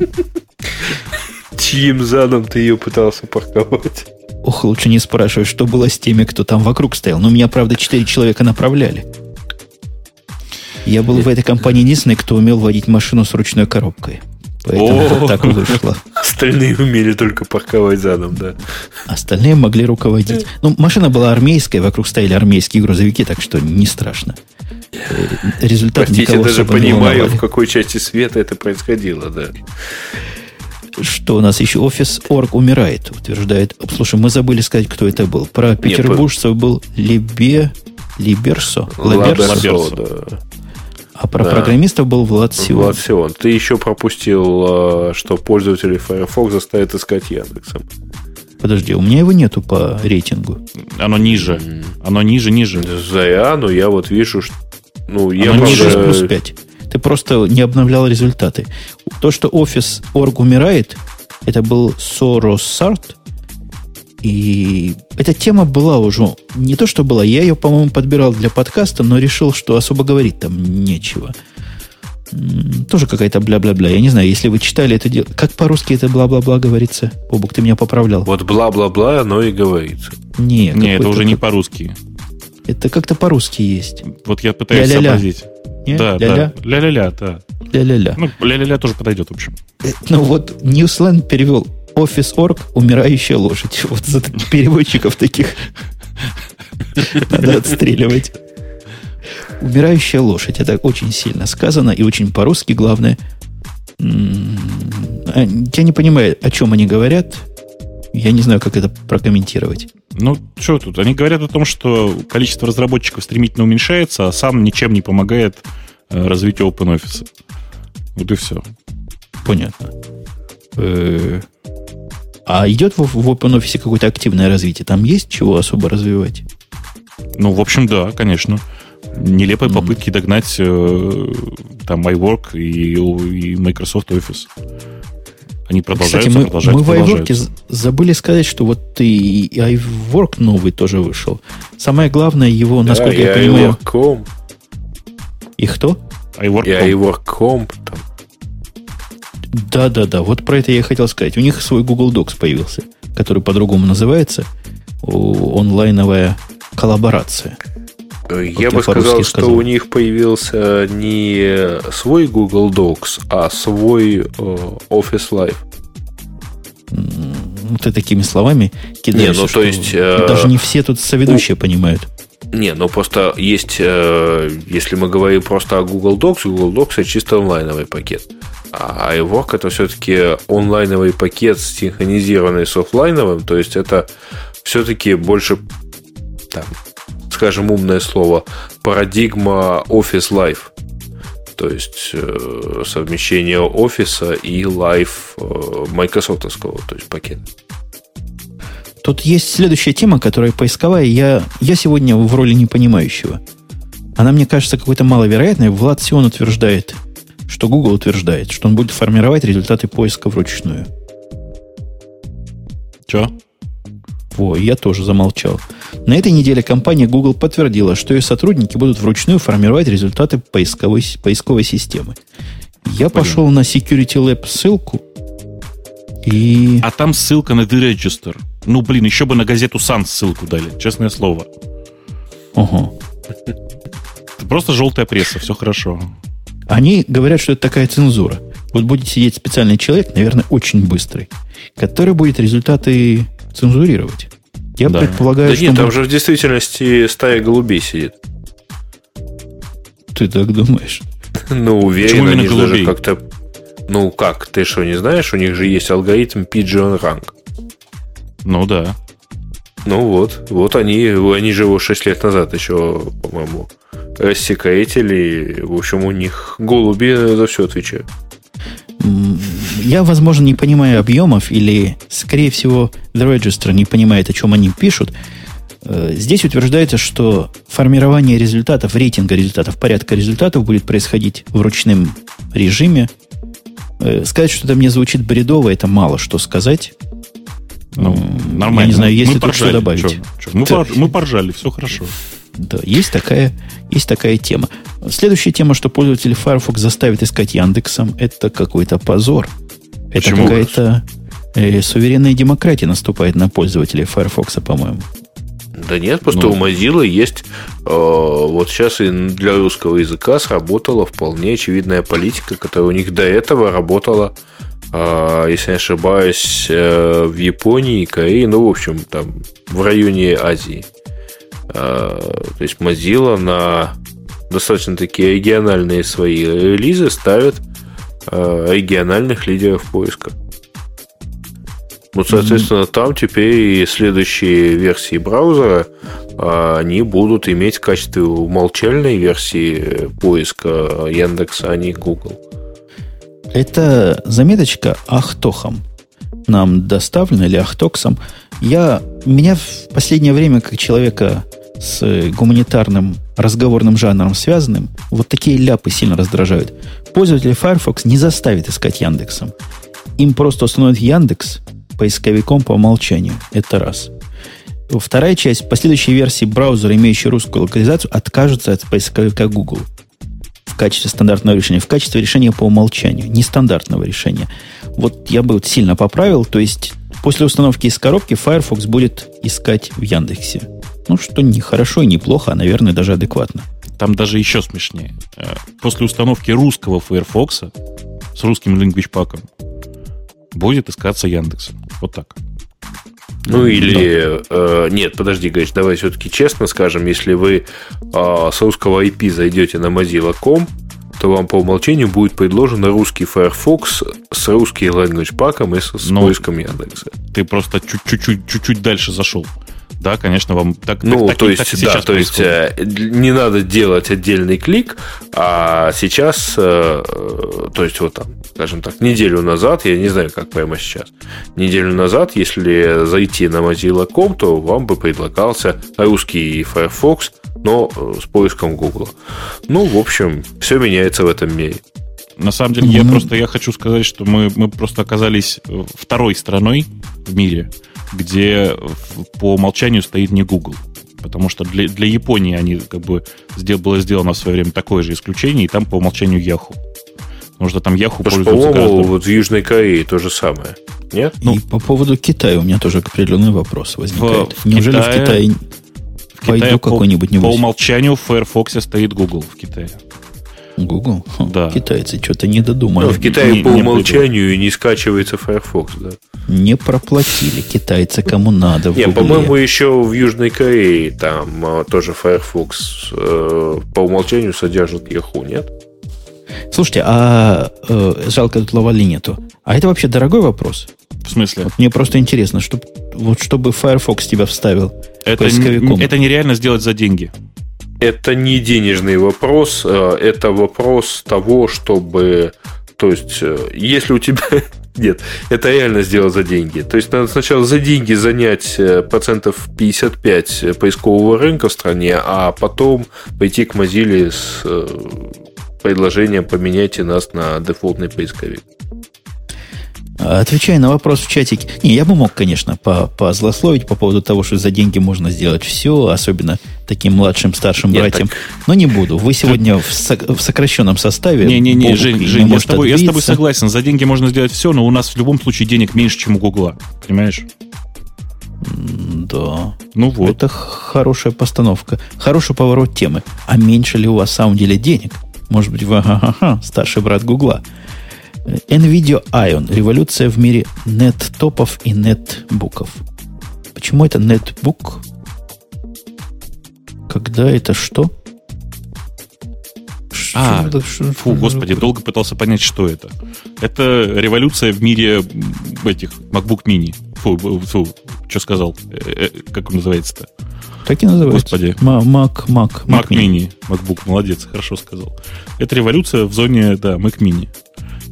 Чьим задом ты ее пытался парковать? Ох, лучше не спрашивай, что было с теми, кто там вокруг стоял. Но меня, правда, четыре человека направляли. Я был в этой компании единственный, кто умел водить машину с ручной коробкой. Поэтому так вышло. Остальные умели только парковать задом, да. Остальные могли руководить. Ну, машина была армейская, вокруг стояли армейские грузовики, так что не страшно. Э, результат Простите, никого даже понимаю, в какой части света это происходило, да. Что у нас еще? Офис Орг умирает, утверждает. Слушай, мы забыли сказать, кто это был. Про петербуржцев был Либе... Либерсо? Лаберсо, Лаберсо. да. А про да. программистов был Влад Сион. Влад Сион. Ты еще пропустил, э, что пользователи Firefox заставят искать Яндексом. Подожди, у меня его нету по рейтингу. Оно ниже. Оно ниже, ниже. За Иану я вот вижу, что ну, я Оно ниже правда... плюс 5. Ты просто не обновлял результаты. То, что офис орг умирает, это был Soros Sart. И эта тема была уже... Не то, что была. Я ее, по-моему, подбирал для подкаста, но решил, что особо говорить там нечего. Тоже какая-то бла-бла-бла. Я не знаю, если вы читали это дело... Как по-русски это бла-бла-бла говорится? Бобук, ты меня поправлял. Вот бла-бла-бла, оно и говорится. Не, не это уже не по-русски. Это как-то по-русски есть. Вот я пытаюсь Ля-ля-ля. сообразить. Нет? Да, Ля-ля? да. Ля-ля-ля, да. Ля-ля-ля. Ну, ля-ля-ля тоже подойдет, в общем. Э, ну вот, Newsland перевел Office.org «Умирающая лошадь». Вот за переводчиков таких надо отстреливать. Умирающая лошадь. Это очень сильно сказано и очень по-русски, главное. А, я не понимаю, о чем они говорят. Я не знаю, как это прокомментировать. Ну, что тут? Они говорят о том, что количество разработчиков стремительно уменьшается, а сам ничем не помогает э, развитию OpenOffice. Вот и все. Понятно. Э-э- а идет в, в OpenOffice какое-то активное развитие? Там есть чего особо развивать? Ну, в общем, да, конечно. Нелепые mm-hmm. попытки догнать э, там iWork и, и Microsoft Office. Они продолжаются, Кстати, мы, продолжаются, мы в iWork забыли сказать, что вот и iWork новый тоже вышел. Самое главное его, да, насколько я понимаю... iWork.com. И кто? iWork.com. И iWork.com. Да-да-да, вот про это я и хотел сказать. У них свой Google Docs появился, который по-другому называется. Онлайновая коллаборация. Я бы сказал, что сказал. у них появился не свой Google Docs, а свой э, Office Live. Ну, ты такими словами кидаешь, не, ну, то есть, э, даже не все тут соведущие у... понимают. Не, ну просто есть, э, если мы говорим просто о Google Docs, Google Docs это чисто онлайновый пакет. А iWork это все-таки онлайновый пакет, синхронизированный с офлайновым, то есть это все-таки больше там, скажем, умное слово, парадигма Office Life. То есть э, совмещение офиса и Live э, то есть пакета. Тут есть следующая тема, которая поисковая. Я, я сегодня в роли непонимающего. Она мне кажется какой-то маловероятной. Влад Сион утверждает, что Google утверждает, что он будет формировать результаты поиска вручную. Че? Во, я тоже замолчал. На этой неделе компания Google подтвердила, что ее сотрудники будут вручную формировать результаты поисковой, поисковой системы. Я Понятно. пошел на Security Lab ссылку и... А там ссылка на The Register. Ну, блин, еще бы на газету Sun ссылку дали, честное слово. Ага. Это просто желтая пресса, все хорошо. Они говорят, что это такая цензура. Вот будет сидеть специальный человек, наверное, очень быстрый, который будет результаты цензурировать. Я да. предполагаю, да что... нет, там же в действительности стая голубей сидит. Ты так думаешь? Ну, уверен, они же даже как-то... Ну, как? Ты что, не знаешь? У них же есть алгоритм Pigeon Rank. Ну, да. Ну вот, вот они, они же его 6 лет назад еще, по-моему, рассекретили. В общем, у них голуби за все отвечают. Я, возможно, не понимаю объемов, или, скорее всего, The Register не понимает, о чем они пишут. Э, здесь утверждается, что формирование результатов, рейтинга результатов, порядка результатов будет происходить в ручном режиме. Э, сказать, что это мне звучит бредово, это мало что сказать. Ну, нормально. Я не знаю, есть ли тут что добавить. Что, что? Мы, пор, мы поржали, все хорошо. Да, есть такая, есть такая тема. Следующая тема, что пользователи Firefox заставит искать Яндексом, это какой-то позор. Это какая-то э, суверенная демократия наступает на пользователей Firefox, по-моему. Да нет, просто ну. у Mozilla есть э, вот сейчас и для русского языка сработала вполне очевидная политика, которая у них до этого работала, э, если не ошибаюсь, э, в Японии, Корее, ну, в общем, там в районе Азии. Э, то есть Mozilla на достаточно такие региональные свои релизы ставит э, региональных лидеров поиска. Вот, соответственно, mm-hmm. там теперь и следующие версии браузера э, они будут иметь в качестве умолчальной версии поиска Яндекса, а не Google. Это заметочка Ахтохом нам доставлена или Ахтоксом. Я, меня в последнее время, как человека с гуманитарным разговорным жанром связанным, вот такие ляпы сильно раздражают. Пользователи Firefox не заставит искать Яндексом. Им просто установят Яндекс поисковиком по умолчанию. Это раз. Вторая часть, последующей версии браузера, имеющей русскую локализацию, откажется от поисковика Google в качестве стандартного решения, в качестве решения по умолчанию, нестандартного решения. Вот я бы вот сильно поправил, то есть после установки из коробки Firefox будет искать в Яндексе. Ну, что не хорошо и не плохо, а, наверное, даже адекватно. Там даже еще смешнее. Э, после установки русского Firefox с русским language паком будет искаться Яндекс. Вот так. Ну или... Да. Э, нет, подожди, Гач, давай все-таки честно скажем, если вы э, с русского IP зайдете на mozilla.com, то вам по умолчанию будет предложен русский Firefox с русским language паком и с, с ну, поиском Яндекса. Ты просто чуть-чуть, чуть-чуть дальше зашел. Да, конечно, вам так, ну, так, то так, есть, так да, сейчас то есть э, не надо делать отдельный клик, а сейчас, э, то есть вот там, скажем так, неделю назад, я не знаю, как прямо сейчас, неделю назад, если зайти на Mozilla.com, то вам бы предлагался русский Firefox, но э, с поиском Google. Ну, в общем, все меняется в этом мире. На самом деле, я Ну, просто я хочу сказать, что мы, мы просто оказались второй страной в мире, где по умолчанию стоит не Google. Потому что для, для Японии они как бы сдел- было сделано в свое время такое же исключение, и там по умолчанию Yahoo. Потому что там Yahoo Потому пользуется по-моему, гораздо... вот в Южной Корее то же самое. Нет? ну- и по поводу Китая у меня тоже определенный вопрос возникает. В- в Неужели Китае- в Китае в пойду Китае по, какой-нибудь по умолчанию в Firefox стоит Google в Китае. Google? Да. Китайцы что-то не додумали. Ну, в Китае не- по не умолчанию не скачивается Firefox, да. Не проплатили китайцы кому надо. в Не, по-моему, еще в Южной Корее там а, тоже Firefox э, по умолчанию содержит Yahoo, нет? Слушайте, а э, жалко, тут лавали нету. А это вообще дорогой вопрос? В смысле? Вот мне просто интересно, чтоб, вот чтобы Firefox тебя вставил Это, поисковиком. н- это нереально сделать за деньги. Это не денежный вопрос, э, это вопрос того, чтобы... То есть, э, если у тебя... [LAUGHS] Нет, это реально сделать за деньги. То есть, надо сначала за деньги занять э, процентов 55 поискового рынка в стране, а потом пойти к Mozilla с предложением «поменяйте нас на дефолтный поисковик». Отвечая на вопрос в чатике. Не, я бы мог, конечно, по позлословить по поводу того, что за деньги можно сделать все, особенно таким младшим, старшим Нет, братьям. Но не буду. Вы сегодня в, сок- в сокращенном составе. Не-не-не, Жень, не Жень я, с тобой, я с тобой согласен. За деньги можно сделать все, но у нас в любом случае денег меньше, чем у Гугла. Понимаешь? Да. Ну вот. Это хорошая постановка. Хороший поворот темы. А меньше ли у вас в самом деле денег? Может быть, вы ага, старший брат Гугла. NVIDIA Ion. Революция в мире нет-топов и нетбуков. Почему это нетбук? Когда это что? Что А, это? Что- Фу, господи, долго пытался понять, что это. Это революция в мире этих MacBook Mini. Фу, фу что сказал? Э, э, Как он называется-то? Так и называется. Господи. Ма- Mac, Mac, Mac Mini. MacBook, молодец, хорошо сказал. Это революция в зоне, да, Mac Mini.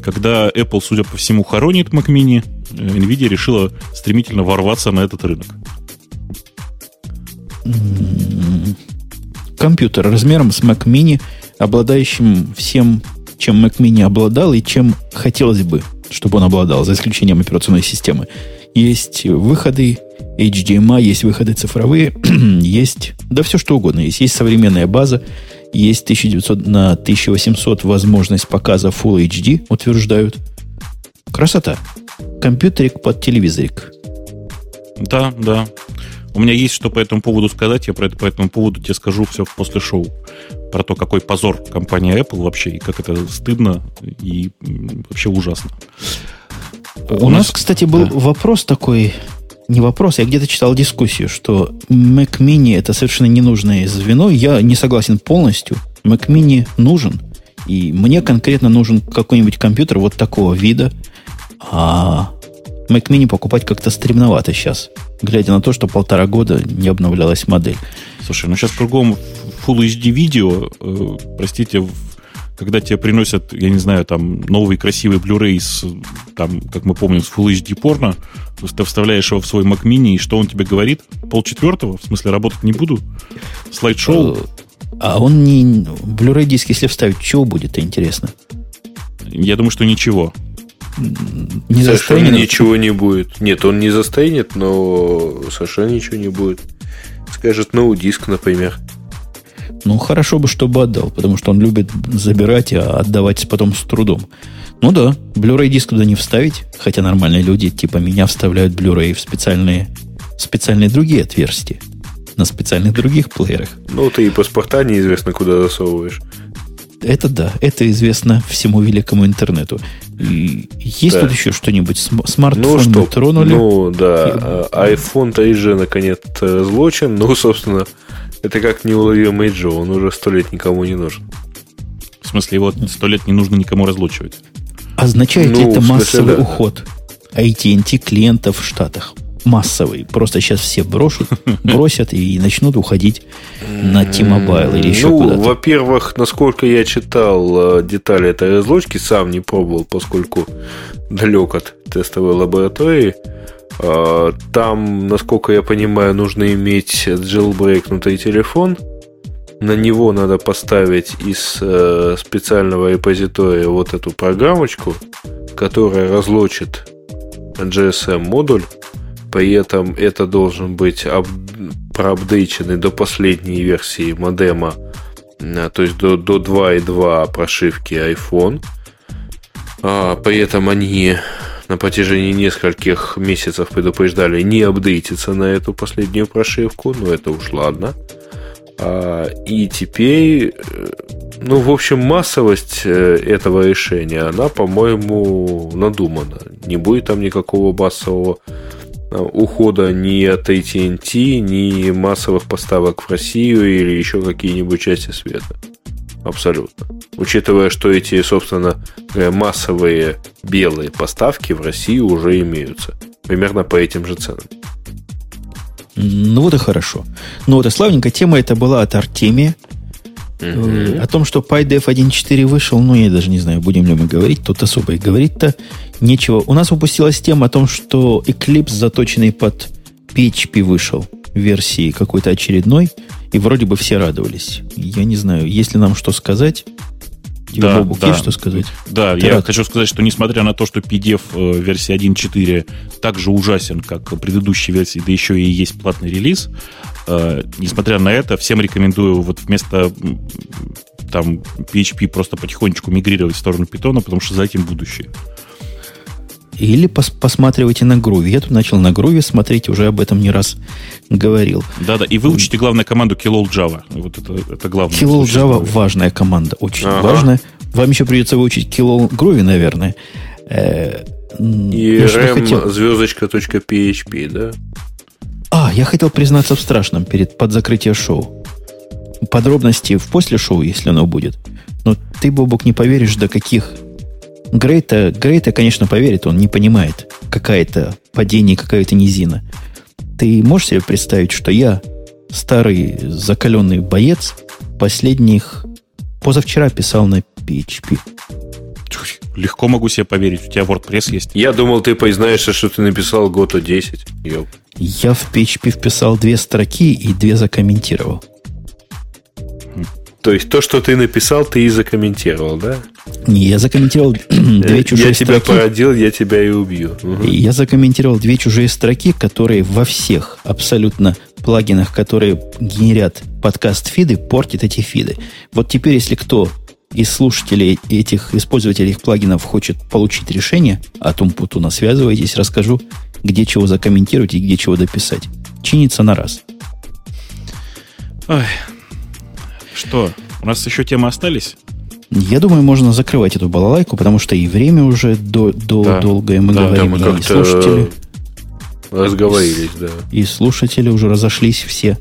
Когда Apple, судя по всему, хоронит Mac Mini, э, Nvidia решила стремительно ворваться на этот рынок. М, компьютер размером с Mac Mini, обладающим всем, чем Mac Mini обладал и чем хотелось бы, чтобы он обладал, за исключением операционной системы. Есть выходы HDMI, есть выходы цифровые, [CLEARS THROAT] есть, да все что угодно есть. Есть современная база, есть 1900 на 1800 возможность показа Full HD, утверждают. Красота. Компьютерик под телевизорик. Да, да. У меня есть что по этому поводу сказать. Я про это по этому поводу тебе скажу все после шоу. Про то, какой позор компания Apple вообще, и как это стыдно и вообще ужасно. У, нас, кстати, был вопрос такой, не вопрос, я где-то читал дискуссию, что Mac Mini это совершенно ненужное звено. Я не согласен полностью. Mac Mini нужен. И мне конкретно нужен какой-нибудь компьютер вот такого вида. А Mac Mini покупать как-то стремновато сейчас, глядя на то, что полтора года не обновлялась модель. Слушай, ну сейчас кругом Full HD видео, э, простите, в- когда тебе приносят, я не знаю, там новый красивый Blu-ray с, там, как мы помним, с Full HD порно, ты вставляешь его в свой Mac Mini, и что он тебе говорит? Пол четвертого? В смысле, работать не буду? Слайд-шоу? А он не... Blu-ray диск, если вставить, чего будет, интересно? Я думаю, что ничего. Не совершенно застанет? ничего не будет. Нет, он не застанет, но совершенно ничего не будет. Скажет no диск, например. Ну, хорошо бы, чтобы отдал, потому что он любит забирать, а отдавать потом с трудом. Ну да, Blu-ray диск туда не вставить, хотя нормальные люди типа меня вставляют Blu-ray в специальные, специальные другие отверстия. На специальных других плеерах. Ну, ты и паспорта неизвестно куда засовываешь. Это да, это известно всему великому интернету. И есть Да. тут еще что-нибудь? См- Смартфон Ну что, мы тронули. ну да, а, iPhone 3G наконец злочин, ну, собственно, это как неуловимый Джо, он уже сто лет никому не нужен. В смысле, его сто лет не нужно никому разлучивать. Означает ли Ну, это в смысле, массовый да. уход AT&T клиентов в Штатах? массовый. Просто сейчас все брошут, [LAUGHS] бросят и начнут уходить на T-Mobile или еще ну, куда-то. во-первых, насколько я читал э, детали этой разлочки, сам не пробовал, поскольку далек от тестовой лаборатории. Э, Там, насколько я понимаю, нужно иметь jailbreakнутый телефон. На него надо поставить из э, специального репозитория вот эту программочку, которая разлочит GSM-модуль. При этом это должен быть ап- проапдейченный до последней версии модема, а, то есть до, до 2.2 прошивки iPhone. А, при этом они на протяжении нескольких месяцев предупреждали не апдейтиться на эту последнюю прошивку, но это уж ладно. А, и теперь, э, ну, в общем, массовость э, этого решения, она, по-моему, надумана. Не будет там никакого массового э, ухода ни от AT&T, ни массовых поставок в Россию или еще какие-нибудь части света. Абсолютно. Учитывая, что эти, собственно, говоря, массовые белые поставки в Россию уже имеются. Примерно по этим же ценам. Ну вот и хорошо. Ну вот и славненькая тема это была от Артемия. Мгм. О том, что PyDev 1.4 вышел, ну, я даже не знаю, будем ли мы говорить. Тут особо и говорить-то нечего. У нас упустилась тема о том, что Eclipse, заточенный под PHP, вышел в версии какой-то очередной, и вроде бы все радовались. Я не знаю, есть ли нам что сказать. Тебе, Да, Бобук, да. есть что сказать? Да, Ты я рад? хочу сказать, что несмотря на то, что PDF э, версии 1.4 так же ужасен, как предыдущие версии, да еще и есть платный релиз, э, несмотря на это, всем рекомендую вот вместо там PHP просто потихонечку мигрировать в сторону питона, потому что за этим будущее. Или пос- посматривайте на груве. Я тут начал на груве смотреть, уже об этом не раз говорил. Да-да, и выучите, главное, команду Killol Java. Вот это, это главное. Killol что Java важная команда, очень Ага. важная. Вам еще придется выучить Killol Groovy, наверное. Э, м, И rem хотел? звездочка .php, да? А, я хотел признаться в страшном перед под закрытие шоу. Подробности в после шоу, если оно будет. Но ты, Бобок, не поверишь, до каких... Грейта, Грейта, конечно, поверит, он не понимает, какая-то падение, какая-то низина. Ты можешь себе представить, что я, старый закаленный боец, последних... Позавчера писал на PHP. Легко могу себе поверить, у тебя WordPress есть. Я думал, ты признаешься, что ты написал Goto 10. Ёп. Я в PHP вписал две строки и две закомментировал. То есть то, что ты написал, ты и закомментировал, да? Не, я закомментировал [CLEARS THROAT] две чужие я тебя строки. породил, я тебя и убью. Я закомментировал две чужие строки, которые во всех абсолютно плагинах, которые генерят подкаст-фиды, портят эти фиды. Вот теперь, если кто из слушателей этих, из пользователей этих плагинов хочет получить решение от Умпутуна, связывайтесь, расскажу, где чего закомментировать и где чего дописать. Чинится на раз. Ой. Что, у нас еще темы остались? Я думаю, можно закрывать эту балалайку, потому что и время уже до, до Да. долгое мы Да, да, говорим, мы и слушатели, разговорились, да. и слушатели уже разошлись все.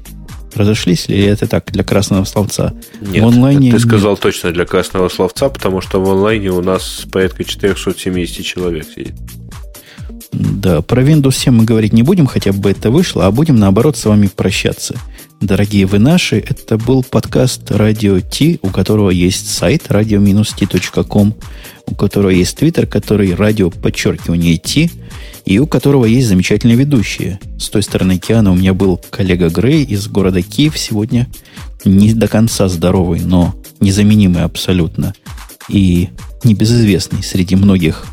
Разошлись ли это так для красного словца? Нет, в онлайне ты нет. сказал точно для красного словца, потому что в онлайне у нас порядка 470 человек сидит. Да, про Windows 7 мы говорить не будем, хотя бы это вышло, а будем, наоборот, с вами прощаться. Дорогие вы наши, это был подкаст Радио Ти, у которого есть сайт radio-t.com, у которого есть твиттер, который радио подчеркивание Ти, и у которого есть замечательные ведущие. С той стороны океана у меня был коллега Грей из города Киев сегодня, не до конца здоровый, но незаменимый абсолютно, и небезызвестный среди многих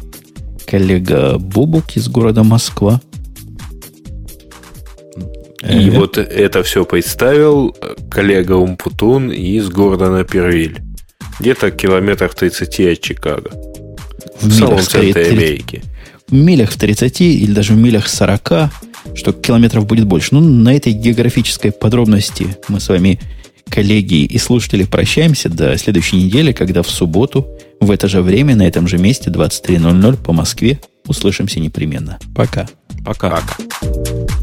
коллега Бобук из города Москва. И Э, вот это все представил коллега Умпутун из города Напервиль. Где-то километрах 30 от Чикаго. В, в самом центре Америки. в милях в 30 или даже в милях 40, что километров будет больше. Ну, на этой географической подробности мы с вами, коллеги и слушатели, прощаемся до следующей недели, когда в субботу в это же время, на этом же месте, 23.00 по Москве, услышимся непременно. Пока. Пока. Пока.